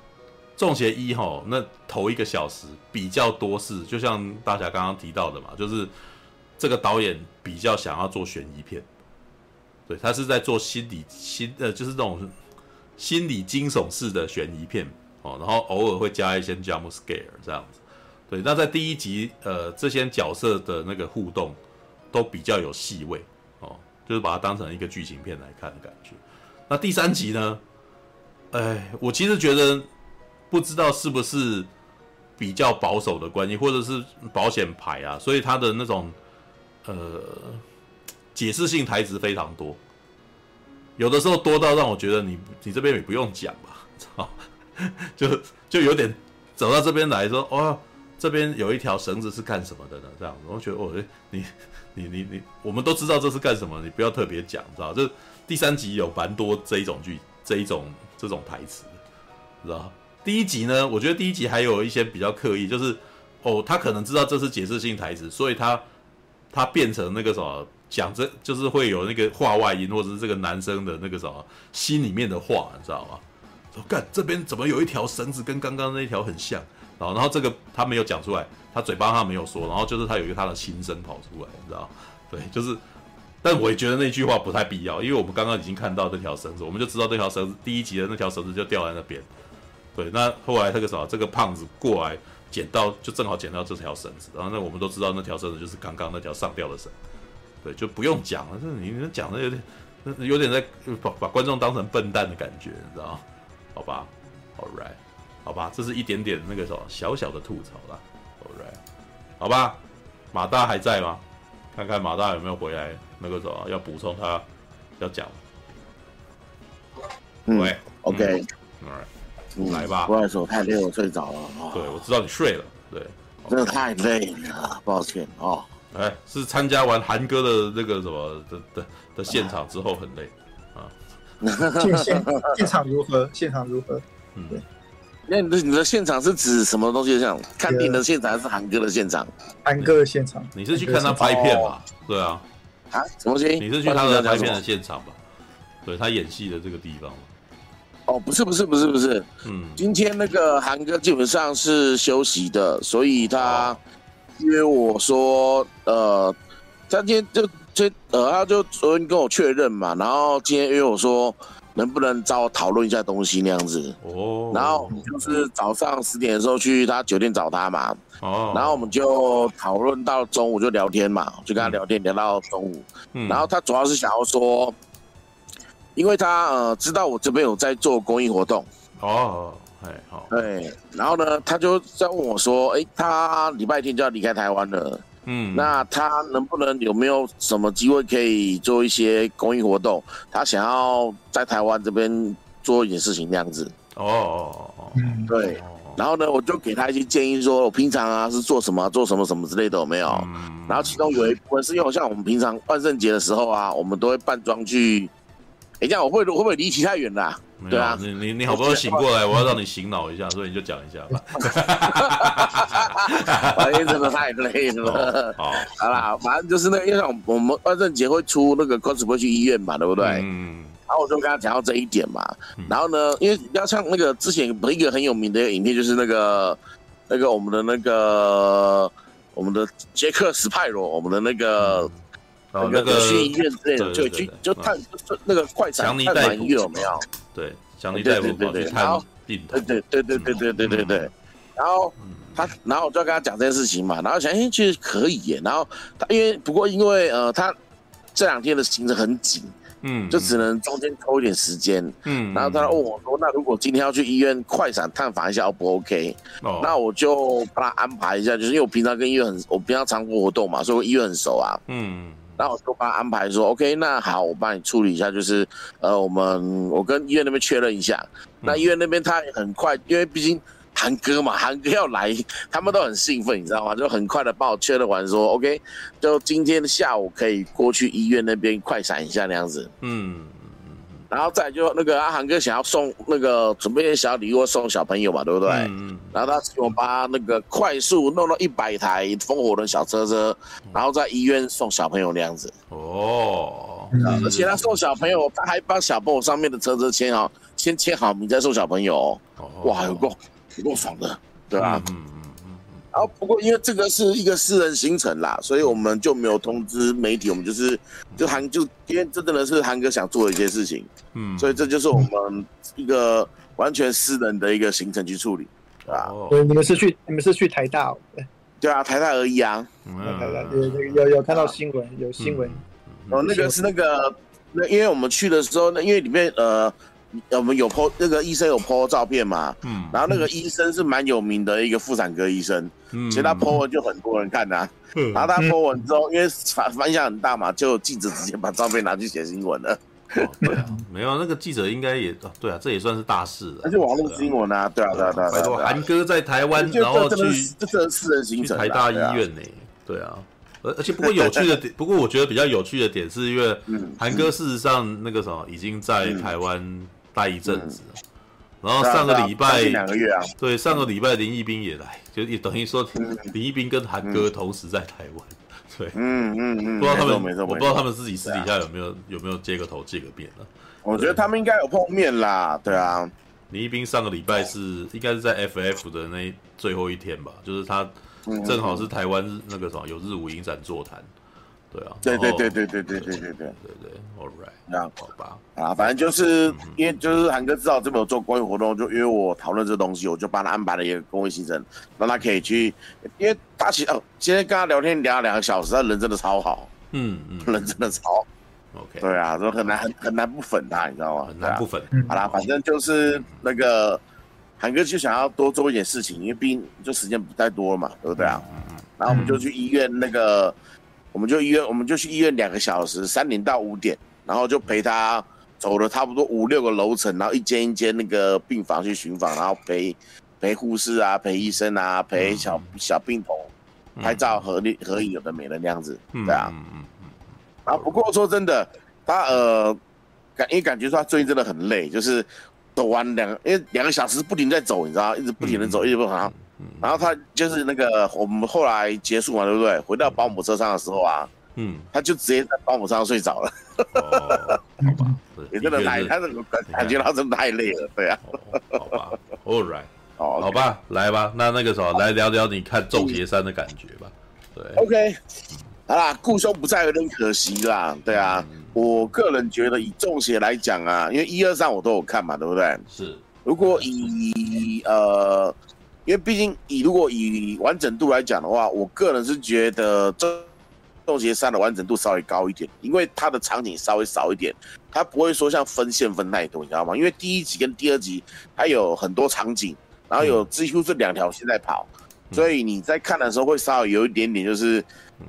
众邪一》吼那头一个小时比较多是，就像大家刚刚提到的嘛，就是这个导演比较想要做悬疑片，对，他是在做心理心呃，就是这种心理惊悚式的悬疑片哦，然后偶尔会加一些 jump scare 这样子，对，那在第一集呃，这些角色的那个互动都比较有戏味哦，就是把它当成一个剧情片来看的感觉。那第三集呢？哎，我其实觉得，不知道是不是比较保守的关系，或者是保险牌啊，所以他的那种呃解释性台词非常多，有的时候多到让我觉得你你这边也不用讲吧，操，就就有点走到这边来说，哦，这边有一条绳子是干什么的呢？这样，我觉得哦，你你你你，我们都知道这是干什么，你不要特别讲，知道？就第三集有蛮多这一种剧，这一种。这种台词，知道？第一集呢，我觉得第一集还有一些比较刻意，就是哦，他可能知道这是解释性台词，所以他他变成那个什么讲这，就是会有那个话外音，或者是这个男生的那个什么心里面的话，你知道吗？说干这边怎么有一条绳子跟刚刚那条很像，然后然后这个他没有讲出来，他嘴巴他没有说，然后就是他有一个他的心声跑出来，你知道？对，就是。但我也觉得那句话不太必要，因为我们刚刚已经看到那条绳子，我们就知道那条绳子第一集的那条绳子就掉在那边。对，那后来那个什么，这个胖子过来捡到，就正好捡到这条绳子，然后那我们都知道那条绳子就是刚刚那条上吊的绳。对，就不用讲了，这你讲的有点，有点在把把观众当成笨蛋的感觉，你知道吗？好吧，All right，好吧，这是一点点那个什么小小的吐槽啦。All right，好吧，马大还在吗？看看马大有没有回来。那个什么要补充，他要讲。喂，OK，嗯，来吧。不好意思，我太累，我睡着了。对，我知道你睡了。对，真的太累了，抱歉哦。哎，是参加完韩哥的那个什么的的的现场之后很累啊。现现场如何？现场如何？嗯，对。那你的你的现场是指什么东西？像看电影的现场还是韩哥的现场？韩哥的现场。你是去看他拍片吧？对啊。啊，什么东西？你是去他的拍片的现场吧？对，他演戏的这个地方。哦，不是，不是，不是，不是。嗯，今天那个韩哥基本上是休息的，所以他约我说，呃，他今天就就呃，他就昨天跟我确认嘛，然后今天约我说，能不能找我讨论一下东西那样子。哦。然后就是早上十点的时候去他酒店找他嘛。哦，然后我们就讨论到中午就聊天嘛，就跟他聊天、嗯、聊到中午。嗯，然后他主要是想要说，因为他呃知道我这边有在做公益活动。哦，哎好。对，然后呢，他就在问我说，哎，他礼拜天就要离开台湾了。嗯，那他能不能有没有什么机会可以做一些公益活动？他想要在台湾这边做一点事情那样子。哦哦哦，对。然后呢，我就给他一些建议，说我平常啊是做什么，做什么什么之类的，有没有？嗯、然后其中有一部分是因为像我们平常万圣节的时候啊，我们都会扮装去。哎，这样我会会不会离题太远了、啊？对啊，你你你好不容易醒过来，我要让你醒脑一下，所以你就讲一下吧。反正真的太累了。好，好啦，反正就是那个，因为我们万圣节会出那个 cosplay 去医院嘛，对不对？嗯。然后我就跟他讲到这一点嘛。然后呢，因为要像那个之前有一个很有名的一个影片，就是那个那个我们的那个我们的杰克史派罗，我们的那个。哦，那个去医院之类的，就去就探，就那个快闪探访医院有没有？对，强尼戴普跑去探病。对对对对对对对对对。然后他，然后我就要跟他讲这件事情嘛，然后想，哎，其实可以耶。然后他因为不过因为呃，他这两天的行程很紧，嗯，就只能中间抽一点时间，嗯。然后他问我说：“那如果今天要去医院快闪探访一下，O 不 OK？” 哦，那我就帮他安排一下，就是因为我平常跟医院很，我平常常活动嘛，所以我医院很熟啊，嗯。然后我就帮他安排说，OK，那好，我帮你处理一下，就是，呃，我们我跟医院那边确认一下。那医院那边他也很快，因为毕竟韩哥嘛，韩哥要来，他们都很兴奋，你知道吗？就很快的帮我确认完说，OK，就今天下午可以过去医院那边快闪一下那样子。嗯。然后再就那个阿航哥想要送那个准备一些小礼物送小朋友嘛，对不对？嗯。然后他请我把那个快速弄了一百台风火轮小车车，然后在医院送小朋友那样子。哦。而且他送小朋友，他还帮小朋友上面的车车签好，先签好名再送小朋友。哦。哇，有够有够爽的，对吧？嗯。然后不过因为这个是一个私人行程啦，所以我们就没有通知媒体，我们就是就韩就因为这真的是韩哥想做的一件事情，嗯，所以这就是我们一个完全私人的一个行程去处理，对吧？对，你们是去你们是去台大哦？对啊，台大而已啊，嗯，台大有有有看到新闻，有新闻，哦，那个是那个那因为我们去的时候，那因为里面呃。我们有 po 那个医生有 po 照片嘛？嗯，然后那个医生是蛮有名的一个妇产科医生，嗯，其实他 po 文就很多人看呐、啊，嗯，然后他 po 文之后，因为反反响很大嘛，就有记者直接把照片拿去写新闻了。哦，对啊，没有那个记者应该也对啊，这也算是大事了。那就网络新闻啊，对啊，对啊，对啊。拜托，韩哥在台湾，然后去这是私人行程，台大医院呢？对啊，而而且不过有趣的点，不过我觉得比较有趣的点是因为韩哥事实上那个什么已经在台湾。待一阵子，嗯、然后上个礼拜两个月啊，对，上个礼拜林一斌也来，就也等于说林一斌跟韩哥同时在台湾，对，嗯嗯嗯，不知道他们，我不知道他们自己私底下有没有有没有接个头接个面了？我觉得他们应该有碰面啦，对啊，林一斌上个礼拜是应该是在 FF 的那最后一天吧，就是他正好是台湾日那个什么有日舞影展座谈。对啊，对对对对对对对对对。对对，All right，那好吧，啊，反正就是因为就是韩哥知道这边有做公益活动，就约我讨论这东西，我就帮他安排了一个公益行程，让他可以去，因为他其实哦，今天跟他聊天聊了两个小时，他人真的超好，嗯嗯，人真的超，OK，对啊，就很难很很难不粉他，你知道吗？很难不粉。好啦，反正就是那个韩哥就想要多做一点事情，因为毕竟就时间不太多了嘛，对不对啊？然后我们就去医院那个。我们就医院，我们就去医院两个小时，三点到五点，然后就陪他走了差不多五六个楼层，然后一间一间那个病房去巡访，然后陪陪护士啊，陪医生啊，陪小、嗯、小病童拍照合影合影，有的没的那样子，对啊，不过说真的，他呃感因为感觉说他最近真的很累，就是走完两因为两个小时不停在走，你知道，一直不停的走，嗯、一直不好。像。然后他就是那个我们后来结束嘛，对不对？回到保姆车上的时候啊，嗯，他就直接在保姆上睡着了。哦，好吧，也真的太，他怎么感觉他真的太累了？对啊，好吧，All right，好，好吧，来吧，那那个时候来聊聊你看《众邪三》的感觉吧。对，OK，好啦，故兄不在有点可惜啦。对啊，我个人觉得以《众邪》来讲啊，因为一二三我都有看嘛，对不对？是，如果以呃。因为毕竟以如果以完整度来讲的话，我个人是觉得《众众邪三》的完整度稍微高一点，因为它的场景稍微少一点，它不会说像分线分太多，你知道吗？因为第一集跟第二集它有很多场景，然后有几乎是两条线在跑，所以你在看的时候会稍微有一点点就是，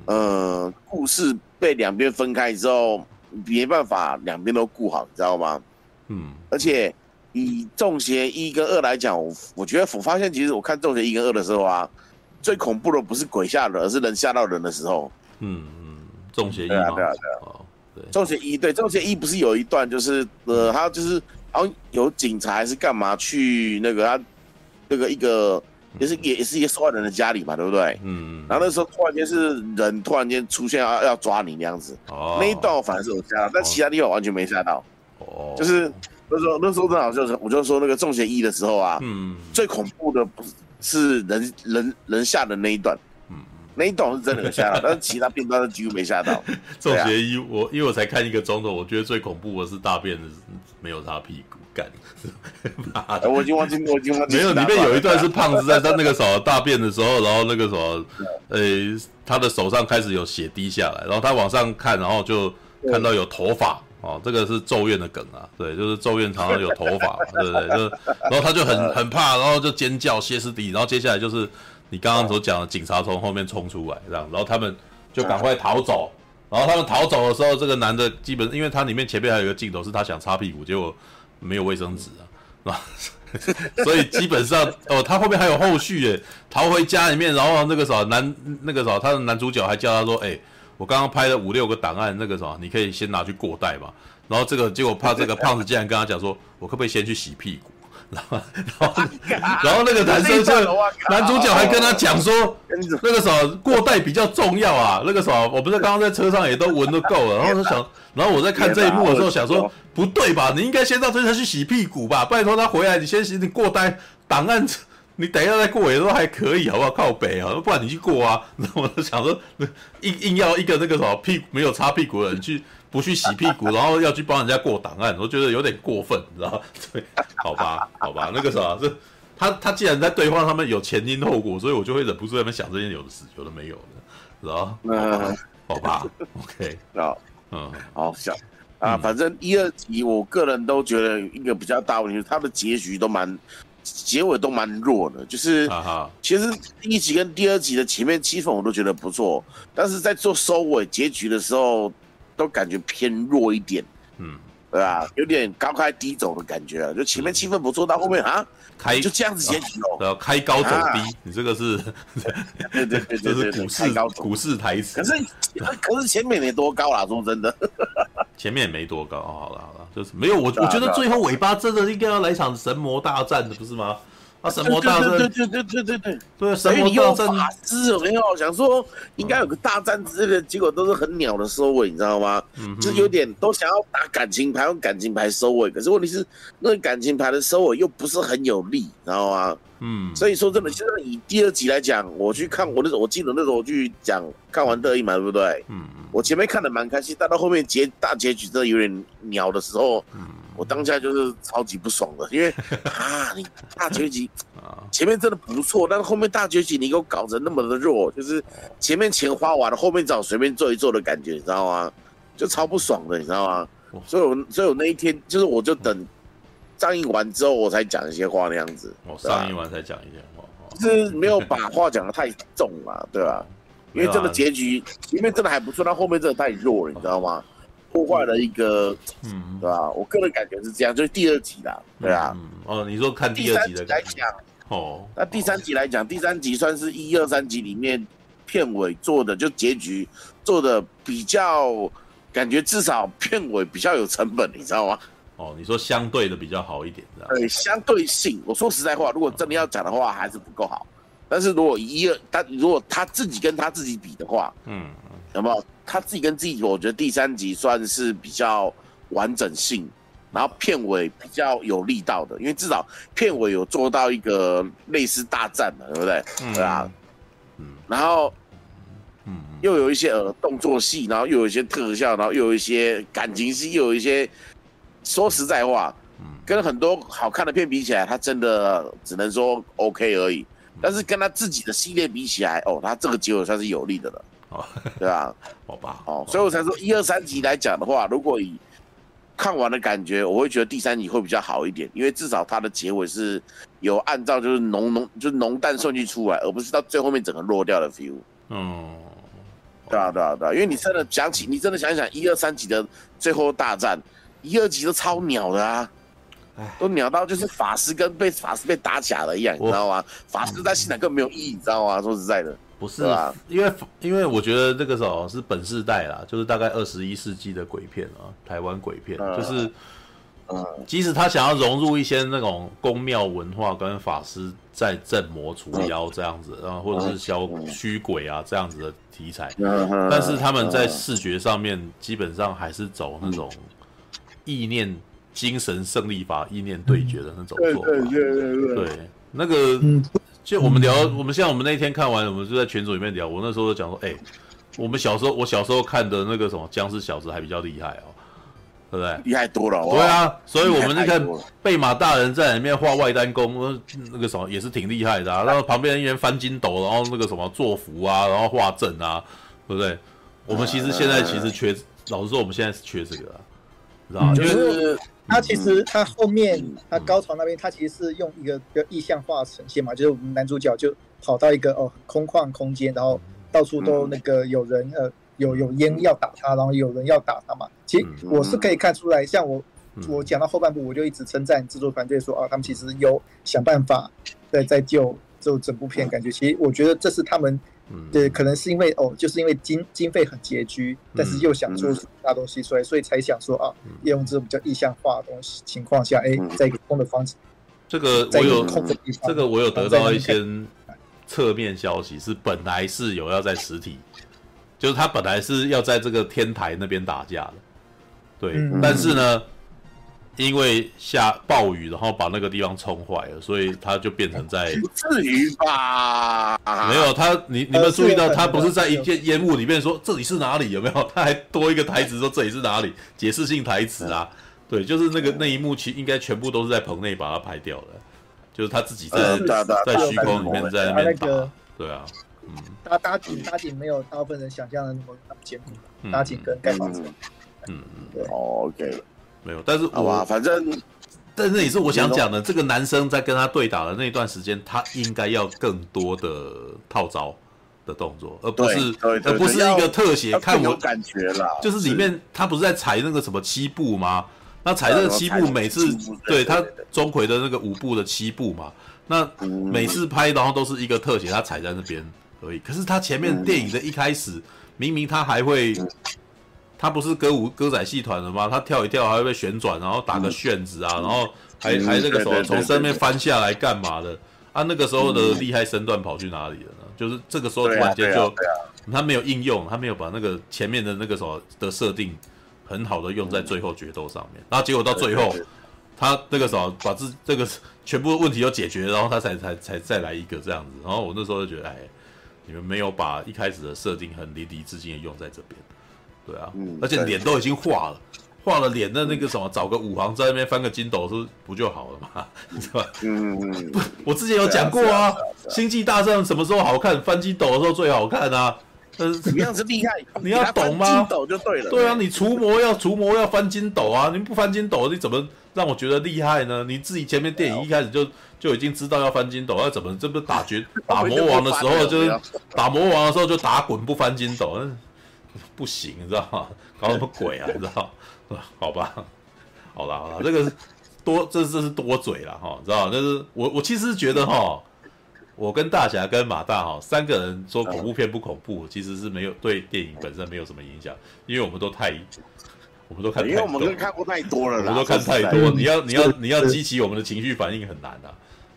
呃，故事被两边分开之后，没办法两边都顾好，你知道吗？嗯，而且。以中邪一跟二来讲，我我觉得我发现其实我看中邪一跟二的时候啊，最恐怖的不是鬼吓人，而是人吓到人的时候。嗯嗯，中邪一对啊对啊对啊，哦、对，中邪一对中邪一不是有一段就是呃，他就是好像有警察还是干嘛去那个他那个一个。也是也也是一个受害人的家里嘛，对不对？嗯嗯。然后那时候突然间是人突然间出现要要抓你那样子，哦。那一段我反而是有吓到，但其他地方完全没吓到。哦。就是那时候那时候正好就是我就说那个中邪一的时候啊，嗯，最恐怖的不是是人人人吓的那一段，嗯，那一段是真的有吓到，但是其他片段都几乎没吓到。中邪一我因为我才看一个钟头，我觉得最恐怖的是大便的没有擦屁股。干，我已经忘记，我已经忘记。没有，里面有一段是胖子在他那个什么大便的时候，然后那个什么，呃，他的手上开始有血滴下来，然后他往上看，然后就看到有头发哦，这个是咒怨的梗啊，对，就是咒怨常常有头发，对不对？就然后他就很很怕，然后就尖叫歇斯底里，然后接下来就是你刚刚所讲的警察从后面冲出来，这样，然后他们就赶快逃走，然后他们逃走的时候，这个男的基本因为他里面前面还有一个镜头是他想擦屁股，结果。没有卫生纸啊，是吧？所以基本上哦，他后面还有后续耶，逃回家里面，然后那个时候男那个时候他的男主角还叫他说：“哎，我刚刚拍了五六个档案，那个啥，你可以先拿去过带嘛。”然后这个结果怕这个胖子竟然跟他讲说：“我可不可以先去洗屁股？”然后然后然后那个男生就男主角还跟他讲说：“那个什么过带比较重要啊，那个什么我不是刚刚在车上也都闻都够了。”然后他想，然后我在看这一幕的时候想说。不对吧？你应该先到这边去洗屁股吧。拜托他回来，你先洗。你过带档案，你等一下再过也都还可以，好不好？靠北啊，不然你去过啊。然后我就想说，硬硬要一个那个什么屁股没有擦屁股的人去不去洗屁股，然后要去帮人家过档案，我觉得有点过分，你知道吗？对，好吧，好吧，那个啥，这他他既然在对话他们有前因后果，所以我就会忍不住在那边想这些有的是有的没有的，知道吗？嗯，好吧，OK，好，嗯，好想。啊，反正一二集，我个人都觉得一个比较大问题，他的结局都蛮，结尾都蛮弱的。就是，其实第一集跟第二集的前面气氛我都觉得不错，但是在做收尾结局的时候，都感觉偏弱一点。嗯。对吧？有点高开低走的感觉啊，就前面气氛不错，到后面啊，开就这样子结局哦。对，开高走低，你这个是，对对对，这是股市高股市台词。可是可是前面没多高啦，说真的，前面也没多高。好了好了，就是没有我，我觉得最后尾巴真的应该要来场神魔大战的，不是吗？啊！神魔大战，对对对对对对对，神魔大战，法师有没有想说应该有个大战之类的，结果都是很鸟的收尾，你知道吗？嗯，就有点都想要打感情牌，用感情牌收尾，可是问题是那个感情牌的收尾又不是很有力，你知道吗？嗯，所以说真的，现在以第二集来讲，我去看我那时候，我记得那时候我去讲看完特异嘛，对不对？嗯嗯，我前面看的蛮开心，但到后面结大结局真的有点鸟的时候，嗯。我当下就是超级不爽的，因为 啊，你大结局前面真的不错，但是后面大结局你给我搞成那么的弱，就是前面钱花完了，后面找随便做一做的感觉，你知道吗？就超不爽的，你知道吗？所以我，所以我那一天就是我就等上映完之后，我才讲一些话那样子。我上映完才讲一些话，就是没有把话讲的太重嘛，对吧？因为这个结局前面真的还不错，但后面真的太弱了，你知道吗？破坏了一个，嗯，对吧？我个人感觉是这样，就是第二集啦，对啊。哦，你说看第二集的来讲，哦，那第三集来讲，第三集算是一二三集里面片尾做的，就结局做的比较，感觉至少片尾比较有成本，你知道吗？哦，你说相对的比较好一点，对，相对性。我说实在话，如果真的要讲的话，还是不够好。但是如果一二，他如果他自己跟他自己比的话，嗯。有没有他自己跟自己？我觉得第三集算是比较完整性，然后片尾比较有力道的，因为至少片尾有做到一个类似大战的，对不对？嗯、对啊，嗯，然后，嗯，又有一些呃动作戏，然后又有一些特效，然后又有一些感情戏，又有一些，说实在话，跟很多好看的片比起来，他真的只能说 OK 而已。但是跟他自己的系列比起来，哦，他这个结尾算是有利的了。哦对啊，好吧，哦，所以我才说一二三集来讲的话，如果以看完的感觉，我会觉得第三集会比较好一点，因为至少它的结尾是有按照就是浓浓就是浓淡顺序出来，而不是到最后面整个落掉的 feel。嗯，对啊，对啊，对啊，因为你真的想起，你真的想一想一二三集的最后大战，一二集都超鸟的啊。都鸟到就是法师跟被法师被打假了一样，你知道吗？法师在现场根本没有意义，你知道吗？说实在的，不是啊，因为因为我觉得这个时候是本世代啦，就是大概二十一世纪的鬼片啊，台湾鬼片，嗯、就是，嗯，即使他想要融入一些那种宫庙文化跟法师在镇魔除妖这样子，然后或者是消驱鬼啊这样子的题材，但是他们在视觉上面基本上还是走那种意念。精神胜利法，意念对决的那种做法。对对对对对。对，那个，就我们聊，我们像我们那天看完，我们就在群组里面聊。我那时候就讲说，哎，我们小时候，我小时候看的那个什么僵尸小子还比较厉害哦，对不对？厉害多了。对啊，所以我们那个贝马大人在里面画外丹功，那个什么也是挺厉害的啊。然后旁边一人翻筋斗，然后那个什么做符啊，然后画阵啊，对不对？我们其实现在其实缺，老实说，我们现在是缺这个，知道吗？就是。他其实他后面他高潮那边，他其实是用一个比较意象化呈现嘛，就是我们男主角就跑到一个哦空旷空间，然后到处都那个有人呃有有烟要打他，然后有人要打他嘛。其实我是可以看出来，像我我讲到后半部，我就一直称赞制作团队说啊，他们其实有想办法在在救就整部片，感觉其实我觉得这是他们。嗯，对，可能是因为哦，就是因为经经费很拮据，但是又想做大东西出来，所以才想说啊，用这种比较意向化的东西情况下，哎，在一个空的房子，这个我有这个我有得到一些侧面消息，是本来是有要在实体，就是他本来是要在这个天台那边打架的，对，但是呢。因为下暴雨，然后把那个地方冲坏了，所以它就变成在。不至于吧？没有，他你你们注意到，他不是在一片烟雾里面说这里是哪里？有没有？他还多一个台词说这里是哪里？解释性台词啊？对，就是那个那一幕，其应该全部都是在棚内把它拍掉的，就是他自己在在虚空里面在那边打。对啊，嗯。搭搭景搭景没有大部分人想象的那么那么艰苦，搭景跟盖房子。嗯嗯，对，OK。没有，但是好吧，反正，但是也是我想讲的，这个男生在跟他对打的那段时间，他应该要更多的套招的动作，而不是而不是一个特写。看我感觉啦，就是里面他不是在踩那个什么七步吗？那踩那个七步，每次对他钟馗的那个五步的七步嘛，那每次拍然后都是一个特写，他踩在那边而已。可是他前面电影的一开始，明明他还会。他不是歌舞歌仔戏团的吗？他跳一跳还会被旋转，然后打个旋子啊，然后还还那个什么从上面翻下来干嘛的？啊，那个时候的厉害身段跑去哪里了呢？就是这个时候突然间就他没有应用，他没有把那个前面的那个什么的设定很好的用在最后决斗上面，然后结果到最后他那个什么把这这个全部问题都解决，然后他才才才再来一个这样子，然后我那时候就觉得，哎，你们没有把一开始的设定很淋漓尽致的用在这边。对啊，而且脸都已经化了，化了脸的那个什么，找个武行在那边翻个筋斗，是不就好了嘛？是吧？嗯嗯，不，我之前有讲过啊，《星际大战》什么时候好看？翻筋斗的时候最好看啊！呃，怎么样子厉害？你要懂吗？筋斗就对了。对啊，你除魔要除魔要翻筋斗啊！你不翻筋斗，你怎么让我觉得厉害呢？你自己前面电影一开始就就已经知道要翻筋斗，要怎么这不打绝 打魔王的时候就是打魔王的时候就打滚不翻筋斗？不行，你知道吗？搞什么鬼啊？你知道？好吧，好了好了，这个是多，这这是多嘴了哈，知道？就是我我其实是觉得哈，我跟大侠跟马大哈三个人说恐怖片不恐怖，其实是没有对电影本身没有什么影响，因为我们都太，我们都看，因为我们都看过太多了，我们都看太多，你要你要你要激起我们的情绪反应很难的，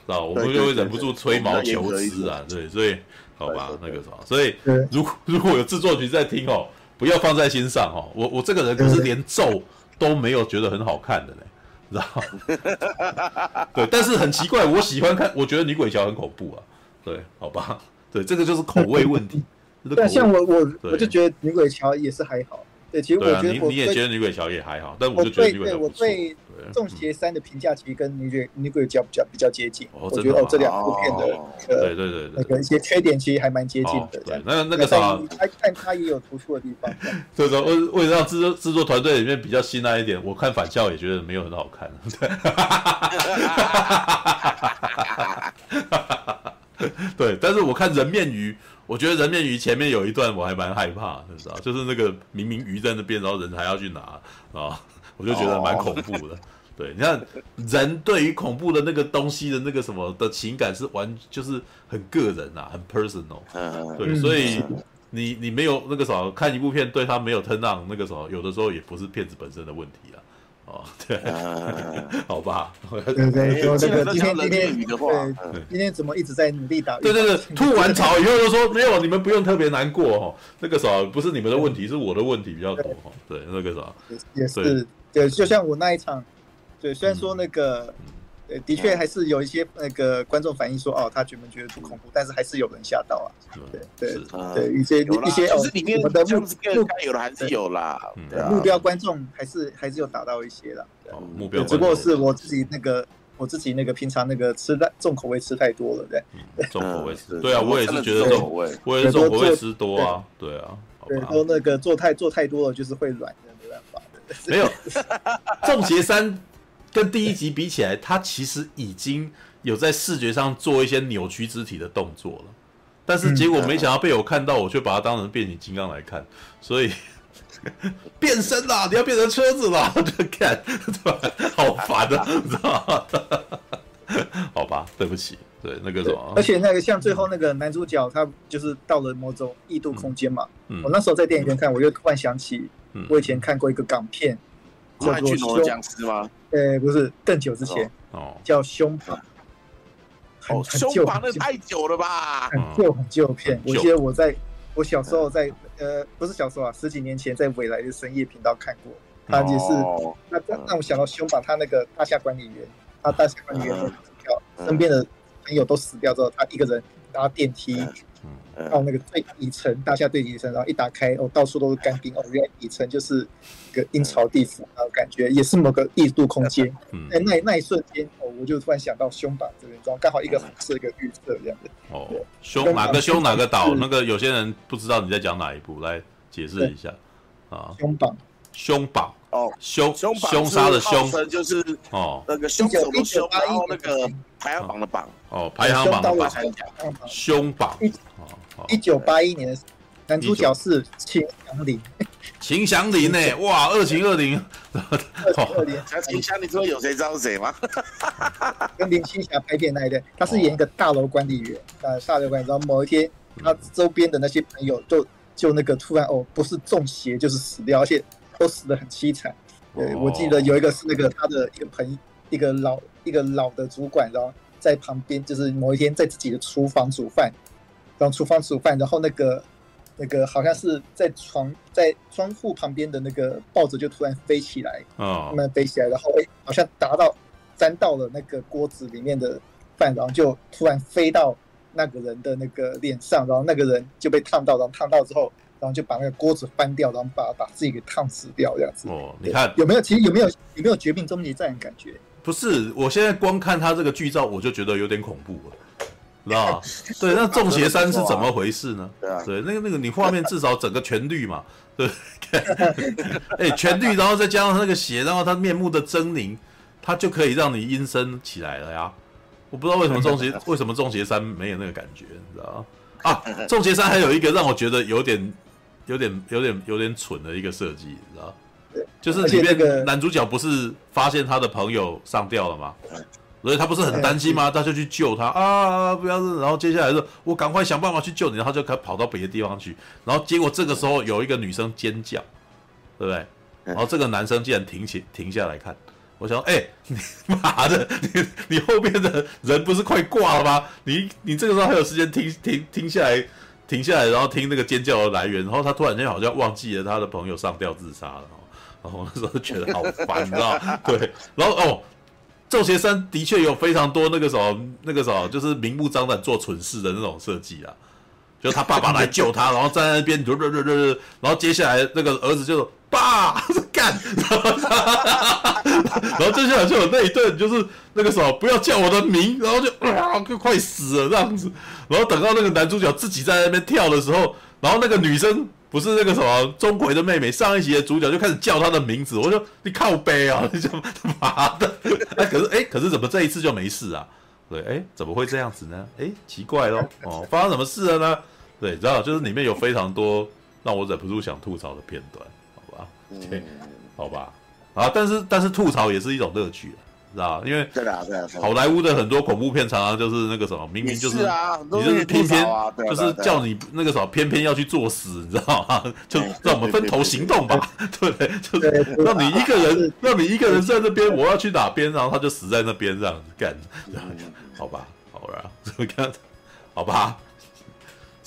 知道？我们就会忍不住吹毛求疵啊，对，所以。好吧，那个什么，所以如果如果有制作局在听哦，不要放在心上哦。我我这个人可是连咒都没有觉得很好看的呢，知道？对，但是很奇怪，我喜欢看，我觉得女鬼桥很恐怖啊。对，好吧，对，这个就是口味问题。对，像我我我就觉得女鬼桥也是还好。对，其实我觉得你你也觉得女鬼桥也还好，但我就觉得女鬼桥不错。中邪三的评价其实跟女鬼女鬼较比较比较接近，我觉得哦这两部片的对对对那个一些缺点其实还蛮接近的。对，那那个啥，他看他也有突出的地方。所以说为为了让制作制作团队里面比较辛辣一点，我看反校也觉得没有很好看。对，对，但是我看人面鱼，我觉得人面鱼前面有一段我还蛮害怕，你知道，就是那个明明鱼在那边，然后人还要去拿啊。我就觉得蛮恐怖的，对，你看人对于恐怖的那个东西的那个什么的情感是完，就是很个人啊，很 personal。对，所以你你没有那个什么看一部片对他没有 turn on 那个什么，有的时候也不是片子本身的问题啊。哦，对，好吧。对对，就那个今天今天对，今天怎么一直在努力打？对对对，吐完槽以后就说没有，你们不用特别难过哦。那个啥不是你们的问题，是我的问题比较多哈。对，那个啥也是对，就像我那一场。对，虽然说那个，呃，的确还是有一些那个观众反映说，哦，他觉不觉得不恐怖，但是还是有人吓到啊。对对对，一些一些哦，里面的目目标有的还是有啦。对，目标观众还是还是有达到一些啦。哦，目标。只不过是我自己那个，我自己那个平常那个吃的重口味吃太多了，对。重口味吃，对啊，我也是觉得重口味，我也是重口味吃多啊，对啊。对，都那个做太做太多了，就是会软的，没有，重邪三。跟第一集比起来，它其实已经有在视觉上做一些扭曲肢体的动作了，但是结果没想到被我看到，我却把它当成变形金刚来看，所以变身啦，你要变成车子啦，就 看，对吧？好烦的，你知道吗？好吧，对不起，对那个什么，而且那个像最后那个男主角，他就是到了某种异度空间嘛。嗯，我那时候在电影院看，我又突然想起，我以前看过一个港片。叫做《僵尸》吗？呃，不是，更久之前哦，叫《凶榜》。哦，《凶榜》那太久了吧？很旧很旧片。我记得我在我小时候在呃，不是小时候啊，十几年前在未来的深夜频道看过。他也是那让我想到《凶榜》，他那个大厦管理员，他大厦管理员死掉，身边的朋友都死掉之后，他一个人搭电梯。到那个最底层，大厦最底层，然后一打开，哦，到处都是干冰，哦，原来底层就是一个阴曹地府，然后感觉也是某个异度空间。嗯，那那那一瞬间，哦，我就突然想到凶榜这边，然后刚好一个红色，一个绿色这样的。哦，凶哪个凶哪个岛？那个有些人不知道你在讲哪一部，来解释一下。啊。凶榜，凶榜，哦，凶凶杀的凶，就是哦，那个凶手的凶，然后那个排行榜的榜，哦，排行榜的榜，凶榜。一九八一年的男主角是秦祥林，秦祥林呢？哇，二秦二林，二秦二林。秦祥林说有谁招谁吗？跟林青霞拍片那一对，他是演一个大楼管理员，呃，大楼管理员。然后某一天，他周边的那些朋友就就那个突然哦，不是中邪就是死掉，而且都死的很凄惨。对，我记得有一个是那个他的一个朋友，一个老一个老的主管，然后在旁边，就是某一天在自己的厨房煮饭。然后厨房煮饭，然后那个那个好像是在床在窗户旁边的那个报纸就突然飞起来，慢慢飞起来，然后哎，好像达到粘到了那个锅子里面的饭，然后就突然飞到那个人的那个脸上，然后那个人就被烫到，然后烫到之后，然后就把那个锅子翻掉，然后把把自己给烫死掉这样子。哦，你看有没有？其实有没有有没有绝命终结战的感觉？不是，我现在光看他这个剧照，我就觉得有点恐怖了。知道 对，那中邪三是怎么回事呢？对啊，对，那个那个，你画面至少整个全绿嘛，对，哎，全绿，然后再加上那个血，然后他面目的狰狞，他就可以让你阴森起来了呀。我不知道为什么中邪，为什么中邪三没有那个感觉，你知道吗？啊，中邪三还有一个让我觉得有点、有点、有点、有点蠢的一个设计，你知道就是里面男主角不是发现他的朋友上吊了吗？所以他不是很担心吗？他就去救他啊！不要，然后接下来说，我赶快想办法去救你，然后就开跑到别的地方去。然后结果这个时候有一个女生尖叫，对不对？然后这个男生竟然停起停下来看。我想说，哎，你妈的，你你后边的人不是快挂了吗？你你这个时候还有时间停停停下来，停下来，然后听那个尖叫的来源。然后他突然间好像忘记了他的朋友上吊自杀了。然后我那时候觉得好烦，你知道？对，然后哦。中邪三的确有非常多那个什么那个什么，就是明目张胆做蠢事的那种设计啊，就他爸爸来救他，然后站在那边，然后接下来那个儿子就说爸干，然后接下来就有那一顿，就是那个什么不要叫我的名，然后就啊就快死了这样子，然后等到那个男主角自己在那边跳的时候，然后那个女生。不是那个什么钟馗的妹妹，上一集的主角就开始叫他的名字，我说你靠背啊，你他妈的！哎，可是哎，可是怎么这一次就没事啊？对，哎，怎么会这样子呢？哎，奇怪咯。哦，发生什么事了呢？对，知道就是里面有非常多让我忍不住想吐槽的片段，好吧？对，好吧？啊，但是但是吐槽也是一种乐趣。知道因为对啊，对啊，好莱坞的很多恐怖片常常就是那个什么，明明就是，你就是偏偏就是叫你那个什么，偏偏要去作死，你知道吗？就让我们分头行动吧，对不对？就是让你一个人，让你一个人在那边，我要去哪边，然后他就死在那边，这样子干，好吧，好了，这么看，好吧。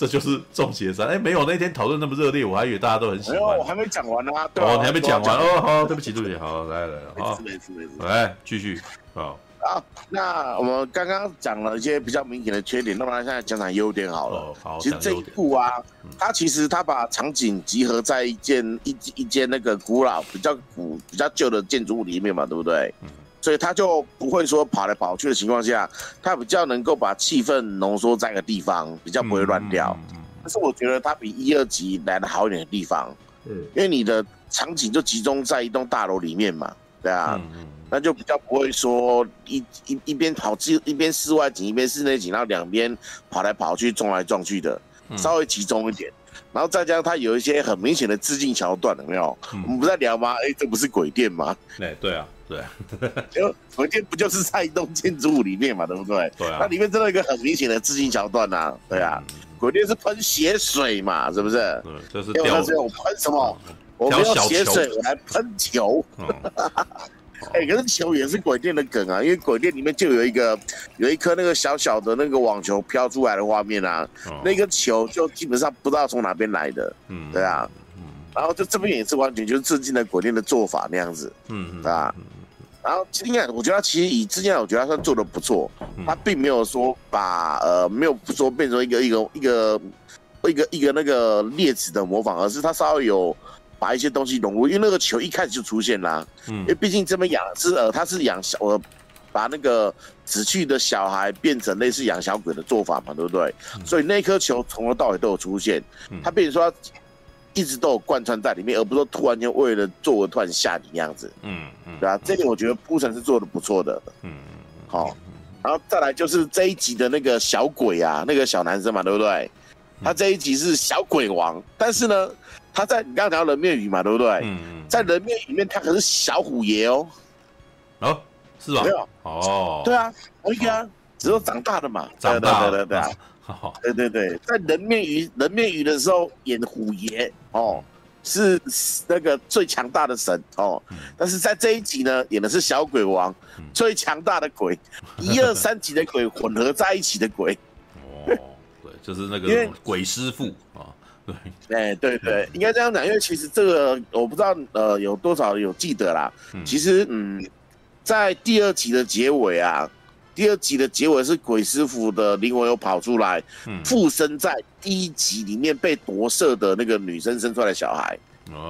这就是重邪三哎，没有那天讨论那么热烈，我还以为大家都很喜欢。没有，我还没讲完呢、啊。哦，你还没讲完哦，好，对不起，对不起，好，来来，好，没事没事，来继续，好。好，那我们刚刚讲了一些比较明显的缺点，那么现在讲讲优点好了。哦、好，其实这一部啊，它其实它把场景集合在一间一一间那个古老、比较古、比较旧的建筑物里面嘛，对不对？嗯。所以他就不会说跑来跑去的情况下，他比较能够把气氛浓缩在一个地方，比较不会乱掉。嗯。但是我觉得他比一二集来的好一点的地方，嗯，因为你的场景就集中在一栋大楼里面嘛，对啊，嗯，那就比较不会说一一一边跑一一边室外景一边室内景，然后两边跑来跑去撞来撞去的，稍微集中一点。然后再加上它有一些很明显的致敬桥段，有没有？我们不在聊吗？哎，这不是鬼店吗？对对啊。对，因为鬼店不就是在一栋建筑物里面嘛，对不对？对啊。那里面真的有一个很明显的致敬桥段呐，对啊。鬼店是喷血水嘛，是不是？对，这是。因为是我喷什么？我没有血水，我来喷球。哎，可是球也是鬼店的梗啊，因为鬼店里面就有一个有一颗那个小小的那个网球飘出来的画面啊，那个球就基本上不知道从哪边来的，嗯，对啊。然后就这边也是完全就是致敬了鬼店的做法那样子，嗯，对吧？然后今天我觉得他其实以之前我觉得他算做的不错，他并没有说把呃没有说变成一个一个一个一个一个那个劣质的模仿，而是他稍微有把一些东西融入，因为那个球一开始就出现啦，嗯，因为毕竟这边养是呃他是养小呃把那个死去的小孩变成类似养小鬼的做法嘛，对不对？所以那颗球从头到尾都有出现，他变成说。一直都有贯穿在里面，而不是说突然间为了做而突然吓你那样子，嗯嗯，对啊，这点我觉得铺陈是做的不错的，嗯好，然后再来就是这一集的那个小鬼啊，那个小男生嘛，对不对？他这一集是小鬼王，但是呢，他在你刚刚讲人面鱼嘛，对不对？嗯嗯，在人面里面他可是小虎爷哦，哦，是吧？没有。哦，对啊，可以啊，只是长大的嘛，长大。的对啊。对对对，在人面鱼人面鱼的时候演虎爷哦，是那个最强大的神哦。但是在这一集呢，演的是小鬼王，最强大的鬼，一二三集的鬼混合在一起的鬼。哦，对，就是那个鬼师傅啊。对，哎，对对，应该这样讲，因为其实这个我不知道呃有多少有记得啦。其实嗯，在第二集的结尾啊。第二集的结尾是鬼师傅的灵魂又跑出来，附身在第一集里面被夺舍的那个女生生出来的小孩。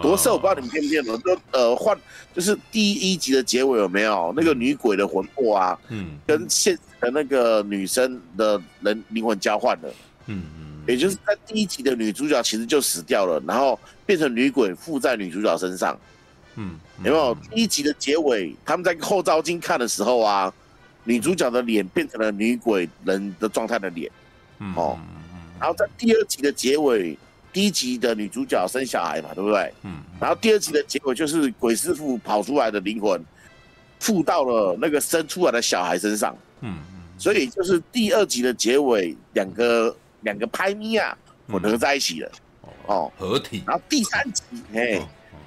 夺舍我不知道你们见不见了，就呃换就是第一集的结尾有没有那个女鬼的魂魄啊？嗯，跟现的那个女生的人灵魂交换了。嗯嗯，也就是在第一集的女主角其实就死掉了，然后变成女鬼附在女主角身上。嗯，有没有第一集的结尾？他们在后照镜看的时候啊。女主角的脸变成了女鬼人的状态的脸，哦，然后在第二集的结尾，第一集的女主角生小孩嘛，对不对？嗯，然后第二集的结尾就是鬼师傅跑出来的灵魂附到了那个生出来的小孩身上，嗯，所以就是第二集的结尾，两个两个拍咪啊混合在一起了，哦，合体。然后第三集，哎，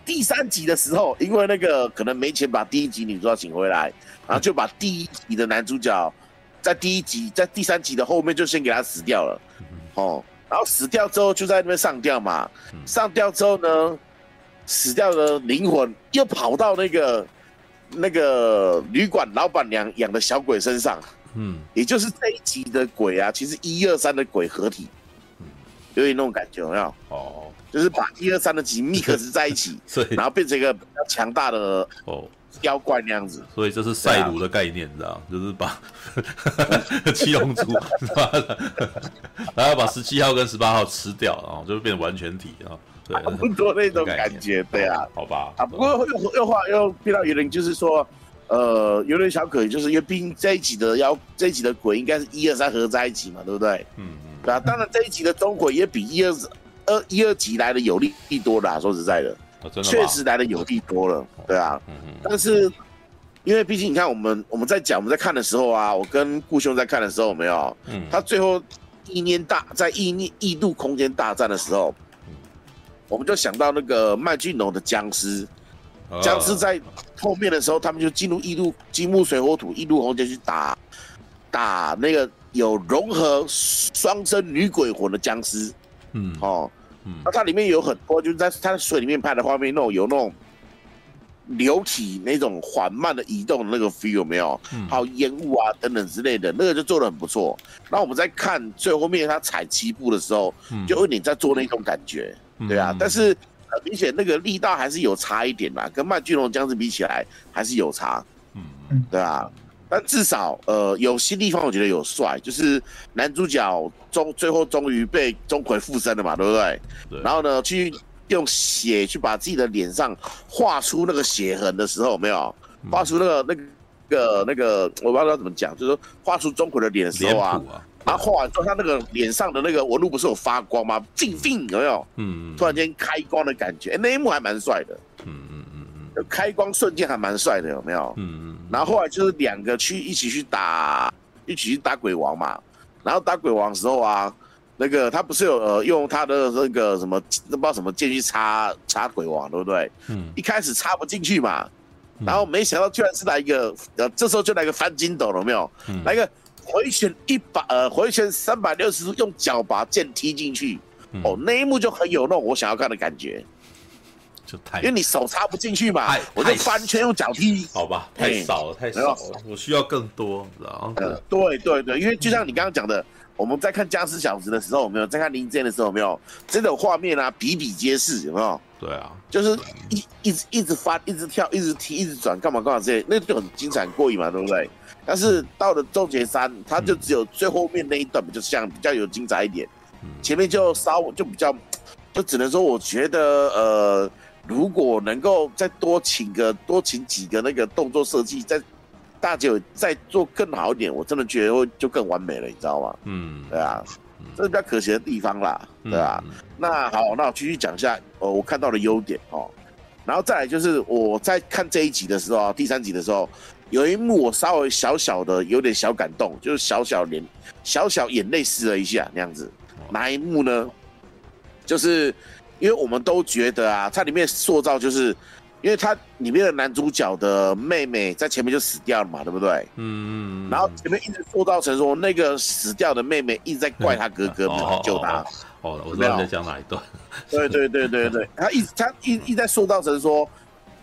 第三集的时候，因为那个可能没钱把第一集女主角请回来。然后就把第一集的男主角，在第一集在第三集的后面就先给他死掉了，哦，然后死掉之后就在那边上吊嘛，上吊之后呢，死掉的灵魂又跑到那个那个旅馆老板娘养的小鬼身上，嗯，也就是这一集的鬼啊，其实一二三的鬼合体，有点那种感觉，有没有？哦，就是把一二三的集 mix 在一起，然后变成一个比较强大的哦。妖怪那样子，所以这是赛鲁的概念，你知道？就是把 七龙珠，然后把十七号跟十八号吃掉，然后就变完全体啊，对，差不多那种感觉，对啊，好吧。啊，不过又又话又变到有点，就是说，呃，有点小可疑，就是因为毕竟这一集的妖，这一集的鬼应该是一二三合在一起嘛，对不对？嗯嗯，对啊。当然这一集的中国也比一二二一二集来的有力力多啦，说实在的。确实来的有利多了，对啊。嗯嗯。但是因为毕竟你看，我们我们在讲我们在看的时候啊，我跟顾兄在看的时候，有没有？嗯。他最后意念大在意念异度空间大战的时候，我们就想到那个麦浚龙的僵尸，僵尸在后面的时候，他们就进入异度金木水火土异度空间去打打那个有融合双生女鬼魂的僵尸。嗯。哦。嗯，那它里面有很多，就是在它水里面拍的画面，那种有那种流体那种缓慢的移动的那个 feel 有没有？嗯，还有烟雾啊等等之类的，那个就做的很不错。那我们在看最后面他踩七步的时候，嗯，就有点在做那种感觉，嗯、对啊。但是很明显那个力道还是有差一点吧，跟麦浚龙僵尸比起来还是有差，嗯，对啊。但至少，呃，有些地方我觉得有帅，就是男主角终最后终于被钟馗附身了嘛，对不对？对。然后呢，去用血去把自己的脸上画出那个血痕的时候，有没有画出那个、嗯、那个那个，我不知道怎么讲，就是说画出钟馗的脸的时候啊，啊然后画完之后，他那个脸上的那个纹路不是有发光吗？静静有没有？嗯。突然间开光的感觉，欸、那一幕还蛮帅的。嗯嗯嗯嗯。开光瞬间还蛮帅的，有没有？嗯嗯。然后后来就是两个去一起去打，一起去打鬼王嘛。然后打鬼王的时候啊，那个他不是有呃用他的那个什么，那不知道什么剑去插插鬼王，对不对？嗯。一开始插不进去嘛，然后没想到居然是来一个呃，这时候就来个翻筋斗了，有没有？嗯。来个回旋一百呃回旋三百六十度，用脚把剑踢进去。哦，那一幕就很有那种我想要看的感觉。因为你手插不进去嘛，我就翻圈用脚踢。好吧，太少了，太少了，我需要更多，知道吗？呃，对对对，因为就像你刚刚讲的，嗯、我们在看僵尸小子的时候，有没有在看林志的时候，有没有这种画面啊，比比皆是，有没有？对啊，就是一一直一直翻，一直跳，一直踢，一直转，干嘛干嘛这些，那就很精彩过瘾嘛，对不对？但是到了终结三，它就只有最后面那一段比较像比较有精彩一点，嗯、前面就稍微就比较，就只能说我觉得呃。如果能够再多请个多请几个那个动作设计，再大姐再做更好一点，我真的觉得会就更完美了，你知道吗？嗯，对啊，这是比较可惜的地方啦，对啊。嗯、那好，那我继续讲一下，呃，我看到的优点哦。然后再来就是我在看这一集的时候，第三集的时候，有一幕我稍微小小的有点小感动，就是小小脸小小眼泪湿了一下那样子。哪一幕呢？就是。因为我们都觉得啊，它里面塑造就是，因为它里面的男主角的妹妹在前面就死掉了嘛，对不对？嗯，然后前面一直塑造成说那个死掉的妹妹一直在怪他哥哥没有救他。哦，我知道你在讲哪一段。对对对对对，他一直他一一直在塑造成说，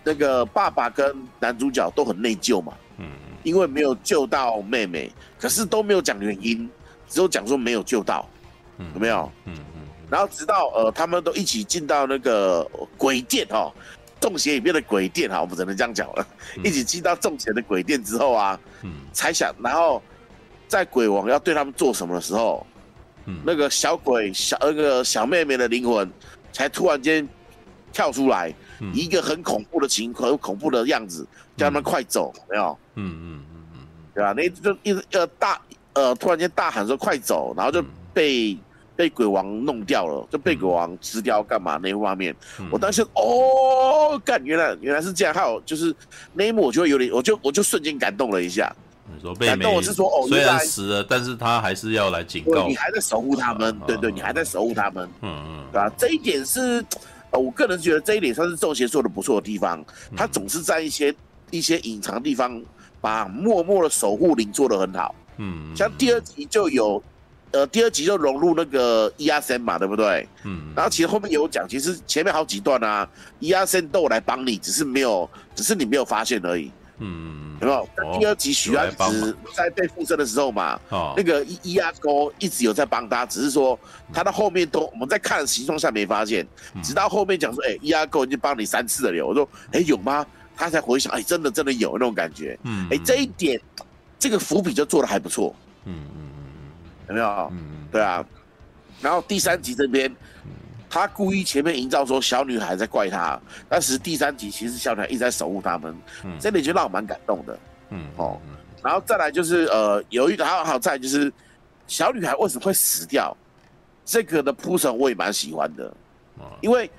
那个爸爸跟男主角都很内疚嘛。嗯，因为没有救到妹妹，可是都没有讲原因，只有讲说没有救到，有没有？嗯。然后直到呃，他们都一起进到那个鬼殿哦，中邪里面的鬼殿哈，我们只能这样讲了。嗯、一起进到中邪的鬼殿之后啊，嗯，才想，然后在鬼王要对他们做什么的时候，嗯，那个小鬼小那个小妹妹的灵魂才突然间跳出来，嗯、一个很恐怖的情很恐怖的样子，叫他们快走，嗯、没有？嗯嗯嗯嗯嗯，对吧？那就一直呃大呃突然间大喊说快走，然后就被。被鬼王弄掉了，就被鬼王吃掉，干嘛？那一画面，嗯、我当时哦，干，原来原来是这样。还有就是那一幕，我就会有点，我就我就瞬间感动了一下。你说被感动，我是说哦，虽然死了，但是他还是要来警告你，还在守护他们。对对，你还在守护他们。嗯嗯，对吧？这一点是，呃，我个人觉得这一点算是中邪做的不错的地方。他总是在一些一些隐藏地方，把默默的守护灵做的很好。嗯，像第二集就有。呃，第二集就融入那个伊阿森嘛，对不对？嗯。然后其实后面有讲，其实前面好几段啊，伊阿森都有来帮你，只是没有，只是你没有发现而已。嗯。有没有？哦、第二集许安子在被附身的时候嘛，哦、那个伊伊阿哥一直有在帮他，只是说他到后面都我们在看的形状下没发现，直到后面讲说，哎、欸，伊阿哥已经帮你三次了，我说，哎、欸，有吗？他才回想，哎、欸，真的真的有那种感觉。嗯。哎、欸，这一点，这个伏笔就做的还不错。嗯嗯。有没有？嗯，对啊。然后第三集这边，他故意前面营造说小女孩在怪他，但是第三集其实小女孩一直在守护他们，嗯，这里就让我蛮感动的，嗯，哦，然后再来就是呃，有一个还有还有再就是小女孩为什么会死掉，这个的铺陈我也蛮喜欢的，因为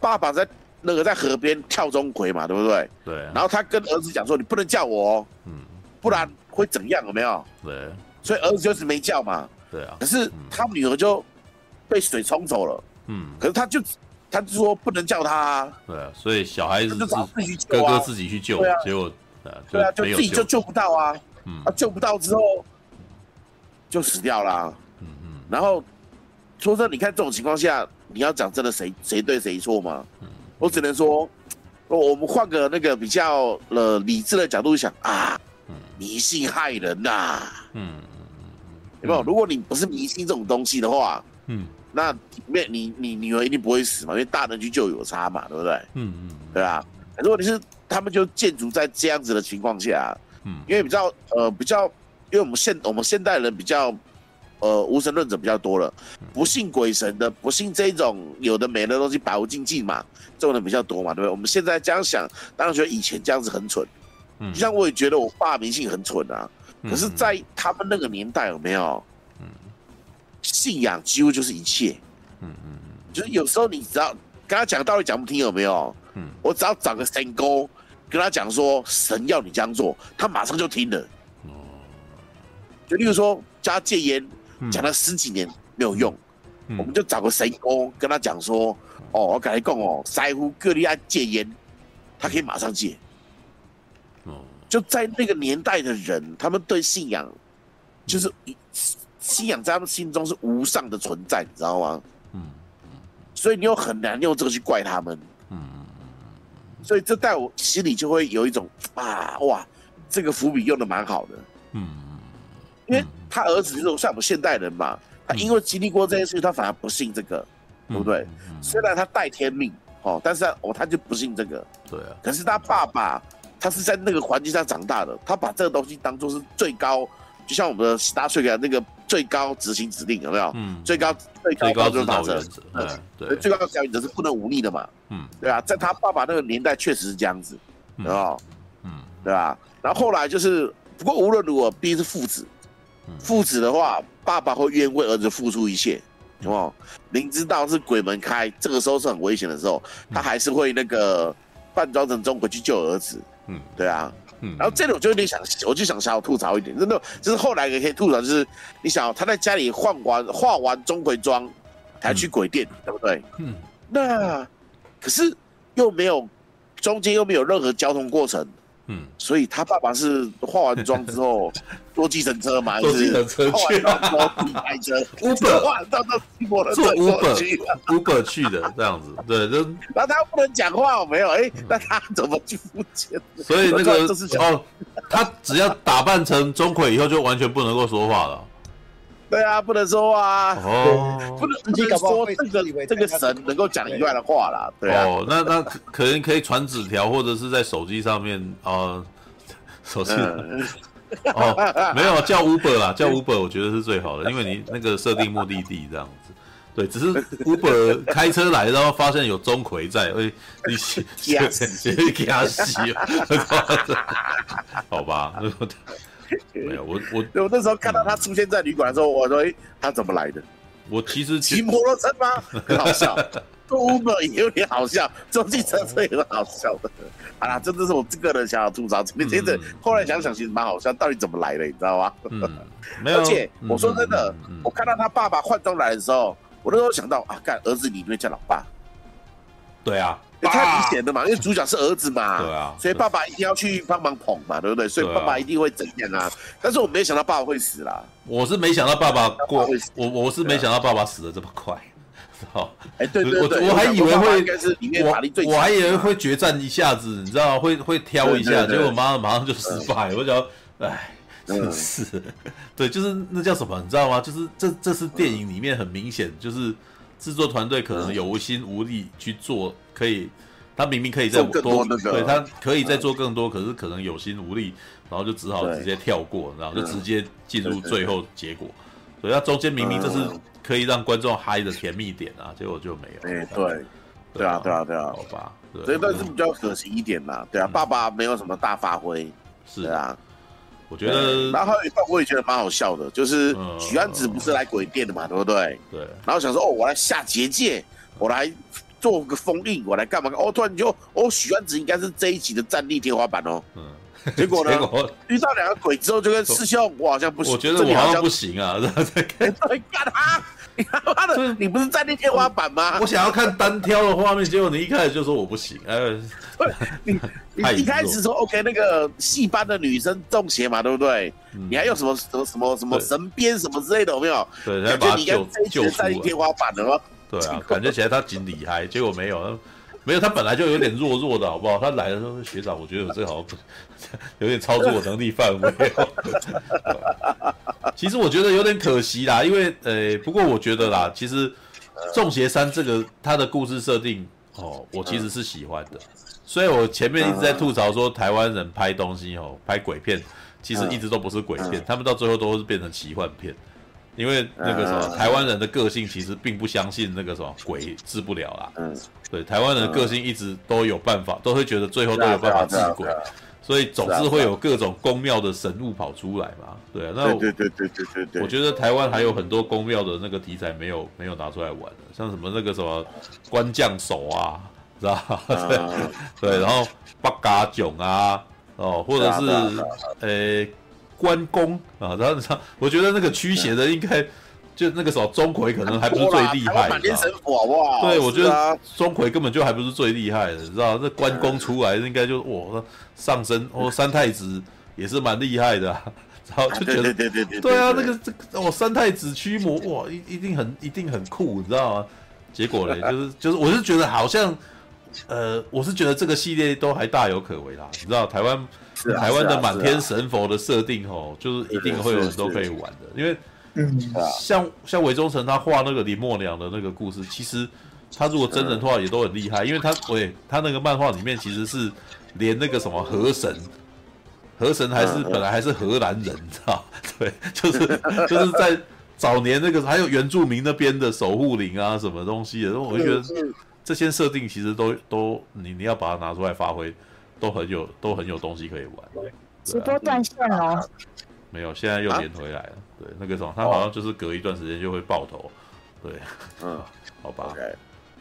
爸爸在那个在河边跳钟馗嘛，对不对？对。然后他跟儿子讲说：“你不能叫我哦，嗯，不然会怎样？有没有？”对。所以儿子就是没叫嘛。对啊。可是他女儿就被水冲走了。嗯。可是他就他就说不能叫他啊。对啊。所以小孩子就找自己哥哥自己去救，结果对啊，就自己就救不到啊。嗯。啊，救不到之后就死掉了。嗯嗯。然后说真的，你看这种情况下。你要讲真的谁谁对谁错吗？嗯、我只能说，我们换个那个比较呃理智的角度想啊，嗯、迷信害人呐、啊，嗯有没有？如果你不是迷信这种东西的话，嗯，那里面你你女儿一定不会死嘛，因为大人去救有差嘛，对不对？嗯嗯，对啊。如果你是他们就建筑在这样子的情况下，嗯，因为比较呃比较，因为我们现我们现代人比较。呃，无神论者比较多了，不信鬼神的，不信这种有的没的东西，百无禁忌嘛，这种人比较多嘛，对不对？我们现在这样想，当然觉得以前这样子很蠢，嗯，就像我也觉得我爸迷信很蠢啊，可是，在他们那个年代有没有？嗯，信仰几乎就是一切，嗯嗯，就是有时候你只要跟他讲道理讲不听有没有？嗯，我只要找个神沟跟他讲说神要你这样做，他马上就听了，哦，就例如说叫他戒烟。讲了十几年没有用，嗯、我们就找个神沟跟他讲说：“哦，我跟你讲哦，师傅叫你爱戒烟，他可以马上戒。”哦，就在那个年代的人，他们对信仰就是信仰在他们心中是无上的存在，你知道吗？嗯，所以你又很难用这个去怪他们。嗯，所以这在我心里就会有一种啊，哇，这个伏笔用的蛮好的。嗯，因为。他儿子就是像我们现代人嘛，他因为经历过这件事，他反而不信这个，对不对？虽然他带天命哦，但是哦，他就不信这个。对啊。可是他爸爸，他是在那个环境下长大的，他把这个东西当做是最高，就像我们的 Star Trek 那个最高执行指令，有没有？嗯。最高最高标准法则。对对。最高的教育者是不能忤逆的嘛。嗯。对啊，在他爸爸那个年代确实是这样子，对吧？嗯。对吧？然后后来就是，不过无论如何，毕竟是父子。父子的话，爸爸会愿意为儿子付出一切，有没有？明知道是鬼门开，这个时候是很危险的时候，他还是会那个扮装成钟馗去救儿子。嗯，对啊。嗯，然后这里我就有点想，我就想想要吐槽一点，真的，就是后来也可以吐槽，就是你想他在家里换完化完钟馗妆，才去鬼店，对不对？嗯，那可是又没有中间又没有任何交通过程。嗯，所以他爸爸是化完妆之后 坐计程车嘛，坐计程车去，开车，Uber。到到西伯的坐 Uber，Uber 去的这样子，对，就那他不能讲话，我没有？哎，那他怎么去付钱？所以那个哦，他只要打扮成钟馗以后，就完全不能够说话了。对啊，不能说啊，哦，不能直接说这个这个神能够讲以外的话啦，对啊。哦，那那可能可以传纸条，或者是在手机上面啊，手机。哦，没有叫 Uber 啦，叫 Uber 我觉得是最好的，因为你那个设定目的地这样子，对，只是 Uber 开车来，然后发现有钟馗在，哎，你洗洗给他洗，好吧。没有我我我那时候看到他出现在旅馆的时候，我说：“哎，他怎么来的？”我其实骑摩托车吗？很好笑，坐 Uber 也有点好笑，坐计程车也很好笑的。好啦，真的是我这个人想要吐槽。你接着后来想想，其实蛮好笑，到底怎么来的？你知道吗？没有。而且我说真的，我看到他爸爸换装来的时候，我那时候想到啊，干儿子里面叫老爸。对啊。太明显的嘛，因为主角是儿子嘛，对啊，所以爸爸一定要去帮忙捧嘛，对不对？所以爸爸一定会怎样啊？但是我没想到爸爸会死啦，我是没想到爸爸过，我我是没想到爸爸死的这么快，好，哎，对对对，我还以为会，我我还以为会决战一下子，你知道会会挑一下，结果妈马上就失败，我想，哎，真是，对，就是那叫什么，你知道吗？就是这这是电影里面很明显，就是制作团队可能有心无力去做。可以，他明明可以再多，多那个、对他可以再做更多，嗯、可是可能有心无力，然后就只好直接跳过，然后就直接进入最后结果。嗯、所以他中间明明这是可以让观众嗨的甜蜜点啊，结果就没有。哎，对，对啊，对啊，对啊，好吧，所以那是比较可惜一点啦。对啊，爸爸没有什么大发挥，是啊，我觉得。然后还有一段我也觉得蛮好笑的，就是许安子不是来鬼店的嘛，对不对？对。然后想说，哦，我来下结界，我来。做个封印，我来干嘛？哦，突然就哦，许安子应该是这一集的战力天花板哦。嗯，结果呢？结果遇到两个鬼之后，就跟师兄，我好像不行。我觉得我好像不行啊！干他！你 他妈的，你不是在那天花板吗？我想要看单挑的画面，结果你一开始就说我不行。呃，你你一开始说 OK，那个戏班的女生中邪嘛，对不对？你还有什么什么什么什么神鞭什么之类的，有没有？对，感觉你跟这一集的战力天花板了吗？对啊，感觉起来他挺厉害，结果没有，没有，他本来就有点弱弱的，好不好？他来的时候，学长，我觉得我这好像有点超出我能力范围。哦其实我觉得有点可惜啦，因为呃，不过我觉得啦，其实《中邪三》这个它的故事设定哦，我其实是喜欢的。所以我前面一直在吐槽说，台湾人拍东西哦，拍鬼片，其实一直都不是鬼片，他们到最后都是变成奇幻片。因为那个什么，台湾人的个性其实并不相信那个什么鬼治不了啦。嗯，对，台湾人的个性一直都有办法，都会觉得最后都有办法治鬼，所以总是会有各种宫庙的神物跑出来嘛。对啊，那对对对对对对，我觉得台湾还有很多宫庙的那个题材没有没有拿出来玩的，像什么那个什么官将手啊，知道吧？对对，然后八嘎囧啊，哦，或者是呃。关公啊，然后他，我觉得那个驱邪的应该就那个时候钟馗可能还不是最厉害，满天神佛好不好？对，我觉得钟馗根本就还不是最厉害的，你知道？那关公出来应该就哇，上身哦，三太子也是蛮厉害的，然后就觉得对对对对啊，那个这个哦，三太子驱魔 哇，一一定很一定很酷，你知道吗？结果呢，就是就是，我是觉得好像呃，我是觉得这个系列都还大有可为啦，你知道台湾。台湾的满天神佛的设定哦，就是一定会有很多可以玩的，因为像像韦忠诚他画那个林默娘的那个故事，其实他如果真人的话也都很厉害，因为他喂他那个漫画里面其实是连那个什么河神，河神还是本来还是荷兰人，你知道？对，就是就是在早年那个还有原住民那边的守护灵啊什么东西的，我就觉得这些设定其实都都你你要把它拿出来发挥。都很有都很有东西可以玩。直播断线了？没有，现在又连回来了。对，那个什么，他好像就是隔一段时间就会爆头。对，嗯，好吧。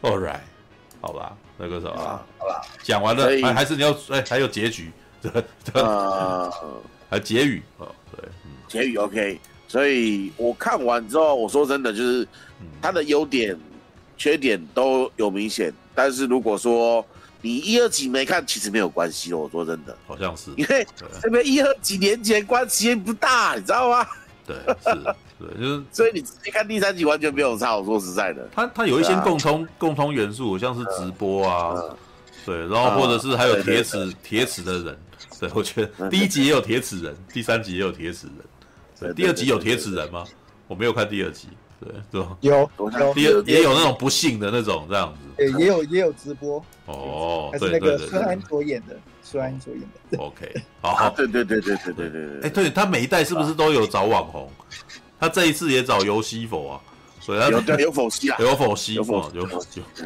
All right，好吧，那个什么，好吧，讲完了，还还是你要哎，还有结局，对对，还结语啊，对，结语 OK。所以我看完之后，我说真的，就是它的优点、缺点都有明显，但是如果说。你一二集没看，其实没有关系哦。我说真的，好像是，因为这边一二几年前关系不大，你知道吗？对，是，对，就是，所以你直接看第三集完全没有差。我说实在的，它它有一些共通共通元素，像是直播啊，对，然后或者是还有铁齿铁齿的人，对，我觉得第一集也有铁齿人，第三集也有铁齿人，对，第二集有铁齿人吗？我没有看第二集。对，对有有也也有那种不幸的那种这样子，对，也有也有直播哦，还是那个孙安卓演的，孙安卓演的，OK，好，对对对对对对对对，哎，对他每一代是不是都有找网红？他这一次也找游戏否啊？所以他有有否西啊？有否西？有否有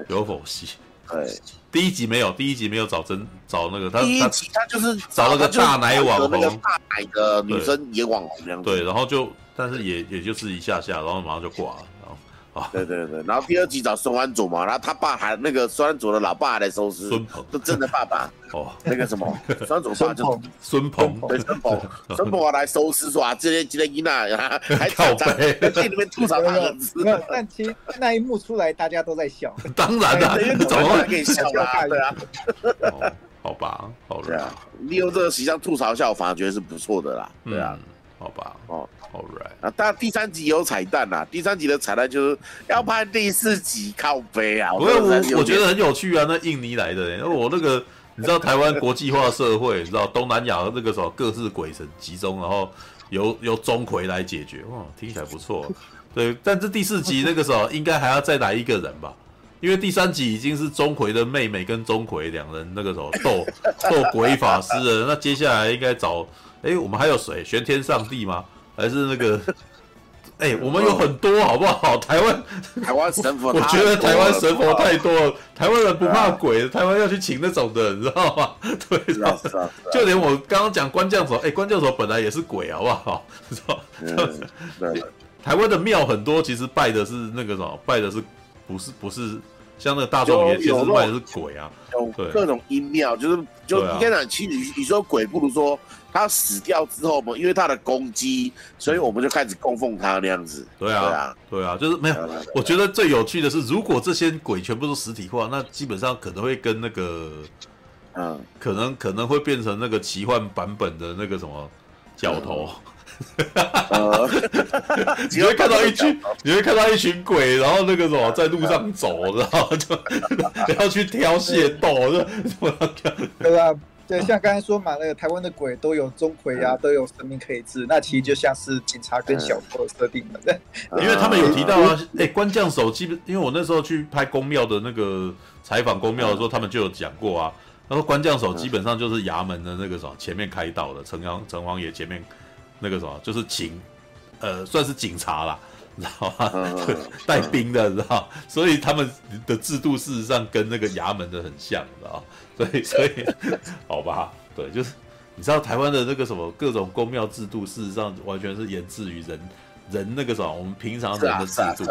有否西？对，第一集没有，第一集没有找真找那个他，第一集他就是找了个大奶网红，那个大奶的女生也网红这样子，对，然后就。但是也也就是一下下，然后马上就挂了，啊，对对对，然后第二集找孙安佐嘛，然后他爸还那个孙安佐的老爸还来收尸，孙鹏，真的爸爸。哦，那个什么孙安佐爸就孙鹏，对孙鹏，孙鹏 来收尸说啊，今天今天伊娜还靠北，在里面吐槽他儿子，但其实那一幕出来大家都在笑，当然了，怎么会给笑啊？对啊，好吧，好了，利用这个形象吐槽一下，我反而觉得是不错的啦，对啊，好吧，哦。All right. 啊，但第三集有彩蛋啊！第三集的彩蛋就是要拍第四集靠背啊！不是我我觉得很有趣啊，那印尼来的，因为我那个你知道台湾国际化社会，你知道东南亚那个时候各式鬼神集中，然后由由钟馗来解决，哇，听起来不错。对，但这第四集那个时候应该还要再来一个人吧？因为第三集已经是钟馗的妹妹跟钟馗两人那个时候斗斗鬼法师了，那接下来应该找哎、欸，我们还有谁？玄天上帝吗？还是那个，哎、欸，我们有很多，好不好？台湾，台湾神佛，我觉得台湾神佛太多了。台湾人不怕鬼，啊、台湾要去请那种的，你知道吗？对，是啊是啊，就连我刚刚讲关将手，哎、欸，关将手本来也是鬼，好不好？知道？台湾的庙很多，其实拜的是那个什么，拜的是不是不是像那个大众也其实卖的是鬼啊，有各种阴庙，就是就应该讲，其实你说鬼，不如说他死掉之后嘛，因为他的攻击，所以我们就开始供奉他那样子。对啊，对啊，对啊，就是没有。我觉得最有趣的是，如果这些鬼全部都实体化，那基本上可能会跟那个，嗯，可能可能会变成那个奇幻版本的那个什么角头。嗯 你会看到一群，你会看到一群鬼，然后那个什么在路上走，然后就要去挑械斗，对吧？对，像刚才说嘛，那个台湾的鬼都有钟馗啊，都有神明可以治，那其实就像是警察跟小偷的设定了。对，因为他们有提到啊，哎，官将手基本，因为我那时候去拍宫庙的那个采访宫庙的时候，他们就有讲过啊，他说官将手基本上就是衙门的那个什么前面开道的城隍城隍爷前面。那个什么，就是警，呃，算是警察啦，你知道吗？带兵的，你知道，所以他们的制度事实上跟那个衙门的很像，你知道，所以 所以，好吧，对，就是你知道台湾的那个什么各种公庙制度，事实上完全是源自于人人那个什么，我们平常人的制度，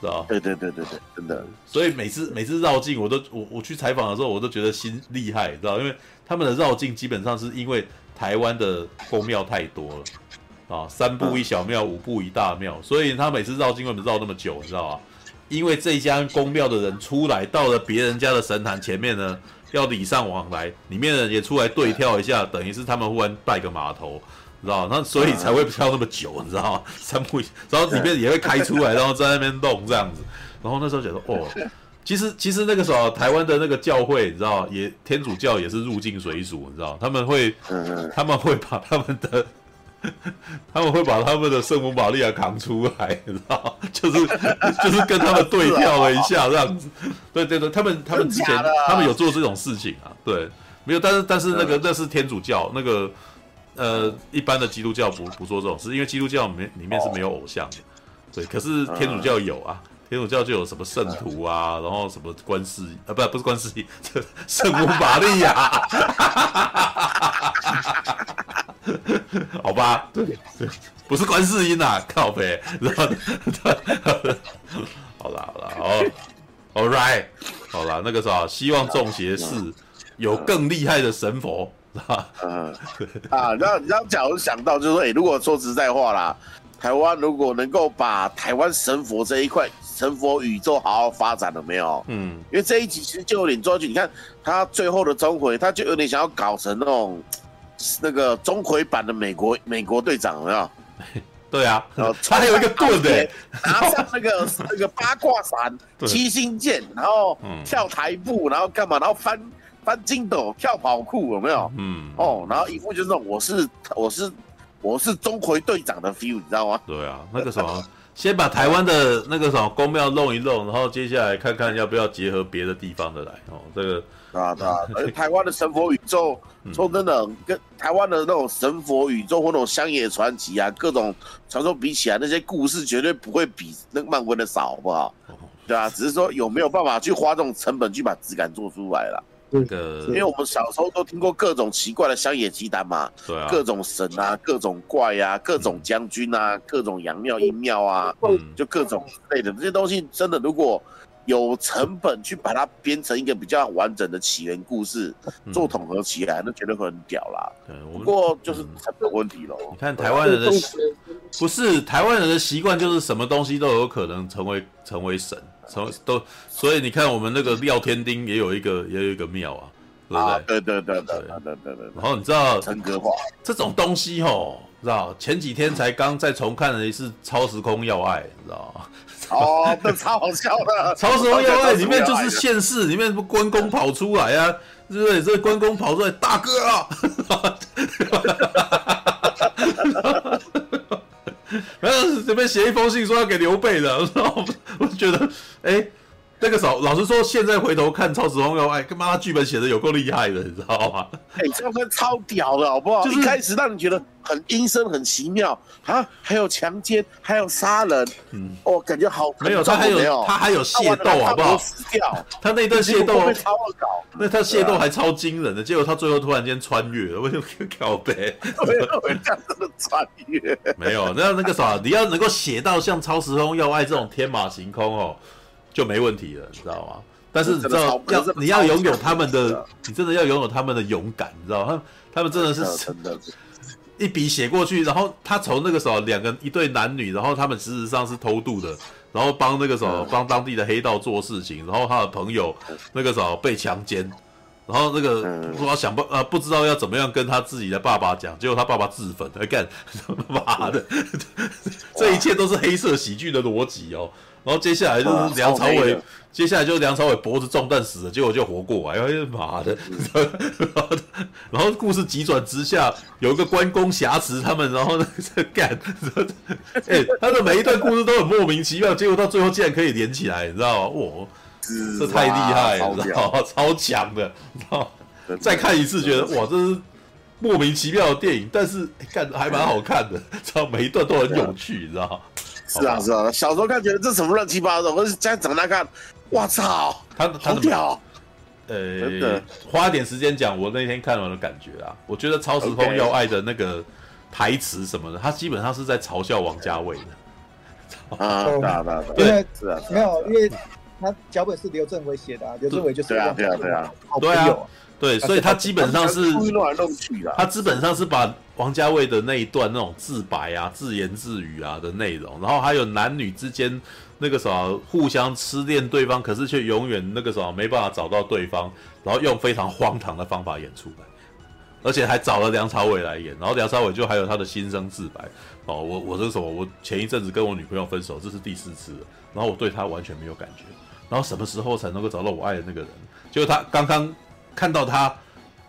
知道？对对对对对，真的。所以每次每次绕境，我都我我去采访的时候，我都觉得心厉害，知道？因为他们的绕境基本上是因为台湾的公庙太多了。啊，三步一小庙，五步一大庙，所以他每次绕经为什么绕那么久，你知道吗？因为这家公庙的人出来到了别人家的神坛前面呢，要礼尚往来，里面的人也出来对跳一下，等于是他们忽然拜个码头，知道吗？那所以才会跳那么久，你知道吗？三步，然后里面也会开出来，然后在那边动这样子。然后那时候觉得，哦，其实其实那个时候台湾的那个教会，你知道，也天主教也是入境水俗，你知道，他们会他们会把他们的。他们会把他们的圣母玛利亚扛出来，你知道，就是 就是跟他们对调了一下这样子。对对对，他们他们之前他们有做这种事情啊。对，没有，但是但是那个那是天主教，那个呃一般的基督教不不做这种事，因为基督教里面里面是没有偶像的。对，可是天主教有啊，天主教就有什么圣徒啊，然后什么观世啊，不不是观世音，圣母玛利亚。好吧，对对，不是观世音呐，靠北，然后，好啦好啦，好，All right，好啦，那个啥，希望中邪是有更厉害的神佛，啊，然后你让假如想到，就是说，哎，如果说实在话啦，台湾如果能够把台湾神佛这一块神佛宇宙好好发展了没有？嗯，因为这一集其实就有点抓紧，你看他最后的钟馗，他就有点想要搞成那种。那个钟馗版的美国美国队长有没有？对啊，他还有一个盾的，拿上那个 那个八卦伞、七星剑，然后跳台步，然后干嘛？然后翻翻筋斗、跳跑酷，有没有？嗯，哦，然后一副就是那种我是我是我是钟馗队长的 feel，你知道吗？对啊，那个什么，先把台湾的那个什么宫庙弄一弄，然后接下来看看要不要结合别的地方的来哦，这个。啊，对啊，而台湾的神佛宇宙，说真的，跟台湾的那种神佛宇宙或那种乡野传奇啊，各种传说比起来，那些故事绝对不会比那个漫威的少，好不好？对啊，只是说有没有办法去花这种成本去把质感做出来了。这个，因为我们小时候都听过各种奇怪的乡野奇谈嘛，对啊，各种神啊，各种怪啊，各种将军啊，各种阳庙阴庙啊，就各种类的这些东西，真的如果。有成本去把它编成一个比较完整的起源故事，做统合起来，那绝对会很屌啦。不过就是成本问题喽。你看台湾人的不是台湾人的习惯，就是什么东西都有可能成为成为神，成都。所以你看我们那个廖天丁也有一个也有一个庙啊，对不对？对对对对对对对。然后你知道陈格化这种东西吼，知道前几天才刚再重看了一次《超时空要爱》，你知道吗？哦，那超好笑的！超时空要爱里面就是现世里面不关公跑出来啊，对不对？这关公跑出来，大哥啊！然后这边写一封信说要给刘备的，然后我觉得，哎、那个老老实说，现在回头看《超时空要爱》，他剧本写的有够厉害的，你知道吗？哎、欸，这个超屌的，好不好？就是、一开始让你觉得很阴森、很奇妙啊，还有强奸，还有杀人，嗯，哦，感觉好没有，他还有他还有械斗，好不好？死掉，他那段械斗超恶搞，那他械斗还超惊人的，啊、结果他最后突然间穿越了，为什么靠北？没有人家真的穿越，没有，那那个啥，你要能够写到像《超时空要爱》这种天马行空哦。就没问题了，你知道吗？但是你知道要你要拥有他们的，你真的要拥有他们的勇敢，你知道他他们真的是真的。一笔写过去，然后他从那个时候两个一对男女，然后他们事实上是偷渡的，然后帮那个时候帮当地的黑道做事情，然后他的朋友那个时候被强奸，然后那个说要想不呃不知道要怎么样跟他自己的爸爸讲，结果他爸爸自焚，哎干，妈的，这一切都是黑色喜剧的逻辑哦。然后接下来就是梁朝伟，接下来就是梁朝伟脖子中弹死了，结果就活过来，哎呀妈的！然后故事急转直下，有一个关公挟持他们，然后呢在 干，哎，他的每一段故事都很莫名其妙，结果到最后竟然可以连起来，你知道吗？哇，这太厉害了，你知道吗？超强的，你知道吗？再看一次觉得哇，这是莫名其妙的电影，但是看还蛮好看的，知道每一段都很有趣，你知道吗？是啊是啊，小时候看觉得这什么乱七八糟，我是现在长大看，我操，他他好屌，呃，花一点时间讲我那天看完的感觉啊，我觉得《超时空要爱》的那个台词什么的，他基本上是在嘲笑王家卫的。啊，对啊对啊，因为是啊，没有，因为他脚本是刘镇伟写的啊，刘镇伟就是对啊对啊对啊，对啊，对，所以他基本上是乱来乱去的，他基本上是把。王家卫的那一段那种自白啊、自言自语啊的内容，然后还有男女之间那个什么互相痴恋对方，可是却永远那个什么没办法找到对方，然后用非常荒唐的方法演出来，而且还找了梁朝伟来演，然后梁朝伟就还有他的心声自白哦，我我这是什么？我前一阵子跟我女朋友分手，这是第四次了，然后我对她完全没有感觉，然后什么时候才能够找到我爱的那个人？就他刚刚看到他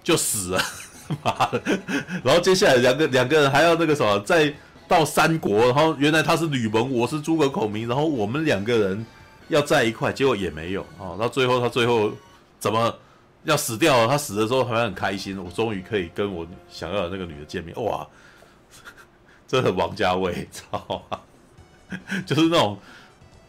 就死了。妈的！然后接下来两个两个人还要那个什么，再到三国，然后原来他是吕蒙，我是诸葛孔明，然后我们两个人要在一块，结果也没有啊。到最后他最后怎么要死掉了？他死的时候好像很开心，我终于可以跟我想要的那个女的见面。哇，这很王家卫，操！就是那种。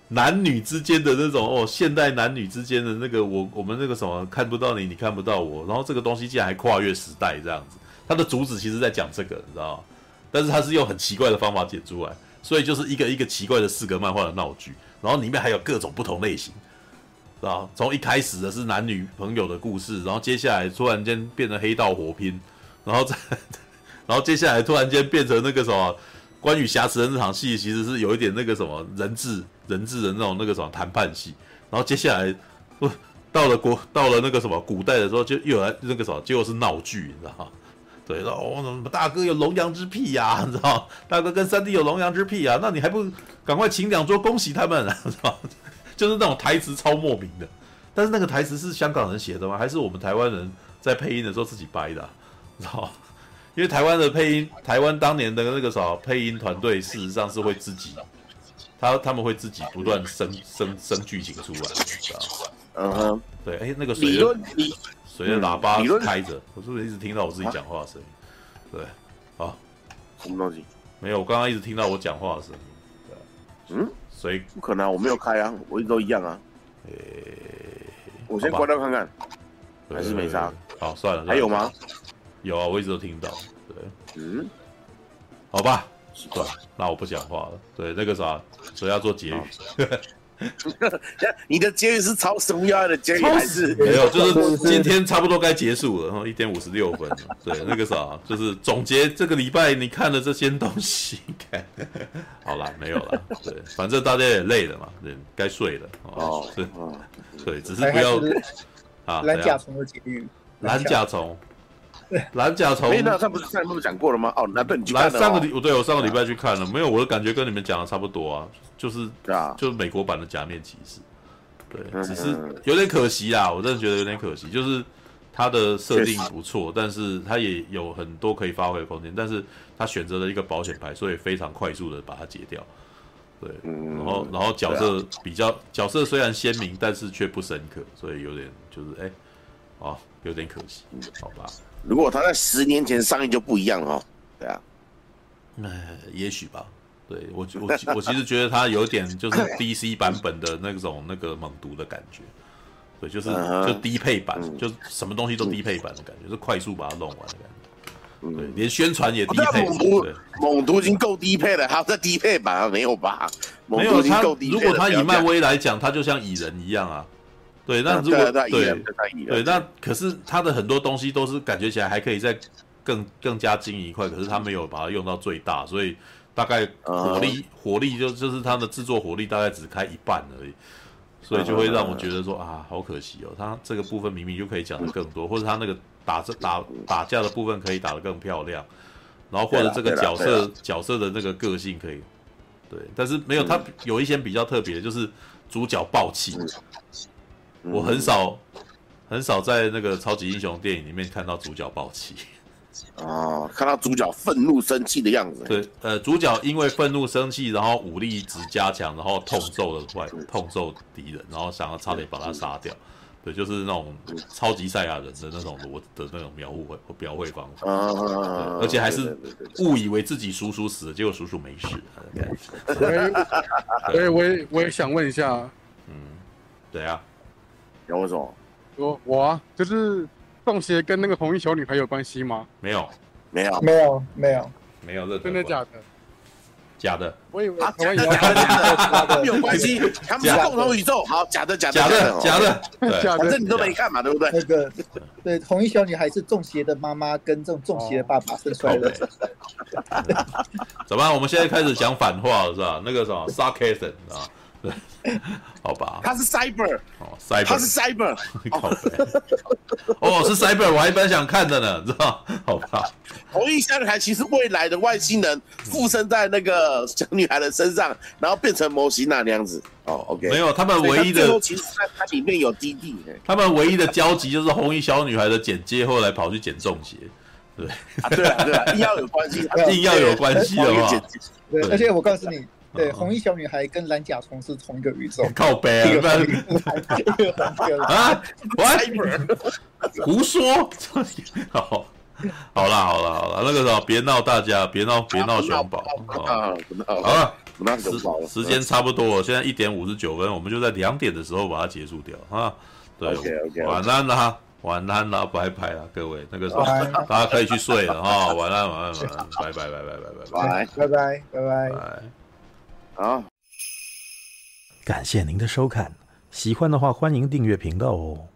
男女之间的那种哦，现代男女之间的那个我我们那个什么看不到你，你看不到我，然后这个东西竟然还跨越时代这样子，它的主旨其实在讲这个，你知道吗？但是它是用很奇怪的方法剪出来，所以就是一个一个奇怪的四格漫画的闹剧，然后里面还有各种不同类型，知道从一开始的是男女朋友的故事，然后接下来突然间变成黑道火拼，然后再，然后接下来突然间变成那个什么。关羽挟持的那场戏，其实是有一点那个什么人质人质的那种那个什么谈判戏，然后接下来，不到了国到了那个什么古代的时候，就又来那个什么，结果是闹剧，你知道吗？对，然后什么大哥有龙阳之癖呀，你知道？大哥跟三弟有龙阳之癖呀，那你还不赶快请两桌恭喜他们，知道？就是那种台词超莫名的，但是那个台词是香港人写的吗？还是我们台湾人在配音的时候自己掰的？你知道？因为台湾的配音，台湾当年的那个啥配音团队，事实上是会自己，他他们会自己不断生生生剧情出来，知道吗？嗯哼，对，哎，那个水的水的喇叭开着，我是不是一直听到我自己讲话的声音？对，啊，什么东西？没有，我刚刚一直听到我讲话的声音。对，嗯，所以不可能，我没有开啊，我一直都一样啊。诶，我先关掉看看，还是没啥。好，算了，还有吗？有啊，我一直都听到。对，嗯，好吧，对，那我不讲话了。对，那个啥，所以要做结语。你的结语是超什么样的结语？还是没有？就是今天差不多该结束了，然后一点五十六分。对，那个啥，就是总结这个礼拜你看的这些东西。好了，没有了。对，反正大家也累了嘛，对，该睡了。哦，对，对，只是不要啊。蓝甲虫的结语，蓝甲虫。蓝甲虫，哎，那他不是上次不是讲过了吗？哦，那对你去看了。上个礼，我对我上个礼拜去看了，没有，我的感觉跟你们讲的差不多啊，就是，就是美国版的假面骑士，对，只是有点可惜啊，我真的觉得有点可惜，就是它的设定不错，但是它也有很多可以发挥的空间，但是他选择了一个保险牌，所以非常快速的把它解掉，对，然后然后角色比较角色虽然鲜明，但是却不深刻，所以有点就是哎，哦，有点可惜，好吧。如果他在十年前上映就不一样了哦，对啊，哎，也许吧。对我我我其实觉得他有点就是 DC 版本的那种那个猛毒的感觉，对，就是就低配版，就什么东西都低配版的感觉，是快速把它弄完的感觉。对，连宣传也低配。猛毒猛毒已经够低配了，还有在低配版啊？没有吧？没有他，如果他以漫威来讲，他就像蚁人一样啊。对，那如果对对对，那可是他的很多东西都是感觉起来还可以再更更加精一块，可是他没有把它用到最大，所以大概火力火力就就是它的制作火力大概只开一半而已，所以就会让我觉得说啊，好可惜哦，他这个部分明明就可以讲的更多，或者他那个打这打打架的部分可以打得更漂亮，然后或者这个角色角色的那个个性可以，对，但是没有他有一些比较特别的，就是主角暴气。我很少很少在那个超级英雄电影里面看到主角暴气，哦，看到主角愤怒生气的样子。对，呃，主角因为愤怒生气，然后武力值加强，然后痛揍了外痛揍敌人，然后想要差点把他杀掉。对，就是那种超级赛亚人的那种我的那种描绘或描绘方法，而且还是误以为自己叔叔死了，结果叔叔没事。对，我也我也想问一下，嗯，对啊。有为什么？我我啊，就是中邪跟那个红衣小女孩有关系吗？没有，没有，没有，没有，没有的，真的假的？假的。我以为啊，假的，假的，假的，没有关系，他们是共同宇宙。好，假的，假的，假的，假的，反正你都没看嘛，对不对？那个，对，红衣小女孩是中邪的妈妈跟这种中邪的爸爸生出来的。怎么办？我们现在开始讲反话了，是吧？那个什么，sarcasm 啊。好吧，他是 cyber 哦，cyber，他是 cyber，哦，是 cyber，我还蛮想看的呢，知道？好吧，红衣小女孩其实未来的外星人附身在那个小女孩的身上，然后变成模型那样子。哦，OK，没有，他们唯一的其实它它里面有基地，他们唯一的交集就是红衣小女孩的剪接，后来跑去剪中邪，对，对啊，对啊，硬要有关系，硬要有关系的话，对，而且我告诉你。对，红衣小女孩跟蓝甲虫是同一个宇宙。靠北啊！啊，我胡说。好，好啦，好啦，好啦，那个什么，别闹大家，别闹，别闹熊宝。好了，时时间差不多了，现在一点五十九分，我们就在两点的时候把它结束掉啊。对，晚安啦，晚安啦，拜拜啦，各位，那个什么，大家可以去睡了哈，晚安，晚安，晚安，拜拜，拜拜，拜拜，拜拜，拜拜，拜拜。啊，感谢您的收看，喜欢的话欢迎订阅频道哦。